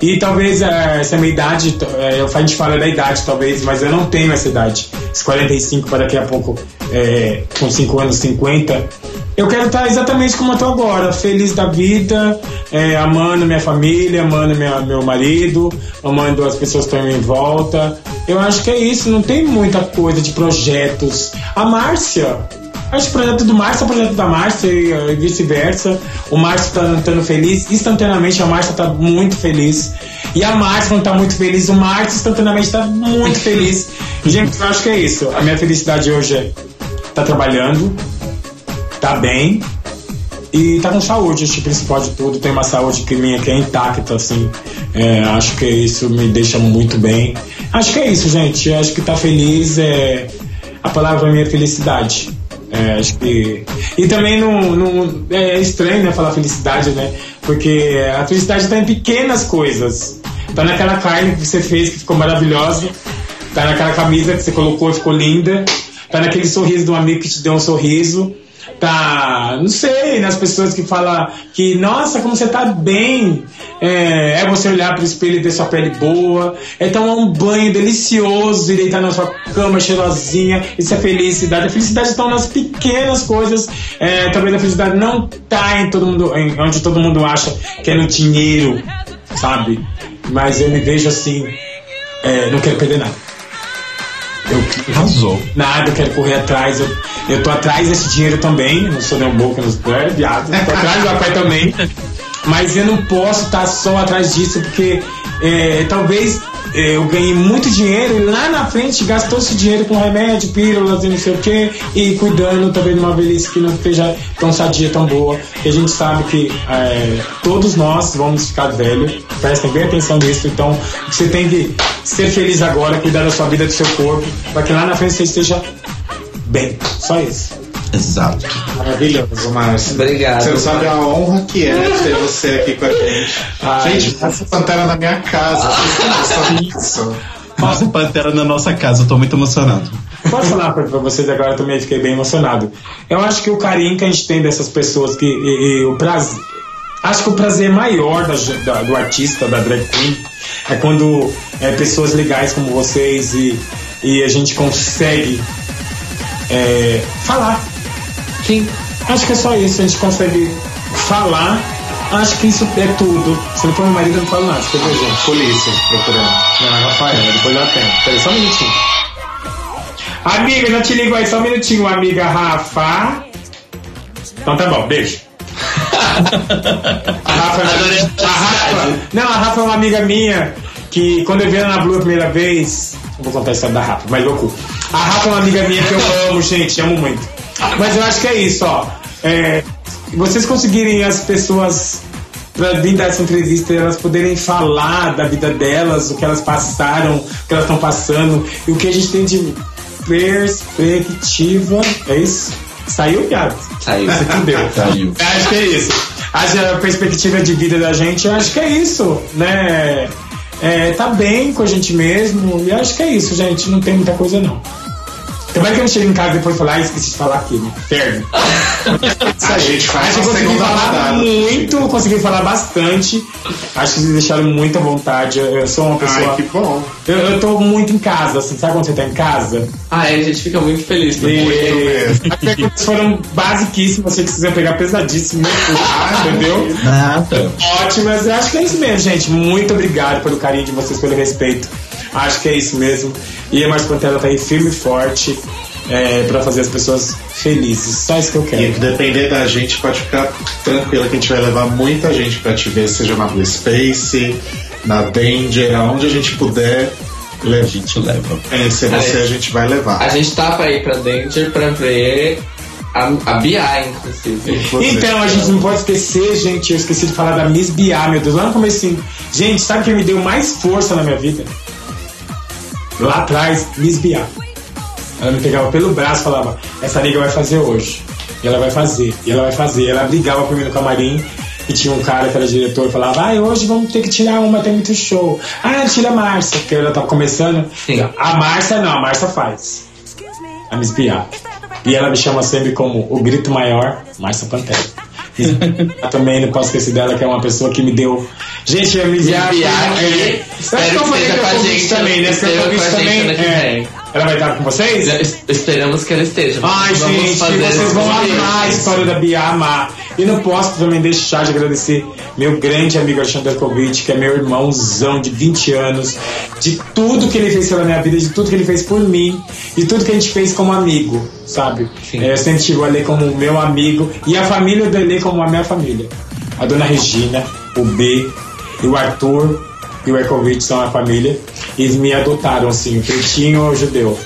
E talvez eh, essa minha idade, eh, a gente fala da idade talvez, mas eu não tenho essa idade. Os 45 para daqui a pouco, eh, com 5 anos, 50. Eu quero estar exatamente como eu tô agora, feliz da vida, eh, amando minha família, amando minha, meu marido, amando as pessoas que estão em volta. Eu acho que é isso, não tem muita coisa de projetos. A Márcia, Acho que o projeto do Márcio é o projeto da Márcia e eh, vice-versa. O Márcio tá estando feliz, instantaneamente a Márcia tá muito feliz. E a Márcia, quando tá muito feliz, o Márcio instantaneamente tá muito feliz. Gente, eu acho que é isso. A minha felicidade hoje é tá trabalhando, tá bem e tá com saúde, acho que principal de tudo. Tem uma saúde que minha que é intacta, assim. É, acho que isso me deixa muito bem. Acho que é isso, gente. Acho que tá feliz é. A palavra é felicidade. É, acho que. E também não, não. É estranho, né, falar felicidade, né? Porque a felicidade tá em pequenas coisas. Tá naquela carne que você fez que ficou maravilhosa. Tá naquela camisa que você colocou e ficou linda. Tá naquele sorriso um amigo que te deu um sorriso. Tá, não sei, nas pessoas que falam que, nossa, como você tá bem. É, é você olhar pro espelho e ter sua pele boa. É tomar um banho delicioso e deitar na sua cama cheirosinha. Isso é felicidade. A felicidade está nas pequenas coisas. É, talvez a felicidade não tá em todo mundo, em, onde todo mundo acha que é no dinheiro, sabe? Mas eu me vejo assim, é, não quero perder nada. Eu, Arrasou. Nada, eu quero correr atrás. Eu, eu tô atrás desse dinheiro também. Não sou nem boca nos pés, viado. Tô atrás do pai também. Mas eu não posso estar só atrás disso, porque é, talvez é, eu ganhei muito dinheiro e lá na frente gastou esse dinheiro com remédio, pílulas e não sei o que, e cuidando também de uma velhice que não esteja tão sadia, tão boa. E a gente sabe que é, todos nós vamos ficar velhos, prestem bem atenção nisso. Então você tem que ser feliz agora, cuidar da sua vida, do seu corpo, para que lá na frente você esteja bem. Só isso. Exato. Maravilhoso, Márcio. Obrigado. Você sabe a honra que é ter você aqui com a gente. Ai. gente, essa pantera na minha casa. Nossa, Pantera na nossa casa, eu tô muito emocionado. Posso falar pra, pra vocês agora, eu também fiquei bem emocionado. Eu acho que o carinho que a gente tem dessas pessoas, que, e, e o prazer. Acho que o prazer maior da, da- do artista, da drag queen, é quando é, pessoas legais como vocês e, e a gente consegue é, falar. Sim. Acho que é só isso, a gente consegue falar. Acho que isso é tudo. Se não for meu marido, eu não falo nada. Ver, gente? Polícia procurando. Não, é Rafael, depois eu atendo. Peraí, só um minutinho. Amiga, já te ligo aí, só um minutinho, amiga Rafa. Então tá bom, beijo. a Rafa, a Rafa, não, a Rafa é uma amiga minha que quando eu vi ela na Blue a primeira vez, eu vou contar a história da Rafa, mas louco. A Rafa é uma amiga minha que eu amo, gente, amo muito. Mas eu acho que é isso, ó. É, vocês conseguirem as pessoas pra vir dar essa entrevista e elas poderem falar da vida delas, o que elas passaram, o que elas estão passando e o que a gente tem de perspectiva. É isso? Saiu, viado? Saiu. Você entendeu? Saiu. Eu Acho que é isso. A perspectiva de vida da gente, eu acho que é isso, né? É, tá bem com a gente mesmo. E acho que é isso, gente. Não tem muita coisa, não. Como é que eu chego em casa depois e falo, ah, esqueci de falar aquilo. Inferno. A gente faz Acho que consegui falar rodada. muito, consegui falar bastante. Acho que vocês deixaram muita vontade. Eu sou uma pessoa. Ai, que bom. Eu, eu tô muito em casa, assim, sabe quando você tá em casa? Ah, é, a gente fica muito feliz E... também. mesmo. As perguntas foram basiquíssimas, achei que vocês iam pegar pesadíssimo, né? entendeu? Nada. Ótimas, eu acho que é isso mesmo, gente. Muito obrigado pelo carinho de vocês, pelo respeito. Acho que é isso mesmo. E a Márcia Pantera tá aí firme e forte é, pra fazer as pessoas felizes. Só isso que eu E quero. que depender da gente, pode ficar tranquila que a gente vai levar muita gente pra te ver, seja na Blue Space, na Danger, aonde a gente puder. A gente leva. É, se você a gente vai levar. A gente tá pra ir pra Danger pra ver a, a Bia, inclusive. Então, a gente não pode esquecer, gente, eu esqueci de falar da Miss Bia, meu Deus, lá no comecinho. Gente, sabe quem me deu mais força na minha vida? Lá atrás, Miss Bia. Ela me pegava pelo braço e falava, essa liga vai fazer hoje. E ela vai fazer, e ela vai fazer. Ela brigava comigo no camarim, e tinha um cara que era diretor e falava, ai, hoje vamos ter que tirar uma, tem muito show. Ah, tira a Márcia, porque ela tava começando. Sim. A Márcia não, a Márcia faz. A Miss Bia. E ela me chama sempre como o grito maior, Márcia Pantera. Eu também não posso esquecer dela, que é uma pessoa que me deu. Gente, a Miss Bia. Bia, é, espero que eu que esteja que com a eu gente, também, né? Se eu esteja com a gente também. que é. Ela vai estar com vocês? Es- Esperamos que ela esteja. Ai, Vamos gente, vocês vão amar a história da Bia, amar. E não posso também deixar de agradecer meu grande amigo Alexandre Kovic, que é meu irmãozão de 20 anos, de tudo que ele fez pela minha vida, de tudo que ele fez por mim, de tudo que a gente fez como amigo, sabe? É, eu sempre tive o Ale como meu amigo e a família do Ale como a minha família. A dona Regina, o B e o Arthur e o Erkovic são a família. E eles me adotaram, assim, o pretinho judeu.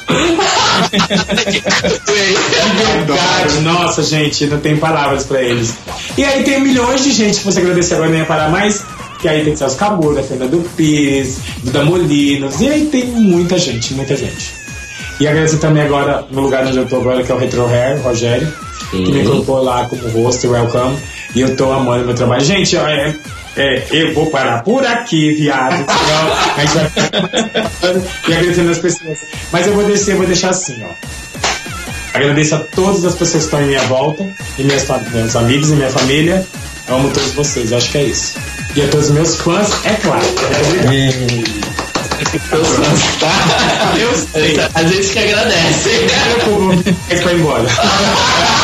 De verdade, nossa, gente, não tem palavras pra eles. E aí tem milhões de gente que você agradecer agora nem ia parar mais. Que aí tem Celso Cabura, Fernando Pires, Duda Molinos, e aí tem muita gente, muita gente. E agradecer também agora, no lugar onde eu tô agora, que é o Retro Hair, Rogério, que me colocou lá como host, welcome, e eu tô amando meu trabalho. Gente, é, é, eu vou parar por aqui, viado. a gente vai ficar e agradecendo as pessoas. Mas eu vou descer, eu vou deixar assim, ó. Agradeço a todas as pessoas que estão em minha volta, e minhas, meus amigos e minha família. Eu amo todos vocês, acho que é isso. E a todos os meus fãs, é claro. Eu sei. A gente que agradece. Mas foi embora.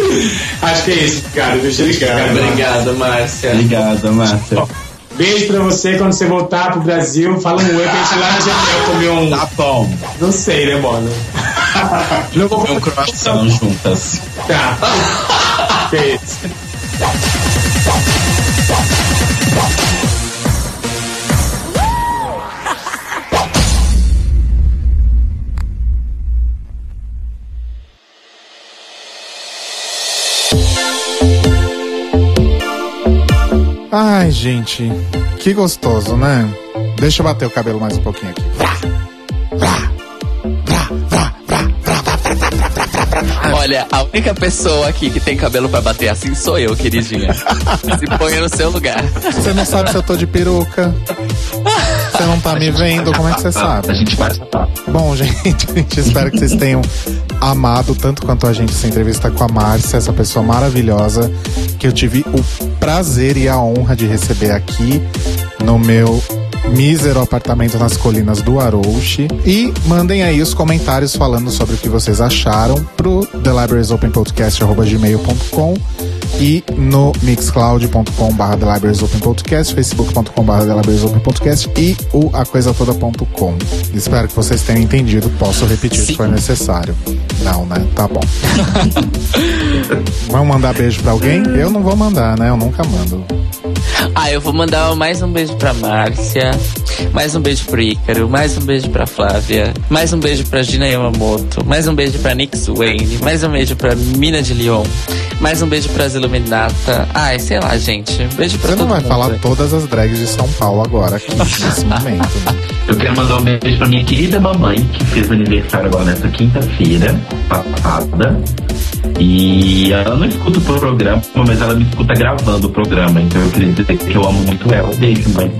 Acho que é isso, cara. Deixa eu ligar. Obrigado, Márcia. Obrigada, Márcia. Beijo pra você quando você voltar pro Brasil. Fala um oi pra gente lá na Genial comer um. Tá bom. Não sei, né, mano? Não vou Um croissant juntas. Tá. Que Ai, gente, que gostoso, né? Deixa eu bater o cabelo mais um pouquinho aqui. Olha, a única pessoa aqui que tem cabelo pra bater assim sou eu, queridinha. Se ponha no seu lugar. Você não sabe se eu tô de peruca. Você não tá me vendo, como é que você sabe? A gente vai sapar. Bom, gente, gente, espero que vocês tenham amado tanto quanto a gente essa entrevista com a Márcia, essa pessoa maravilhosa que eu tive o prazer e a honra de receber aqui no meu mísero apartamento nas colinas do Arouche. E mandem aí os comentários falando sobre o que vocês acharam pro thelibrariesopenpodcast.gmail.com e no mixcloud.com.br thelibrariesopenpodcast, facebook.com.br thelibrariesopenpodcast e o acoisatoda.com. Espero que vocês tenham entendido. Posso repetir se for necessário. Não, né? Tá bom. Vamos mandar beijo pra alguém? Eu não vou mandar, né? Eu nunca mando. Ah, eu vou mandar mais um beijo pra Márcia, mais um beijo pro Ícaro, mais um beijo pra Flávia, mais um beijo pra Gina Yamamoto, mais um beijo pra Nick Wayne, mais um beijo pra Mina de Lyon, mais um beijo pra Iluminata. Ai, sei lá, gente. Um beijo pra Você não vai mundo. falar todas as drags de São Paulo agora, aqui, nesse momento. Né? Eu quero mandar um beijo pra minha querida mamãe, que fez aniversário agora nessa quinta-feira, passada. E ela não escuta o programa, mas ela me escuta gravando o programa. Então eu queria dizer que eu amo muito ela. Beijo, mãe.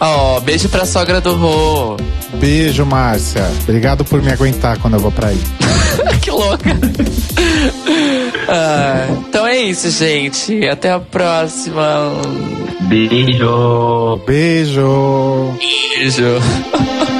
Ó, beijo pra sogra do Rô. Beijo, Márcia. Obrigado por me aguentar quando eu vou pra aí. que louca. Ah, então é isso, gente. Até a próxima. Beijo. Beijo. Beijo.